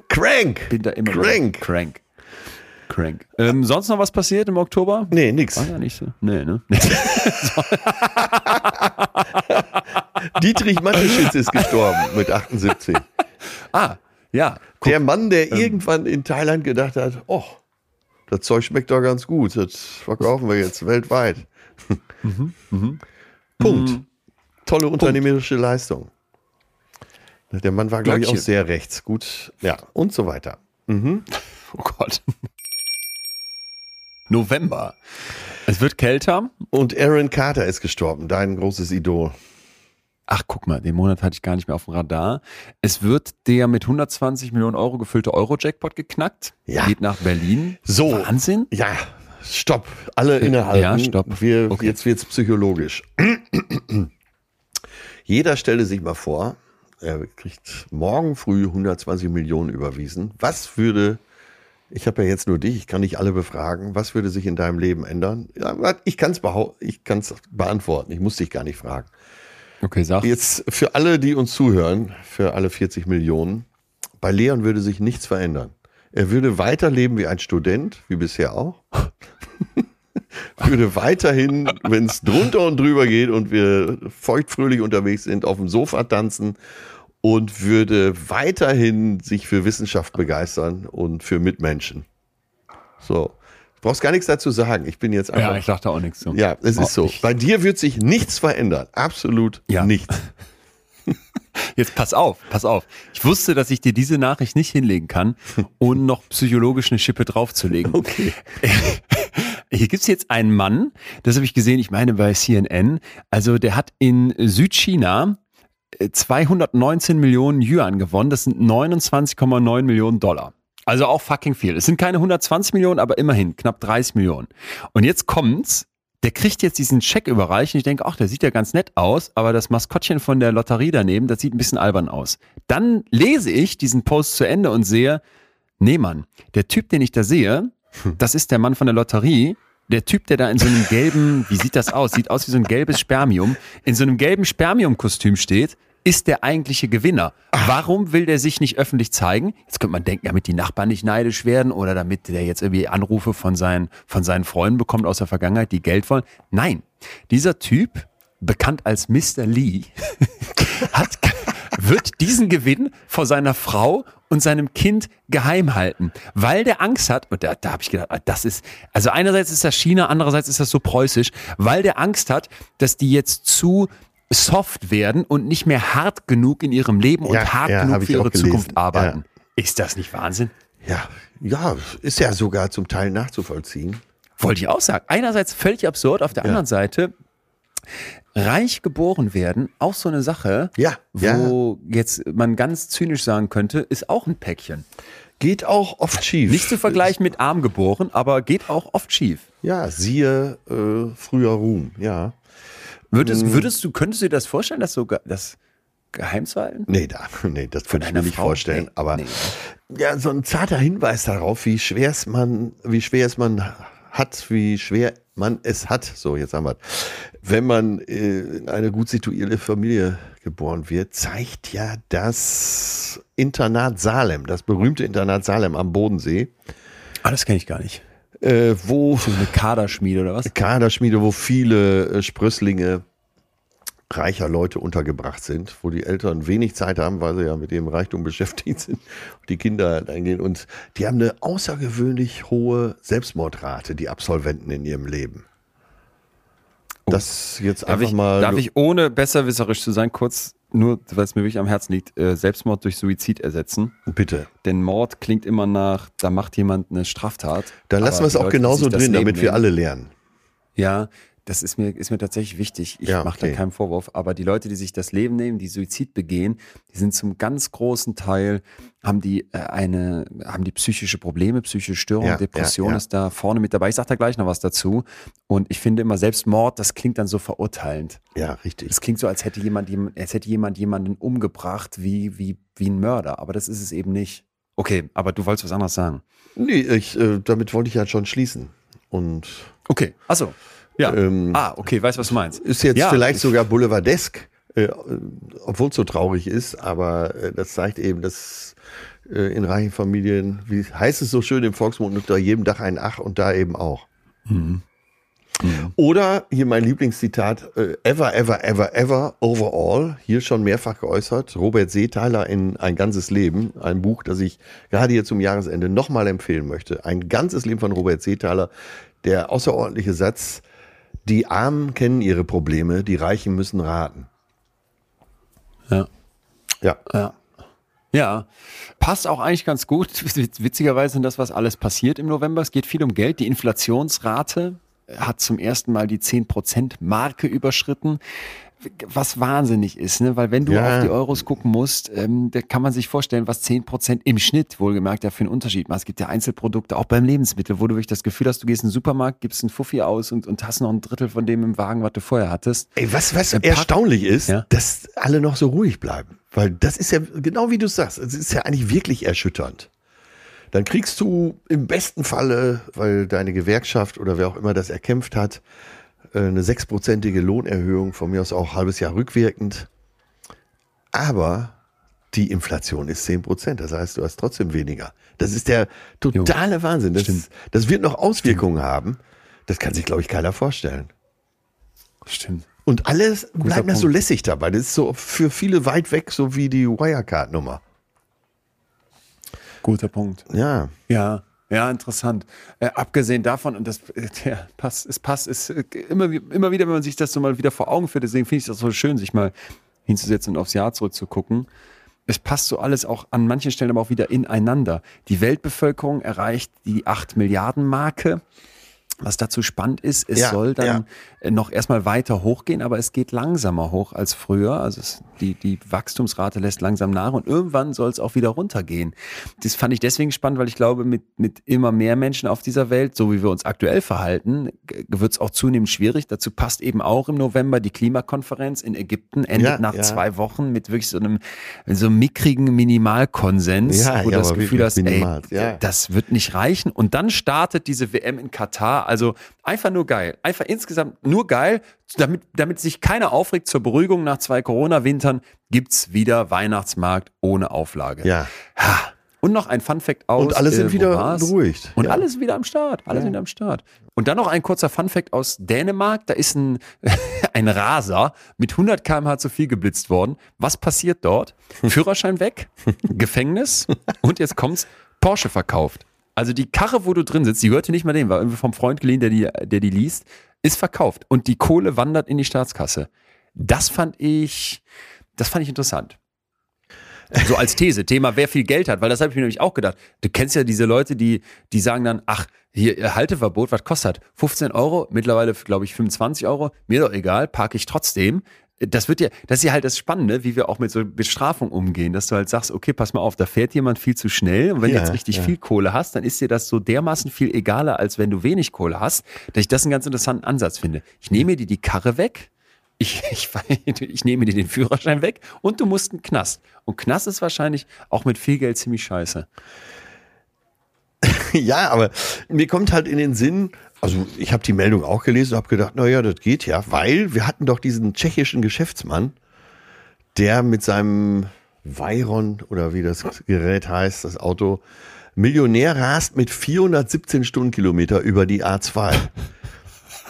Crank. Bin da immer Crank. Crank. Crank. Ähm, sonst noch was passiert im Oktober? Nee, nix. War ja nicht so. Nee, ne? Dietrich Mateschitz ist gestorben mit 78. ah, ja. Der Mann, der irgendwann in Thailand gedacht hat, oh, das Zeug schmeckt doch ganz gut. Das verkaufen wir jetzt weltweit. Punkt. Tolle unternehmerische Leistung. Der Mann war, glaube ich, auch sehr rechts. Gut, ja, und so weiter. Oh Gott. November. Es wird kälter. Und Aaron Carter ist gestorben, dein großes Idol. Ach, guck mal, den Monat hatte ich gar nicht mehr auf dem Radar. Es wird der mit 120 Millionen Euro gefüllte Euro-Jackpot geknackt. Ja. Geht nach Berlin. So. Wahnsinn. Ja, stopp. Alle innehalten. ja, stopp. Wir, Okay. Jetzt wird's psychologisch. Jeder stelle sich mal vor, er kriegt morgen früh 120 Millionen überwiesen. Was würde, ich habe ja jetzt nur dich, ich kann nicht alle befragen, was würde sich in deinem Leben ändern? Ja, ich kann es ich kann's beantworten, ich muss dich gar nicht fragen. Okay, sag. Jetzt für alle, die uns zuhören, für alle 40 Millionen, bei Leon würde sich nichts verändern. Er würde weiterleben wie ein Student, wie bisher auch. würde weiterhin, wenn es drunter und drüber geht und wir feuchtfröhlich unterwegs sind, auf dem Sofa tanzen und würde weiterhin sich für Wissenschaft begeistern und für Mitmenschen. So. Du brauchst gar nichts dazu sagen. Ich bin jetzt einfach. Ja, ich dachte auch nichts zu. Ja, es Oh, ist so. Bei dir wird sich nichts verändern. Absolut Ja. nichts. Jetzt pass auf, pass auf. Ich wusste, dass ich dir diese Nachricht nicht hinlegen kann, ohne noch psychologisch eine Schippe draufzulegen. Okay. Hier gibt's jetzt einen Mann, das habe ich gesehen, ich meine bei CNN, also der hat in Südchina äh, 219 Millionen Yuan gewonnen, das sind 29,9 Millionen Dollar. Also auch fucking viel. Es sind keine 120 Millionen, aber immerhin knapp 30 Millionen. Und jetzt kommt's, der kriegt jetzt diesen Scheck überreicht und ich denke, ach, der sieht ja ganz nett aus, aber das Maskottchen von der Lotterie daneben, das sieht ein bisschen albern aus. Dann lese ich diesen Post zu Ende und sehe, nee Mann, der Typ, den ich da sehe, das ist der Mann von der Lotterie. Der Typ, der da in so einem gelben, wie sieht das aus? Sieht aus wie so ein gelbes Spermium, in so einem gelben Spermium-Kostüm steht, ist der eigentliche Gewinner. Warum will der sich nicht öffentlich zeigen? Jetzt könnte man denken, damit die Nachbarn nicht neidisch werden oder damit der jetzt irgendwie Anrufe von seinen, von seinen Freunden bekommt aus der Vergangenheit, die Geld wollen. Nein, dieser Typ, bekannt als Mr. Lee, hat, wird diesen Gewinn vor seiner Frau und seinem Kind geheim halten, weil der Angst hat, und da, da habe ich gedacht, ah, das ist, also einerseits ist das China, andererseits ist das so preußisch, weil der Angst hat, dass die jetzt zu soft werden und nicht mehr hart genug in ihrem Leben und Ja, hart ja, genug für ihre. Zukunft arbeiten. Ist das nicht Wahnsinn? Ja, ja, ist ja sogar zum Teil nachzuvollziehen. Wollte ich auch sagen. Einerseits völlig absurd, auf der anderen Seite reich geboren werden, auch so eine Sache, Ja, wo jetzt man ganz zynisch sagen könnte, ist auch ein Päckchen. Geht auch oft schief. Nicht zu vergleichen mit arm geboren, aber geht auch oft schief. Ja, siehe äh, früher Ruhm, ja. Würdest, würdest du, könntest du dir das vorstellen, dass so ge- das geheim zu halten? Nee, da, nee das könnte ich mir nicht Frau? vorstellen. Nee, aber nee. ja, so ein zarter Hinweis darauf, wie schwer es man, wie schwer es man hat, wie schwer man es hat. So, jetzt haben wir Wenn man äh, in eine gut situierte Familie geboren wird, zeigt ja das Internat Salem, das berühmte Internat Salem am Bodensee, Ah, das kenne ich gar nicht. Äh, wo So eine Kaderschmiede oder was? Kaderschmiede, wo viele äh, Sprösslinge reicher Leute untergebracht sind, wo die Eltern wenig Zeit haben, weil sie ja mit dem Reichtum beschäftigt sind und die Kinder eingehen. Und die haben eine außergewöhnlich hohe Selbstmordrate, die Absolventen in ihrem Leben. Das jetzt Darf, einfach ich, mal. darf ich, ohne besserwisserisch zu sein, kurz, nur es mir wirklich am Herzen liegt, äh, Selbstmord durch Suizid ersetzen? bitte. Denn Mord klingt immer nach, da macht jemand eine Straftat. Dann lassen wir es auch Leute, genauso drin, damit wir nehmen- alle lernen. Ja, das ist mir, ist mir tatsächlich wichtig. Ich Ja, mache da keinen Vorwurf. Aber die Leute, die sich das Leben nehmen, die Suizid begehen, die sind zum ganz großen Teil, haben die äh, eine, haben die psychische Probleme, psychische Störungen, Ja, Depression ja, ist da vorne mit dabei. Ich sage da gleich noch was dazu. Und ich finde immer Selbstmord, das klingt dann so verurteilend. Ja, richtig. Es klingt so, als hätte jemand, jem- als hätte jemand jemanden umgebracht wie, wie, wie ein Mörder. Aber das ist es eben nicht. Okay, aber du wolltest was anderes sagen. Nee, ich, äh, damit wollte ich ja schon schließen. Und Okay, achso. Ja. Ähm, ah, okay, weiß, was du meinst. Ist jetzt Ja, vielleicht ich- sogar boulevardesk, äh, obwohl es so traurig ist, aber äh, das zeigt eben, dass äh, in reichen Familien, wie heißt es so schön im Volksmund, unter jedem Dach ein Ach und da eben auch. Oder hier mein Lieblingszitat, äh, ever, ever, ever, ever, overall, hier schon mehrfach geäußert, Robert Seethaler in Ein ganzes Leben, ein Buch, das ich gerade hier zum Jahresende nochmal empfehlen möchte. Ein ganzes Leben von Robert Seethaler, der außerordentliche Satz, die Armen kennen ihre Probleme, die Reichen müssen raten. Ja. Ja. Ja. Ja, passt auch eigentlich ganz gut. Witzigerweise sind das, was alles passiert im November. Es geht viel um Geld. Die Inflationsrate hat zum ersten Mal die 10%-Marke überschritten. Was wahnsinnig ist, ne? weil wenn du Ja. auf die Euros gucken musst, ähm, da kann man sich vorstellen, was 10% im Schnitt wohlgemerkt ja für einen Unterschied macht. Es gibt ja Einzelprodukte, auch beim Lebensmittel, wo du wirklich das Gefühl hast, du gehst in den Supermarkt, gibst einen Fuffi aus und, und hast noch ein Drittel von dem im Wagen, was du vorher hattest. Ey, was, was erstaunlich ist, Ja. dass alle noch so ruhig bleiben. Weil das ist ja, genau wie du sagst, es ist ja eigentlich wirklich erschütternd. Dann kriegst du im besten Falle, weil deine Gewerkschaft oder wer auch immer das erkämpft hat, eine sechsprozentige Lohnerhöhung, von mir aus auch halbes Jahr rückwirkend. Aber die Inflation ist 10 Prozent. Das heißt, du hast trotzdem weniger. Das ist der totale Wahnsinn. Das, Stimmt. das wird noch Auswirkungen haben. Das kann sich, glaube ich, keiner vorstellen. Stimmt. Und alles bleibt da so lässig dabei. Das ist so für viele weit weg, so wie die Wirecard-Nummer. Guter Punkt. Ja. Ja, ja, interessant. Äh, abgesehen davon, und das äh, ja, passt, es passt, ist äh, immer, immer wieder, wenn man sich das so mal wieder vor Augen führt, deswegen finde ich das so schön, sich mal hinzusetzen und aufs Jahr zurückzugucken. Es passt so alles auch an manchen Stellen aber auch wieder ineinander. Die Weltbevölkerung erreicht die 8 Milliarden Marke. Was dazu spannend ist, es Ja, soll dann ja. äh, noch erstmal weiter hochgehen, aber es geht langsamer hoch als früher. Also es, die, die Wachstumsrate lässt langsam nach und irgendwann soll es auch wieder runtergehen. Das fand ich deswegen spannend, weil ich glaube, mit, mit immer mehr Menschen auf dieser Welt, so wie wir uns aktuell verhalten, wird es auch zunehmend schwierig. Dazu passt eben auch im November die Klimakonferenz in Ägypten, endet Ja, nach zwei Wochen mit wirklich so einem so einem mickrigen Minimalkonsens, Ja, wo du das Gefühl hast, ey, das wird nicht reichen. Und dann startet diese WM in Katar. Also einfach nur geil. Einfach insgesamt nur geil. Damit, damit sich keiner aufregt zur Beruhigung nach zwei Corona-Wintern, gibt's wieder Weihnachtsmarkt ohne Auflage. Ja. Ha. Und noch ein Fun-Fact aus. Und alle sind äh, wieder beruhigt. Und Ja. alles sind wieder am Start. Alles wieder am Start. Und dann noch ein kurzer Fun-Fact aus Dänemark. Da ist ein, ein Raser mit 100 km/h zu viel geblitzt worden. Was passiert dort? Führerschein weg, Gefängnis und jetzt kommt's, Porsche verkauft. Also die Karre, wo du drin sitzt, die gehörte nicht mehr dem, war irgendwie vom Freund geliehen, der die, der die liest, ist verkauft. Und die Kohle wandert in die Staatskasse. Das fand ich, das fand ich interessant. So als These, Thema, wer viel Geld hat, weil das habe ich mir nämlich auch gedacht. Du kennst ja diese Leute, die, die sagen dann, ach, hier äh, Halteverbot, was kostet? 15 Euro, mittlerweile glaube ich 25 Euro, mir doch egal, parke ich trotzdem. Das wird ja, das ist ja halt das Spannende, wie wir auch mit so Bestrafung umgehen, dass du halt sagst, okay, pass mal auf, da fährt jemand viel zu schnell und wenn du Ja, jetzt richtig ja. viel Kohle hast, dann ist dir das so dermaßen viel egaler, als wenn du wenig Kohle hast, dass ich das einen ganz interessanten Ansatz finde. Ich nehme dir die Karre weg, ich, ich, ich nehme dir den Führerschein weg und du musst einen Knast. Und Knast ist wahrscheinlich auch mit viel Geld ziemlich scheiße. Ja, aber mir kommt halt in den Sinn, also ich habe die Meldung auch gelesen und habe gedacht, naja, das geht ja, weil wir hatten doch diesen tschechischen Geschäftsmann, der mit seinem Veyron oder wie das Gerät heißt, das Auto, Millionär rast mit 417 Stundenkilometer über die A2.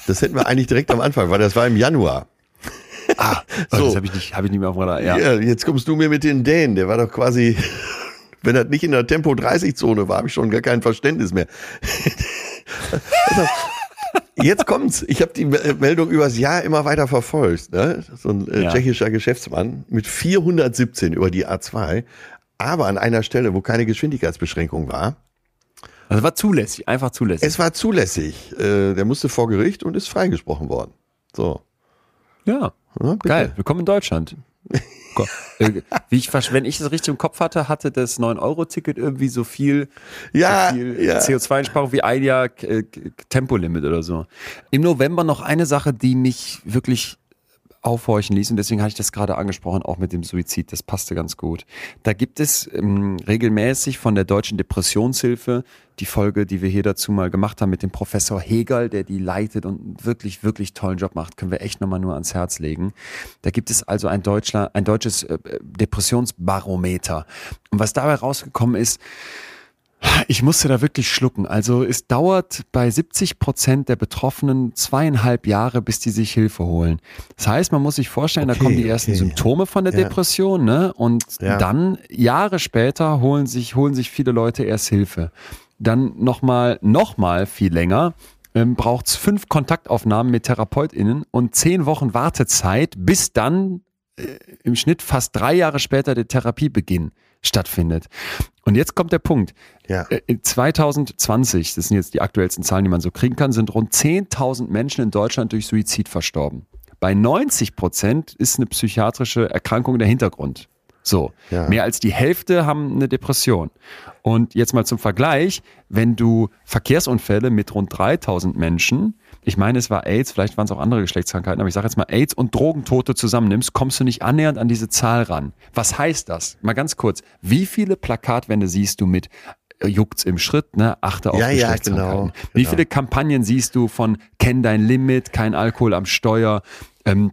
Das hätten wir eigentlich direkt am Anfang, weil das war im Januar. Ah, So. das habe ich, nicht- hab ich nicht mehr auf dem Radar. Ja. Ja. jetzt kommst du mir mit den Dänen. Der war doch quasi, wenn das nicht in der Tempo-30-Zone war, habe ich schon gar kein Verständnis mehr. also, jetzt kommt's. Ich habe die Me- Meldung übers Jahr immer weiter verfolgt. Ne? So ein äh, Ja. tschechischer Geschäftsmann mit 417 über die A2, aber an einer Stelle, wo keine Geschwindigkeitsbeschränkung war. Also war zulässig, einfach zulässig. Es war zulässig. Äh, der musste vor Gericht und ist freigesprochen worden. So. ja, Ja, geil. Willkommen in Deutschland. Äh, Wie ich, wenn ich das richtig im Kopf hatte, hatte das 9-Euro-Ticket irgendwie so viel, Ja, so viel ja. CO2-Einsparung wie ein Jahr äh, Tempolimit oder so. Im November noch eine Sache, die mich wirklich aufhorchen ließ und deswegen hatte ich das gerade angesprochen, auch mit dem Suizid, das passte ganz gut. Da gibt es ähm, regelmäßig von der Deutschen Depressionshilfe die Folge, die wir hier dazu mal gemacht haben mit dem Professor Hegel, der die leitet und wirklich, wirklich tollen Job macht, können wir echt nochmal nur ans Herz legen. Da gibt es also ein, Deutschler, ein deutsches äh, Depressionsbarometer. Und was dabei rausgekommen ist, Ich musste da wirklich schlucken. Also es dauert bei 70 Prozent der Betroffenen zweieinhalb Jahre, bis die sich Hilfe holen. Das heißt, man muss sich vorstellen, Okay, da kommen die ersten okay. Symptome von der Ja. Depression, ne? Und Ja. dann Jahre später holen sich, holen sich viele Leute erst Hilfe. Dann nochmal, nochmal viel länger. Ähm, braucht es fünf Kontaktaufnahmen mit TherapeutInnen und zehn Wochen Wartezeit, bis dann äh, im Schnitt fast drei Jahre später der Therapiebeginn stattfindet. Und jetzt kommt der Punkt. Ja. Äh, in 2020, das sind jetzt die aktuellsten Zahlen, die man so kriegen kann, sind rund 10.000 Menschen in Deutschland durch Suizid verstorben. Bei 90 Prozent ist eine psychiatrische Erkrankung der Hintergrund. So, Ja. mehr als die Hälfte haben eine Depression. Und jetzt mal zum Vergleich, wenn du Verkehrsunfälle mit rund 3000 Menschen, ich meine, es war AIDS, vielleicht waren es auch andere Geschlechtskrankheiten, aber ich sage jetzt mal AIDS und Drogentote zusammennimmst, kommst du nicht annähernd an diese Zahl ran. Was heißt das? Mal ganz kurz, wie viele Plakatwände siehst du mit äh, juckt's im Schritt, ne? Achte auf Ja, ja, Geschlechtskrankheiten. genau, Wie genau. viele Kampagnen siehst du von Kenn dein Limit, kein Alkohol am Steuer, ähm,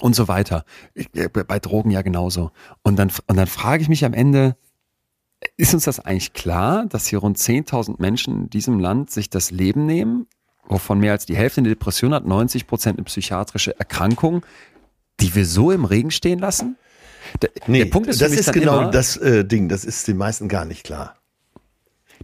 und so weiter. Äh, Bei Drogen ja genauso. Und dann, und dann frage ich mich am Ende, ist uns das eigentlich klar, dass hier rund 10.000 Menschen in diesem Land sich das Leben nehmen, wovon mehr als die Hälfte eine Depression hat, 90 Prozent eine psychiatrische Erkrankung, die wir so im Regen stehen lassen? Der, Nee, der Punkt ist für das mich ist dann genau immer, das äh, Ding, das ist den meisten gar nicht klar.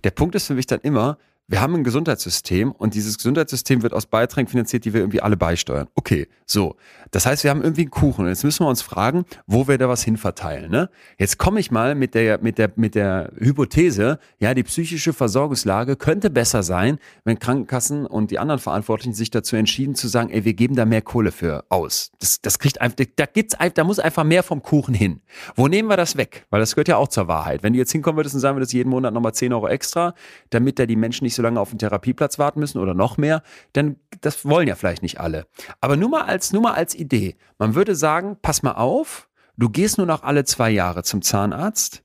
der Punkt ist für mich dann immer, wir haben ein Gesundheitssystem und dieses Gesundheitssystem wird aus Beiträgen finanziert, die wir irgendwie alle beisteuern. Okay, so. Das heißt, wir haben irgendwie einen Kuchen jetzt müssen wir uns fragen, wo wir da was hinverteilen. Ne? Jetzt komme ich mal mit der, mit, der, mit der Hypothese, ja, die psychische Versorgungslage könnte besser sein, wenn Krankenkassen und die anderen Verantwortlichen sich dazu entschieden zu sagen, ey, wir geben da mehr Kohle für aus. Das, das kriegt einfach, da gibt's da muss einfach mehr vom Kuchen hin. Wo nehmen wir das weg? Weil das gehört ja auch zur Wahrheit. Wenn du jetzt hinkommen würdest und sagen würdest, jeden Monat nochmal 10 Euro extra, damit da die Menschen nicht so lange auf den Therapieplatz warten müssen oder noch mehr, dann das wollen ja vielleicht nicht alle. Aber nur mal als, nur mal als Idee. Man würde sagen, pass mal auf, du gehst nur noch alle zwei Jahre zum Zahnarzt.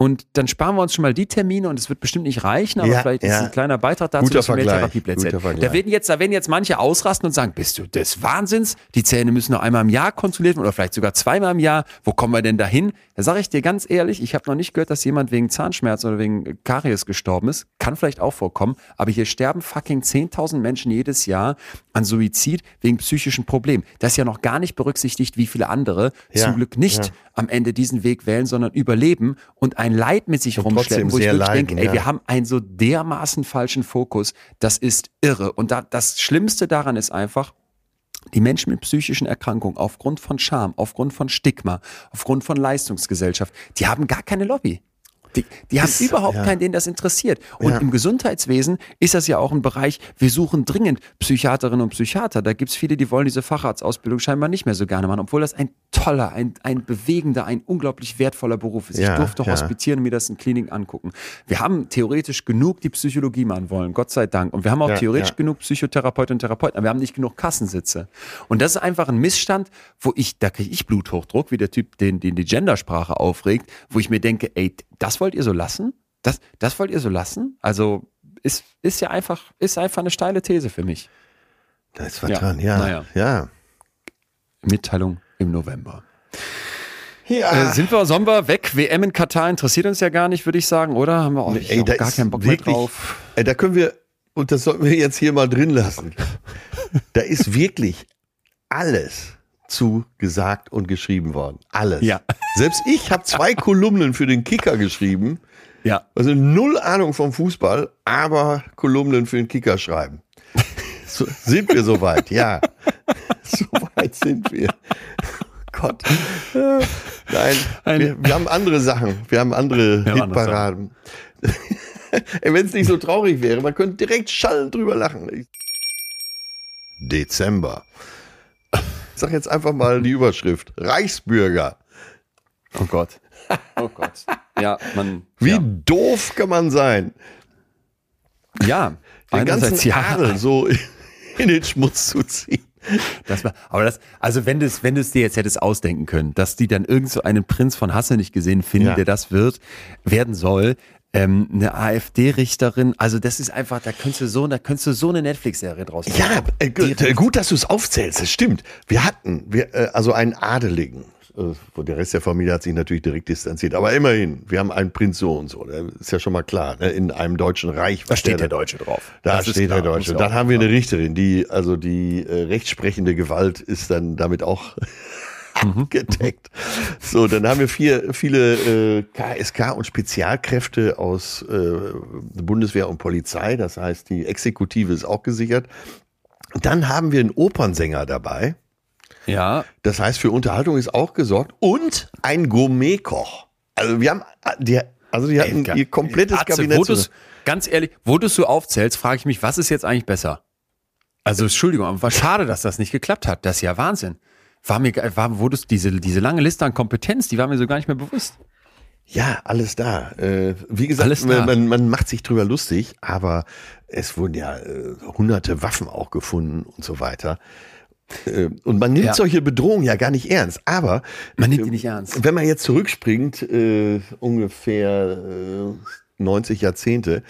Und dann sparen wir uns schon mal die Termine und es wird bestimmt nicht reichen, aber Ja, vielleicht ist ja. es ein kleiner Beitrag dazu, Guter dass wir mehr Vergleich, Therapieplätze hätten. Vergleich. Da werden jetzt, da werden jetzt manche ausrasten und sagen, bist du des Wahnsinns? Die Zähne müssen noch einmal im Jahr kontrolliert werden oder vielleicht sogar zweimal im Jahr. Wo kommen wir denn dahin? Da sage ich dir ganz ehrlich, ich habe noch nicht gehört, dass jemand wegen Zahnschmerz oder wegen Karies gestorben ist. Kann vielleicht auch vorkommen, aber hier sterben fucking 10.000 Menschen jedes Jahr an Suizid wegen psychischen Problemen. Das ist ja noch gar nicht berücksichtigt, wie viele andere Ja, zum Glück nicht ja. am Ende diesen Weg wählen, sondern überleben und ein Leid mit sich Und rumschleppen, wo ich wirklich leiden, denke, ey, ja. wir haben einen so dermaßen falschen Fokus. Das ist irre. Und da, das Schlimmste daran ist einfach, die Menschen mit psychischen Erkrankungen aufgrund von Scham, aufgrund von Stigma, aufgrund von Leistungsgesellschaft, die haben gar keine Lobby. Die, die haben überhaupt ja. keinen, den das interessiert. Und Ja. im Gesundheitswesen ist das ja auch ein Bereich, wir suchen dringend Psychiaterinnen und Psychiater. Da gibt's viele, die wollen diese Facharztausbildung scheinbar nicht mehr so gerne machen, obwohl das ein toller, ein, ein bewegender, ein unglaublich wertvoller Beruf ist. Ja, ich durfte hospitieren und mir das in Kliniken angucken. Wir haben theoretisch genug, die Psychologie machen wollen, Gott sei Dank. Und wir haben auch theoretisch genug Psychotherapeutinnen und Therapeuten, aber wir haben nicht genug Kassensitze. Und das ist einfach ein Missstand, wo ich, da kriege ich Bluthochdruck, wie der Typ, den, den die Gendersprache aufregt, wo ich mir denke, ey, das wollt ihr so lassen? Das, das wollt ihr so lassen? Also ist, ist ja einfach, ist einfach eine steile These für mich. Da ist was Ja, dran, ja. naja. Ja. Mitteilung im November. Ja. Äh, sind wir, sollen wir weg? WM in Katar interessiert uns ja gar nicht, würde ich sagen, oder? Haben wir auch, ich Ey, da gar keinen Bock mehr wirklich, drauf. Ey, da können wir, und das sollten wir jetzt hier mal drin lassen. Da ist wirklich alles zu gesagt und geschrieben worden. Alles. Ja. Selbst ich habe zwei Kolumnen für den Kicker geschrieben. Ja. Also null Ahnung vom Fußball, aber Kolumnen für den Kicker schreiben. So, sind wir soweit? Ja. Soweit sind wir. Gott. Äh, Nein, Ein- wir, wir haben andere Sachen. Wir haben andere Wir haben andere Hitparaden. Wenn es nicht so traurig wäre, man könnte direkt schallend drüber lachen. Dezember. Ich sag jetzt einfach mal die Überschrift. Reichsbürger. Oh Gott. Oh Gott. Ja, man. Wie ja. doof kann man sein? Ja, Den ganzen ja. Adel so in den Schmutz zu ziehen. Das war, aber das, also wenn du es, wenn dir jetzt hättest ausdenken können, dass die dann irgend so einen Prinz von Hasse nicht gesehen finden, Ja. der das wird, werden soll, ähm, eine AfD-Richterin, also das ist einfach, da könntest du so, da könntest du so eine Netflix-Serie draus machen. Ja, äh, gut, äh, gut, dass du es aufzählst. Das stimmt. Wir hatten, wir, äh, also einen Adeligen, äh, der Rest der Familie hat sich natürlich direkt distanziert. Aber immerhin, wir haben einen Prinz so und so. Das ist ja schon mal klar. Ne? In einem deutschen Reich. Da steht der Deutsche drauf. Da Das steht klar, der Deutsche. Dann haben wir eine. Richterin, die, also die äh, rechtsprechende Gewalt ist dann damit auch. Abgedeckt. So, dann haben wir vier, viele äh, KSK und Spezialkräfte aus äh, Bundeswehr und Polizei. Das heißt, die Exekutive ist auch gesichert. Dann haben wir einen Opernsänger dabei. Ja, Das heißt, für Unterhaltung ist auch gesorgt und ein Gourmetkoch. Also wir haben, die, also die hatten ihr komplettes Atze, Kabinett. Zusammen. ganz ehrlich, wo du es so aufzählst, frage ich mich, was ist jetzt eigentlich besser? Also Entschuldigung, aber war schade, dass das nicht geklappt hat. Das ist ja Wahnsinn. War mir, war, das, diese, diese lange Liste an Kompetenz, die war mir so gar nicht mehr bewusst. Ja, alles da. Äh, wie gesagt. Man, man, macht sich drüber lustig, aber es wurden ja äh, hunderte Waffen auch gefunden und so weiter. Äh, und man nimmt Ja. solche Bedrohungen ja gar nicht ernst. Aber Man nimmt die nicht ernst. wenn man jetzt zurückspringt, äh, ungefähr äh, 90 Jahrzehnte,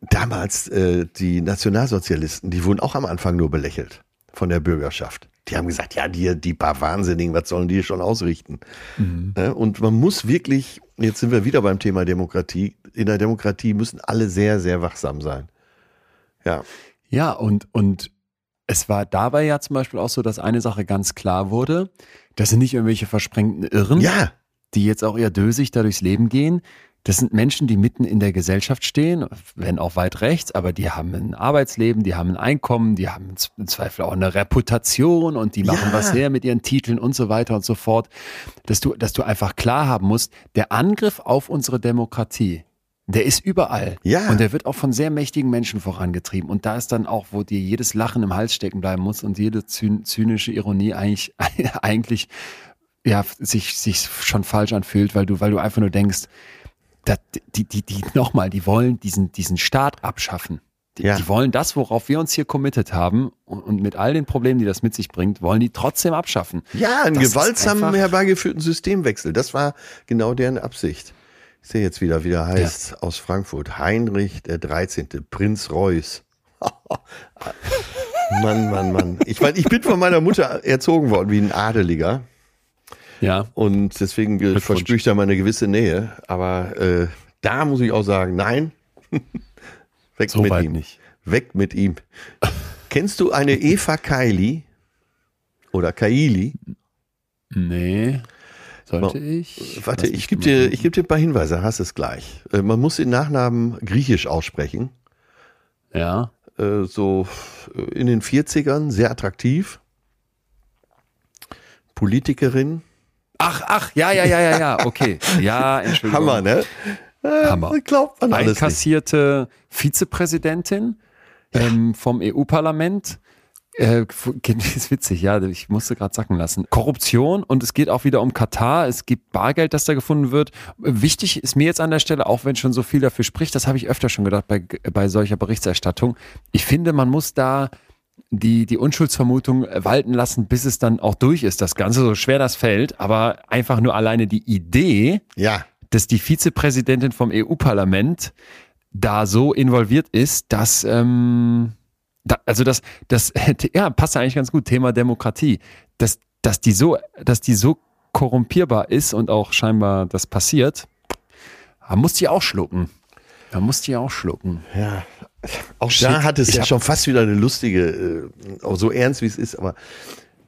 damals äh, die Nationalsozialisten, die wurden auch am Anfang nur belächelt von der Bürgerschaft. Die haben gesagt, ja, die, die paar Wahnsinnigen, was sollen die schon ausrichten? Ne? Und man muss wirklich, jetzt sind wir wieder beim Thema Demokratie, in der Demokratie müssen alle sehr, sehr wachsam sein. Ja, Ja, und, und es war dabei ja zum Beispiel auch so, dass eine Sache ganz klar wurde, das sind nicht irgendwelche versprengten Irren, ja, die jetzt auch eher dösig da durchs Leben gehen. Das sind Menschen, die mitten in der Gesellschaft stehen, wenn auch weit rechts, aber die haben ein Arbeitsleben, die haben ein Einkommen, die haben im Zweifel auch eine Reputation und die machen Ja. was her mit ihren Titeln und so weiter und so fort. Dass du, dass du einfach klar haben musst, der Angriff auf unsere Demokratie, der ist überall. Ja. Und der wird auch von sehr mächtigen Menschen vorangetrieben. Und da ist dann auch, wo dir jedes Lachen im Hals stecken bleiben muss und jede zyn zynische Ironie eigentlich, eigentlich ja, sich, sich schon falsch anfühlt, weil du, weil du einfach nur denkst, dat, die, die, die, nochmal, die wollen diesen, diesen Staat abschaffen. Die, Ja. die wollen das, worauf wir uns hier committed haben und, und mit all den Problemen, die das mit sich bringt, wollen die trotzdem abschaffen. ja, einen Das gewaltsamen herbeigeführten Systemwechsel. Das war genau deren Absicht. Ich sehe jetzt wieder, wie der heißt, aus Frankfurt. Heinrich der 13., Prinz Reuß. Mann, Mann, Mann. Ich meine, ich bin von meiner Mutter erzogen worden wie ein Adeliger. Ja. Und deswegen äh, verspüre ich da mal eine gewisse Nähe. Aber äh, da muss ich auch sagen, nein. Weg So mit ihm. nicht. Weg mit ihm. Kennst du eine Eva Kaili? Oder Kaili? Nee. Sollte Mal- ich? Warte, ich gebe dir, ich geb dir ein paar Hinweise, hast es gleich. Äh, man muss den Nachnamen griechisch aussprechen. Ja. Äh, so in den 40ern, sehr attraktiv. Politikerin. Ach, ach, ja, ja, ja, ja, ja, okay. Ja, Entschuldigung. Hammer, ne? Äh, Hammer. Glaubt man. Einkassierte Vizepräsidentin ähm, vom EU-Parlament. Äh, ist witzig, ja, ich musste gerade sacken lassen. Korruption und es geht auch wieder um Katar. Es gibt Bargeld, das da gefunden wird. Wichtig ist mir jetzt an der Stelle, auch wenn schon so viel dafür spricht, das habe ich öfter schon gedacht bei, bei solcher Berichterstattung. Ich finde, man muss da die, die Unschuldsvermutung walten lassen, bis es dann auch durch ist, das Ganze, so schwer das fällt, aber einfach nur alleine die Idee, Ja, dass die Vizepräsidentin vom EU-Parlament da so involviert ist, dass, ähm, da, also das, das, ja, passt eigentlich ganz gut, Thema Demokratie, dass, dass die so, dass die so korrumpierbar ist und auch scheinbar das passiert, da muss die auch schlucken. Da muss die auch schlucken. Ja, auch Shit, da hat es ich ja schon fast wieder eine lustige, äh, auch so ernst wie es ist, aber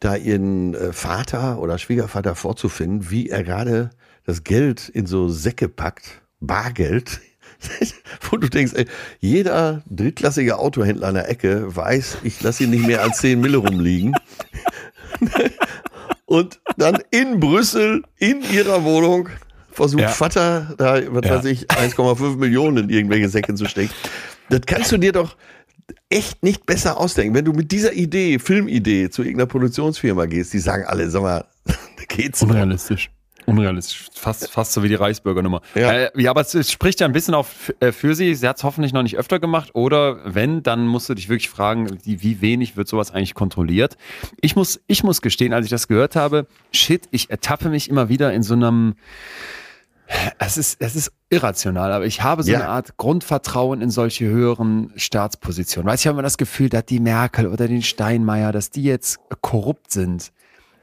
da ihren äh, Vater oder Schwiegervater vorzufinden, wie er gerade das Geld in so Säcke packt, Bargeld, wo du denkst, ey, jeder drittklassige Autohändler an der Ecke weiß, ich lasse ihn nicht mehr als 10 Mille rumliegen. Und dann in Brüssel, in ihrer Wohnung, versucht Ja. Vater da, was Ja. weiß ich, 1,5 Millionen in irgendwelche Säcke zu stecken. Das kannst du dir doch echt nicht besser ausdenken. Wenn du mit dieser Idee, Filmidee, zu irgendeiner Produktionsfirma gehst, die sagen alle, sag mal, geht's noch? Unrealistisch. Unrealistisch. Fast, fast so wie die Reichsbürgernummer. Ja. Äh, ja, aber es, es spricht ja ein bisschen auf, äh, für sie. Sie hat es hoffentlich noch nicht öfter gemacht. Oder wenn, dann musst du dich wirklich fragen, wie, wie wenig wird sowas eigentlich kontrolliert. Ich muss, ich muss gestehen, als ich das gehört habe, shit, ich ertappe mich immer wieder in so einem, es ist, es ist irrational, aber ich habe so Ja. eine Art Grundvertrauen in solche höheren Staatspositionen. Weißt du, ich habe immer das Gefühl, dass die Merkel oder den Steinmeier, dass die jetzt korrupt sind.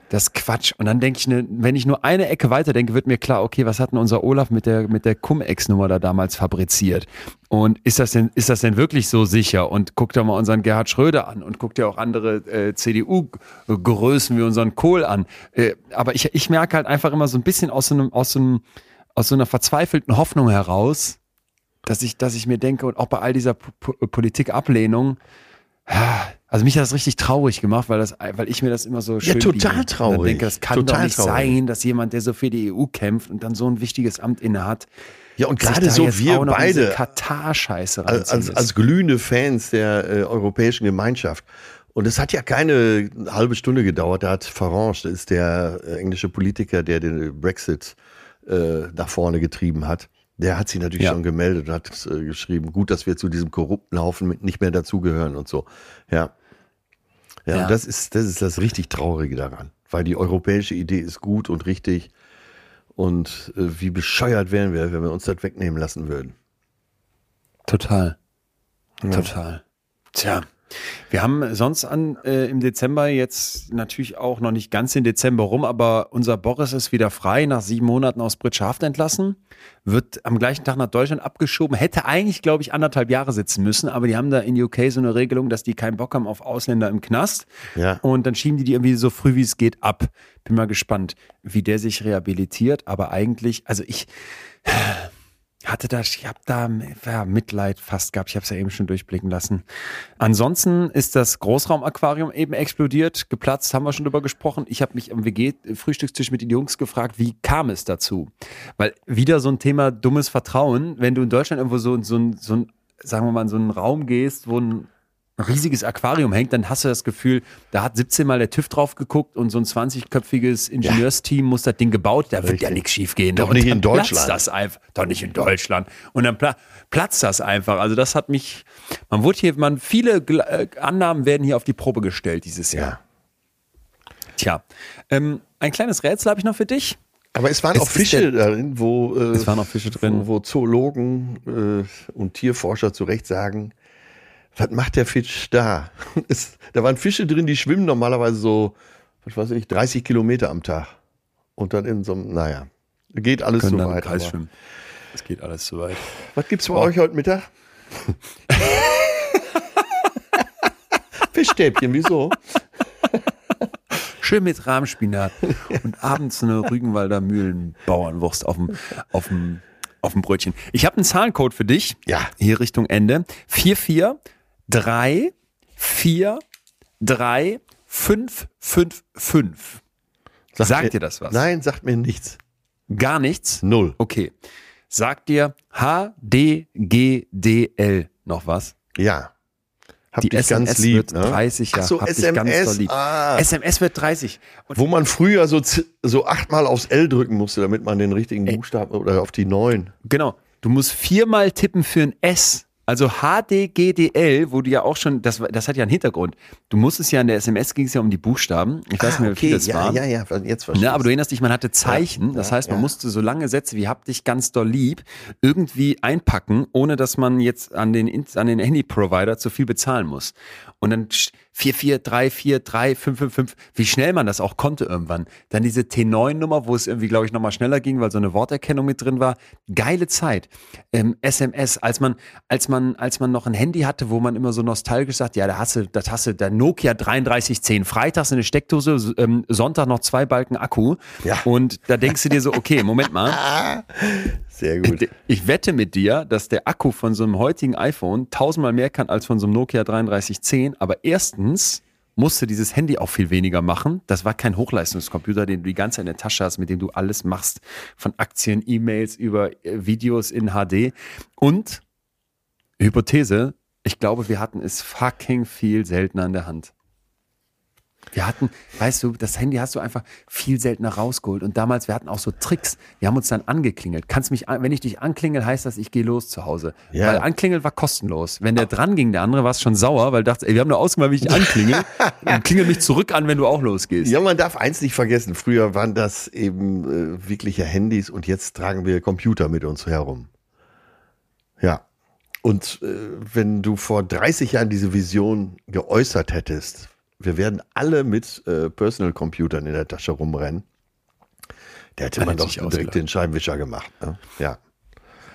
Das Quatsch. Und dann denke ich, ne, wenn ich nur eine Ecke weiter denke, wird mir klar, okay, was hat denn unser Olaf mit der, mit der Cum-Ex-Nummer da damals fabriziert? Und ist das denn, ist das denn wirklich so sicher? Und guck dir mal unseren Gerhard Schröder an und guck dir auch andere äh, CDU-Größen wie unseren Kohl an. Äh, aber ich, ich merke halt einfach immer so ein bisschen aus so einem, aus so einem, aus so einer verzweifelten Hoffnung heraus, dass ich, dass ich mir denke, und auch bei all dieser P P Politikablehnung, also mich hat das richtig traurig gemacht, weil das, weil ich mir das immer so schön Ja, total biege. traurig. Und denke, das kann Total doch nicht traurig. sein, dass jemand, der so für die EU kämpft und dann so ein wichtiges Amt innehat, Ja, und gerade so wir beide Katar-Scheiße als, als, als glühende Fans der äh, europäischen Gemeinschaft. Und es hat ja keine halbe Stunde gedauert. Da hat Farage, das ist der äh, englische Politiker, der den Brexit äh, nach vorne getrieben hat. Der hat sich natürlich Ja. schon gemeldet und hat äh, geschrieben, gut, dass wir zu diesem korrupten Haufen mit nicht mehr dazugehören und so. Ja. Ja, Ja. Und das ist, das ist das richtig Traurige daran. Weil die europäische Idee ist gut und richtig. Und äh, wie bescheuert wären wir, wenn wir uns das wegnehmen lassen würden. Total. Total. Tja. Wir haben sonst an äh, im Dezember jetzt natürlich auch noch nicht ganz den Dezember rum, aber unser Boris ist wieder frei, nach sieben Monaten aus Britschaft entlassen, wird am gleichen Tag nach Deutschland abgeschoben, hätte eigentlich, glaube ich, anderthalb Jahre sitzen müssen, aber die haben da in UK so eine Regelung, dass die keinen Bock haben auf Ausländer im Knast. Ja. Und dann schieben die die irgendwie so früh wie es geht ab. Bin mal gespannt, wie der sich rehabilitiert, aber eigentlich, also ich hatte da, ich habe da ja, Mitleid fast gehabt. Ich habe es ja eben schon durchblicken lassen. Ansonsten ist das Großraumaquarium eben explodiert, geplatzt, haben wir schon drüber gesprochen. Ich habe mich am WG-Frühstückstisch mit den Jungs gefragt, wie kam es dazu? Weil wieder so ein Thema dummes Vertrauen, wenn du in Deutschland irgendwo so, so, so ein, sagen wir mal, in so einen Raum gehst, wo ein riesiges Aquarium hängt, dann hast du das Gefühl, da hat 17 Mal der TÜV drauf geguckt und so ein 20-köpfiges Ingenieursteam muss das Ding gebaut, da wird ja Richtig. nichts schief gehen. Doch Und nicht in Deutschland. Platzt das einfach, doch nicht in Deutschland. Und dann pla platzt das einfach. Also das hat mich, man wurde hier, man, viele äh, Annahmen werden hier auf die Probe gestellt dieses Jahr. Tja, ähm, ein kleines Rätsel habe ich noch für dich. Aber es waren Es auch Fische darin, wo, äh, Es waren auch Fische drin. wo, wo Zoologen äh, und Tierforscher zu Recht sagen, was macht der Fisch da? Es, da waren Fische drin, die schwimmen normalerweise so, was weiß ich, 30 Kilometer am Tag. Und dann in so einem, naja, geht alles so weit. Kreis schwimmen. Es geht alles zu weit. Was gibt's bei euch heute Mittag? Fischstäbchen, wieso? Schön mit Rahmspinat und abends eine Rügenwalder Mühlenbauernwurst auf dem, auf dem, auf dem Brötchen. Ich habe einen Zahlencode für dich. Ja. Hier Richtung Ende. 4, 4, 3, 4, 3, 5, 5, 5. Sagt mir- dir das was? Nein, sagt mir nichts. Gar nichts? Null. Okay. Sagt dir HDGDL noch was? Ja. Hab Die SMS ganz lieb. wird ne? 30 Ach so, hab SMS. Ah. SMS wird 30. Und Wo man früher so, so achtmal aufs L drücken musste, damit man den richtigen Buchstaben oder auf die neun. Genau. Du musst viermal tippen für ein S. Also HDGDL, wo du ja auch schon, das, das hat ja einen Hintergrund. Du musstest ja in der SMS ging es ja um die Buchstaben. Ich weiß nicht mehr, wie viele es ja, waren. ja, ja, jetzt verstehe Ne, aber du erinnerst dich, man hatte Zeichen. Ja, das ja, heißt, man ja. musste so lange Sätze wie hab dich ganz doll lieb irgendwie einpacken, ohne dass man jetzt an den, an den Handy-Provider zu viel bezahlen muss. Und dann 4, 4, 3, 4, 3, 5, 5, 5, wie schnell man das auch konnte irgendwann. Dann diese T9-Nummer, wo es irgendwie, glaube ich, nochmal schneller ging, weil so eine Worterkennung mit drin war. Geile Zeit. Ähm, SMS, als man, als man, als man noch ein Handy hatte, wo man immer so nostalgisch sagt, ja, da hast du, das hast du, der Nokia 3310, freitags eine Steckdose, ähm, Sonntag noch zwei Balken Akku. Ja. Und da denkst du dir so, okay, Moment mal. Sehr gut. Ich wette mit dir, dass der Akku von so einem heutigen iPhone tausendmal mehr kann als von so einem Nokia 3310. Aber erstens musste dieses Handy auch viel weniger machen. Das war kein Hochleistungscomputer, den du die ganze Zeit in der Tasche hast, mit dem du alles machst. Von Aktien, E-Mails über äh, Videos in HD. Und Hypothese, ich glaube, wir hatten es fucking viel seltener in der Hand. Wir hatten, weißt du, das Handy hast du einfach viel seltener rausgeholt. Und damals, wir hatten auch so Tricks. Wir haben uns dann angeklingelt. Kannst mich, an, wenn ich dich anklingel, heißt das, ich gehe los zu Hause. Ja. Weil anklingeln war kostenlos. Wenn der dran ging, der andere war es schon sauer, weil dachte, ey, wir haben nur ausgemacht, wie ich anklingel. Und klingel mich zurück an, wenn du auch losgehst. Ja, man darf eins nicht vergessen. Früher waren das eben äh, wirkliche Handys und jetzt tragen wir Computer mit uns herum. Ja. Und äh, wenn du vor 30 Jahren diese Vision geäußert hättest, wir werden alle mit äh, Personal Computern in der Tasche rumrennen. Der hätte man doch direkt ausgelacht. den Scheibenwischer gemacht. Ne? Ja.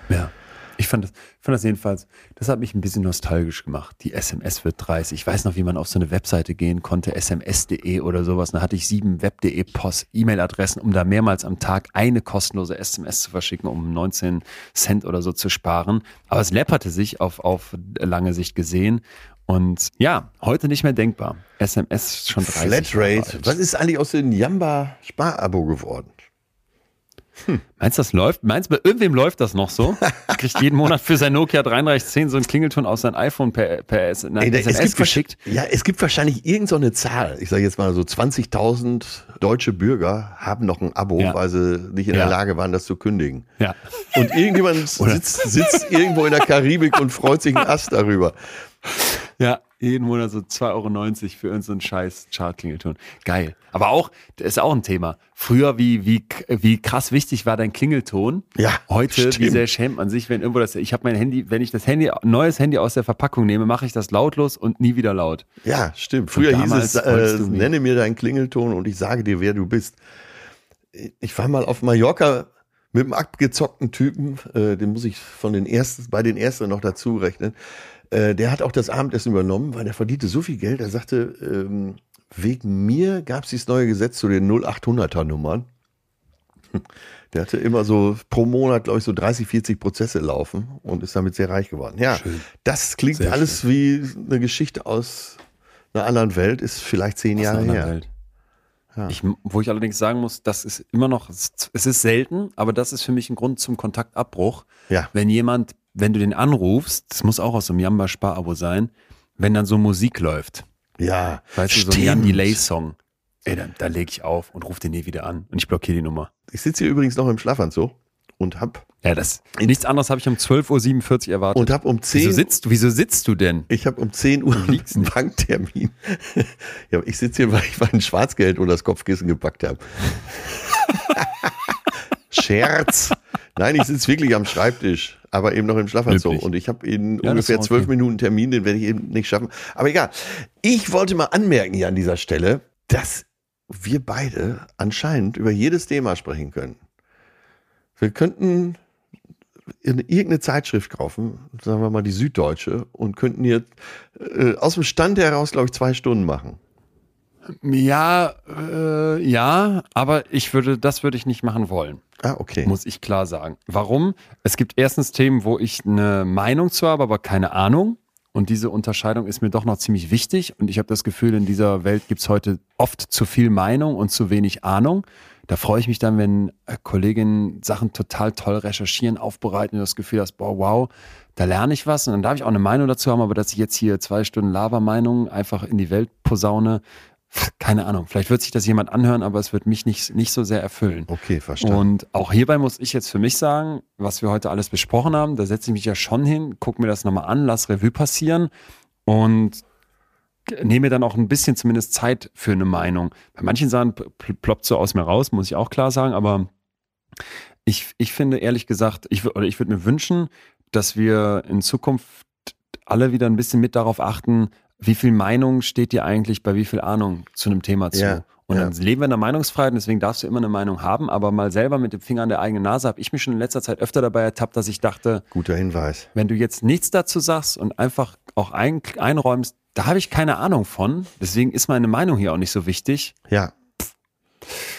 Ja. Ich fand das, fand das jedenfalls, das hat mich ein bisschen nostalgisch gemacht. Die SMS wird 30. Ich weiß noch, wie man auf so eine Webseite gehen konnte, sms.de oder sowas. Da hatte ich sieben web.de Post, E-Mail-Adressen, um da mehrmals am Tag eine kostenlose SMS zu verschicken, um 19 Cent oder so zu sparen. Aber es läpperte sich auf, auf lange Sicht gesehen. Und ja, heute nicht mehr denkbar. SMS ist schon 30 Jahre Flatrate. Was ist eigentlich aus dem Jamba Sparabo geworden? Meinst du, das läuft? Meinst du, bei irgendwem läuft das noch so? Kriegt jeden Monat für sein Nokia 3310 so einen Klingelton aus seinem iPhone per, per S- nein, Ey, da- SMS geschickt? Ja, es gibt wahrscheinlich irgendeine so eine Zahl. Ich sage jetzt mal so 20.000 deutsche Bürger haben noch ein Abo, Ja. weil sie nicht in Ja. der Lage waren, das zu kündigen. Ja. Und irgendjemand sitzt, sitzt irgendwo in der Karibik und freut sich einen Ast darüber. Ja, jeden Monat so 2,90 Euro für irgendeinen so scheiß Chart-Klingelton. Geil. Aber auch, das ist auch ein Thema. Früher, wie, wie, wie krass wichtig war dein Klingelton? Ja, Heute, wie stimmt. sehr schämt man sich, wenn irgendwo das, ich habe mein Handy, wenn ich das Handy, neues Handy aus der Verpackung nehme, mache ich das lautlos und nie wieder laut. Ja, stimmt. Früher hieß es, äh, nenne mir deinen Klingelton und ich sage dir, wer du bist. Ich war mal auf Mallorca mit einem abgezockten Typen, äh, den muss ich von den ersten, bei den ersten noch dazu rechnen. Äh, der hat auch das Abendessen übernommen, weil der verdiente so viel Geld. Er sagte, ähm, wegen mir gab es dieses neue Gesetz zu den 0800er Nummern. Der hatte immer so pro Monat, glaube ich, so 30, 40 Prozesse laufen und ist damit sehr reich geworden. Ja, das klingt Sehr alles wie eine Geschichte aus einer anderen Welt, ist vielleicht zehn Aus Jahre her. Welt. Ich, wo ich allerdings sagen muss, das ist immer noch, es ist selten, aber das ist für mich ein Grund zum Kontaktabbruch. Ja. Wenn jemand, wenn du den anrufst, das muss auch aus so einem Jamba-Spar-Abo sein, wenn dann so Musik läuft. Ja, Weißt du, so ein Jan Delay-Song. Ey, dann, dann lege ich auf und rufe den nie wieder an. Und ich blockiere die Nummer. Ich sitze hier übrigens noch im Schlafanzug und hab, Ja, das. Nichts anderes habe ich um 12.47 Uhr erwartet. und hab um 10 wieso sitzt du? Wieso sitzt du denn? Ich habe um 10 Uhr einen Banktermin. ja, ich sitze hier, weil ich mein Schwarzgeld unter das Kopfkissen gepackt habe. Scherz. Nein, ich sitze wirklich am Schreibtisch, aber eben noch im Schlafanzug. Löblich. Und ich habe in Ja, ungefähr zwölf okay. Minuten Termin, den werde ich eben nicht schaffen. Aber egal. Ich wollte mal anmerken hier an dieser Stelle, dass wir beide anscheinend über jedes Thema sprechen können. Wir könnten in irgendeine Zeitschrift kaufen, sagen wir mal die Süddeutsche, und könnten hier äh, aus dem Stand heraus, glaube ich, zwei Stunden machen. Ja, äh, ja, aber ich würde, das würde ich nicht machen wollen. Ah, okay. muss ich klar sagen. Warum? Es gibt erstens Themen, wo ich eine Meinung zu habe, aber keine Ahnung. Und diese Unterscheidung ist mir doch noch ziemlich wichtig. Und ich habe das Gefühl, in dieser Welt gibt es heute oft zu viel Meinung und zu wenig Ahnung. Da freue ich mich dann, wenn äh, Kolleginnen Sachen total toll recherchieren, aufbereiten und das Gefühl hast, boah, wow, da lerne ich was. Und dann darf ich auch eine Meinung dazu haben, aber dass ich jetzt hier zwei Stunden Lava-Meinung einfach in die Welt posaune, keine Ahnung. Vielleicht wird sich das jemand anhören, aber es wird mich nicht, nicht so sehr erfüllen. Okay, verstanden. Und auch hierbei muss ich jetzt für mich sagen, was wir heute alles besprochen haben, da setze ich mich ja schon hin, gucke mir das nochmal an, lass Revue passieren und nehme mir dann auch ein bisschen zumindest Zeit für eine Meinung. Bei manchen Sachen pl- ploppt so aus mir raus, muss ich auch klar sagen, aber ich, ich finde ehrlich gesagt, ich, oder ich würde mir wünschen, dass wir in Zukunft alle wieder ein bisschen mit darauf achten, wie viel Meinung steht dir eigentlich bei wie viel Ahnung zu einem Thema zu. Ja, und ja. dann leben wir in der Meinungsfreiheit, und deswegen darfst du immer eine Meinung haben, aber mal selber mit dem Finger an der eigenen Nase habe ich mich schon in letzter Zeit öfter dabei ertappt, dass ich dachte, Guter Hinweis. wenn du jetzt nichts dazu sagst und einfach auch ein, einräumst, da habe ich keine Ahnung von, deswegen ist meine Meinung hier auch nicht so wichtig. Ja.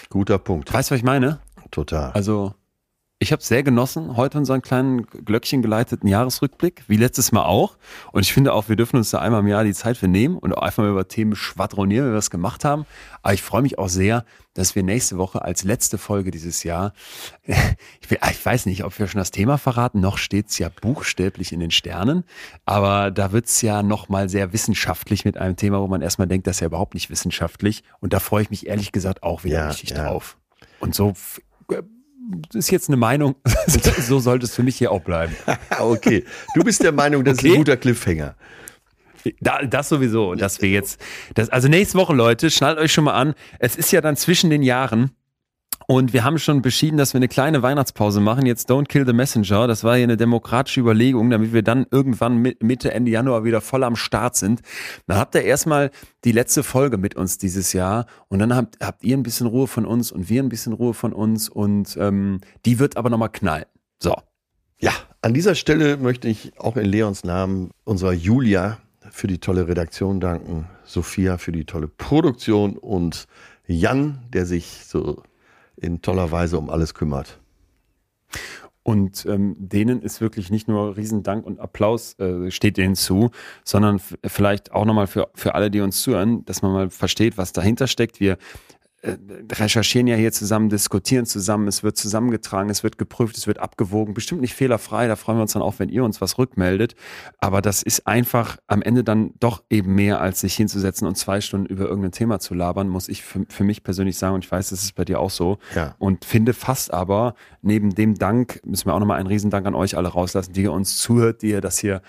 Guter Punkt. Weißt du, was ich meine? Total. Also, ich habe sehr genossen, heute unseren kleinen Glöckchen geleiteten Jahresrückblick, wie letztes Mal auch. Und ich finde auch, wir dürfen uns da einmal im Jahr die Zeit für nehmen und auch einfach mal über Themen schwadronieren, wie wir das gemacht haben. Aber ich freue mich auch sehr, dass wir nächste Woche als letzte Folge dieses Jahr, ich, will, ich weiß nicht, ob wir schon das Thema verraten, noch steht's ja buchstäblich in den Sternen, aber da wird's ja nochmal sehr wissenschaftlich mit einem Thema, wo man erstmal denkt, das ist ja überhaupt nicht wissenschaftlich. Und da freue ich mich ehrlich gesagt auch wieder Ja, richtig ja. drauf. Und so ist jetzt eine Meinung, so sollte es für mich hier auch bleiben. okay. Du bist der Meinung, das ist Okay. ein guter Cliffhanger. Da, das sowieso, dass wir jetzt, das, also nächste Woche, Leute, schnallt euch schon mal an. Es ist ja dann zwischen den Jahren Und wir haben schon beschieden, dass wir eine kleine Weihnachtspause machen. Jetzt Don't Kill the Messenger. Das war hier eine demokratische Überlegung, damit wir dann irgendwann Mitte, Ende Januar wieder voll am Start sind. Dann habt ihr erstmal die letzte Folge mit uns dieses Jahr und dann habt, habt ihr ein bisschen Ruhe von uns und wir ein bisschen Ruhe von uns und ähm, die wird aber nochmal knallen. So. Ja, an dieser Stelle möchte ich auch in Leons Namen unserer Julia für die tolle Redaktion danken, Sophia für die tolle Produktion und Jan, der sich so in toller Weise um alles kümmert. Und ähm, denen ist wirklich nicht nur Riesendank und Applaus äh, steht denen zu, sondern vielleicht auch nochmal für, für alle, die uns zuhören, dass man mal versteht, was dahinter steckt. Wir recherchieren ja hier zusammen, diskutieren zusammen, es wird zusammengetragen, es wird geprüft, es wird abgewogen, bestimmt nicht fehlerfrei, da freuen wir uns dann auch, wenn ihr uns was rückmeldet, aber das ist einfach am Ende dann doch eben mehr, als sich hinzusetzen und zwei Stunden über irgendein Thema zu labern, muss ich für, für mich persönlich sagen. Und ich weiß, das ist bei dir auch so. Ja. und finde fast aber, neben dem Dank, müssen wir auch nochmal einen Riesendank an euch alle rauslassen, die ihr uns zuhört, die ihr das hier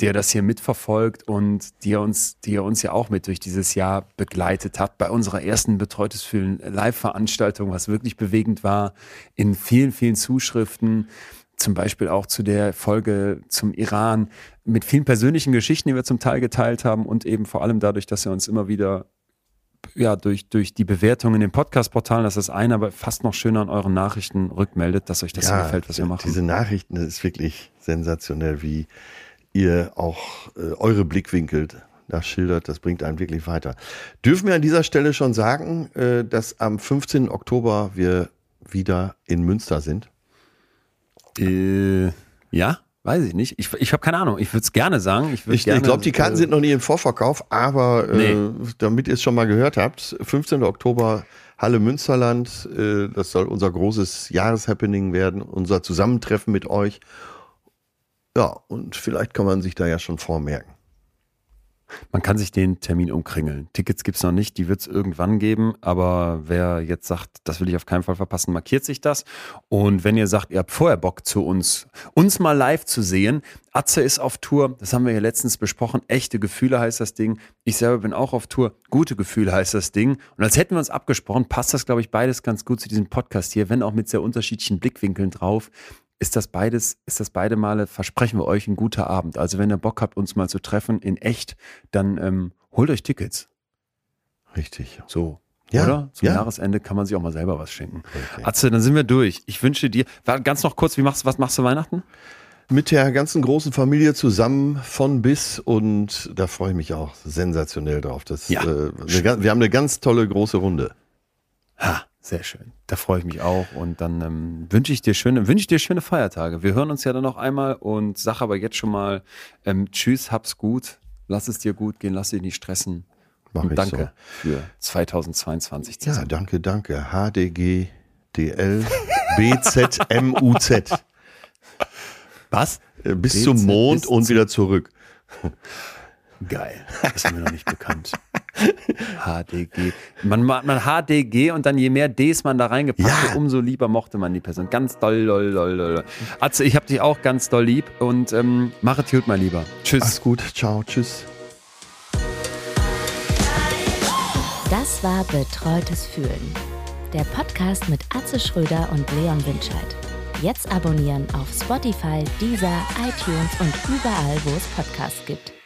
der das hier mitverfolgt und die uns, die uns ja auch mit durch dieses Jahr begleitet hat bei unserer ersten Betreutes Fühlen Live-Veranstaltung, was wirklich bewegend war, in vielen, vielen Zuschriften, zum Beispiel auch zu der Folge zum Iran, mit vielen persönlichen Geschichten, die wir zum Teil geteilt haben und eben vor allem dadurch, dass er uns immer wieder ja, durch, durch die Bewertungen in den Podcast-Portalen, das ist das eine, aber fast noch schöner an euren Nachrichten rückmeldet, dass euch das ja, gefällt, was wir machen. Diese Nachrichten, das ist wirklich sensationell, wie, ihr auch äh, eure Blickwinkel da schildert, das bringt einen wirklich weiter. Dürfen wir an dieser Stelle schon sagen, äh, dass am 15. Oktober wir wieder in Münster sind? Äh, ja, weiß ich nicht. Ich, ich habe keine Ahnung. Ich würde es gerne sagen. Ich, ich, ich glaube, die Karten äh, sind noch nie im Vorverkauf, aber äh, nee. damit ihr es schon mal gehört habt, 15. Oktober Halle Münsterland, äh, das soll unser großes Jahreshappening werden, unser Zusammentreffen mit euch. Ja, und vielleicht kann man sich da ja schon vormerken. Man kann sich den Termin umkringeln. Tickets gibt es noch nicht, die wird es irgendwann geben, aber wer jetzt sagt, das will ich auf keinen Fall verpassen, markiert sich das. Und wenn ihr sagt, ihr habt vorher Bock zu uns, uns mal live zu sehen, Atze ist auf Tour, das haben wir ja letztens besprochen, echte Gefühle heißt das Ding. Ich selber bin auch auf Tour, gute Gefühle heißt das Ding. Und als hätten wir uns abgesprochen, passt das, glaube ich, beides ganz gut zu diesem Podcast hier, wenn auch mit sehr unterschiedlichen Blickwinkeln drauf ist das beides, ist das beide Male, versprechen wir euch, ein guter Abend. Also wenn ihr Bock habt, uns mal zu treffen in echt, dann ähm, holt euch Tickets. Richtig. So. Ja, Oder? Zum ja. Jahresende kann man sich auch mal selber was schenken. Okay. Atze, dann sind wir durch. Ich wünsche dir, ganz noch kurz, wie machst, was machst du Weihnachten? Mit der ganzen großen Familie zusammen von bis und da freue ich mich auch sensationell drauf. Das, ja. äh, wir haben eine ganz tolle große Runde. Ha. Sehr schön. Da freue ich mich auch. Und dann ähm, wünsche ich dir schöne, wünsche ich dir schöne Feiertage. Wir hören uns ja dann noch einmal und sag aber jetzt schon mal ähm, Tschüss, hab's gut, lass es dir gut gehen, lass dich nicht stressen. Mach und danke so. für 2022. Ja, danke, danke. HDG DL BZMUZ. Was? Äh, bis BZ zum Mond bis und wieder zurück. Geil. Das ist mir noch nicht bekannt. HDG. Man, man HDG und dann je mehr Ds man da reingepackt ja. hat, umso lieber mochte man die Person. Ganz doll, doll, doll, doll. Atze, ich hab dich auch ganz doll lieb und ähm, mach es gut, mein Lieber. Tschüss. Alles gut. Ciao. Tschüss. Das war Betreutes Fühlen. Der Podcast mit Atze Schröder und Leon Winscheid. Jetzt abonnieren auf Spotify, Deezer, iTunes und überall, wo es Podcasts gibt.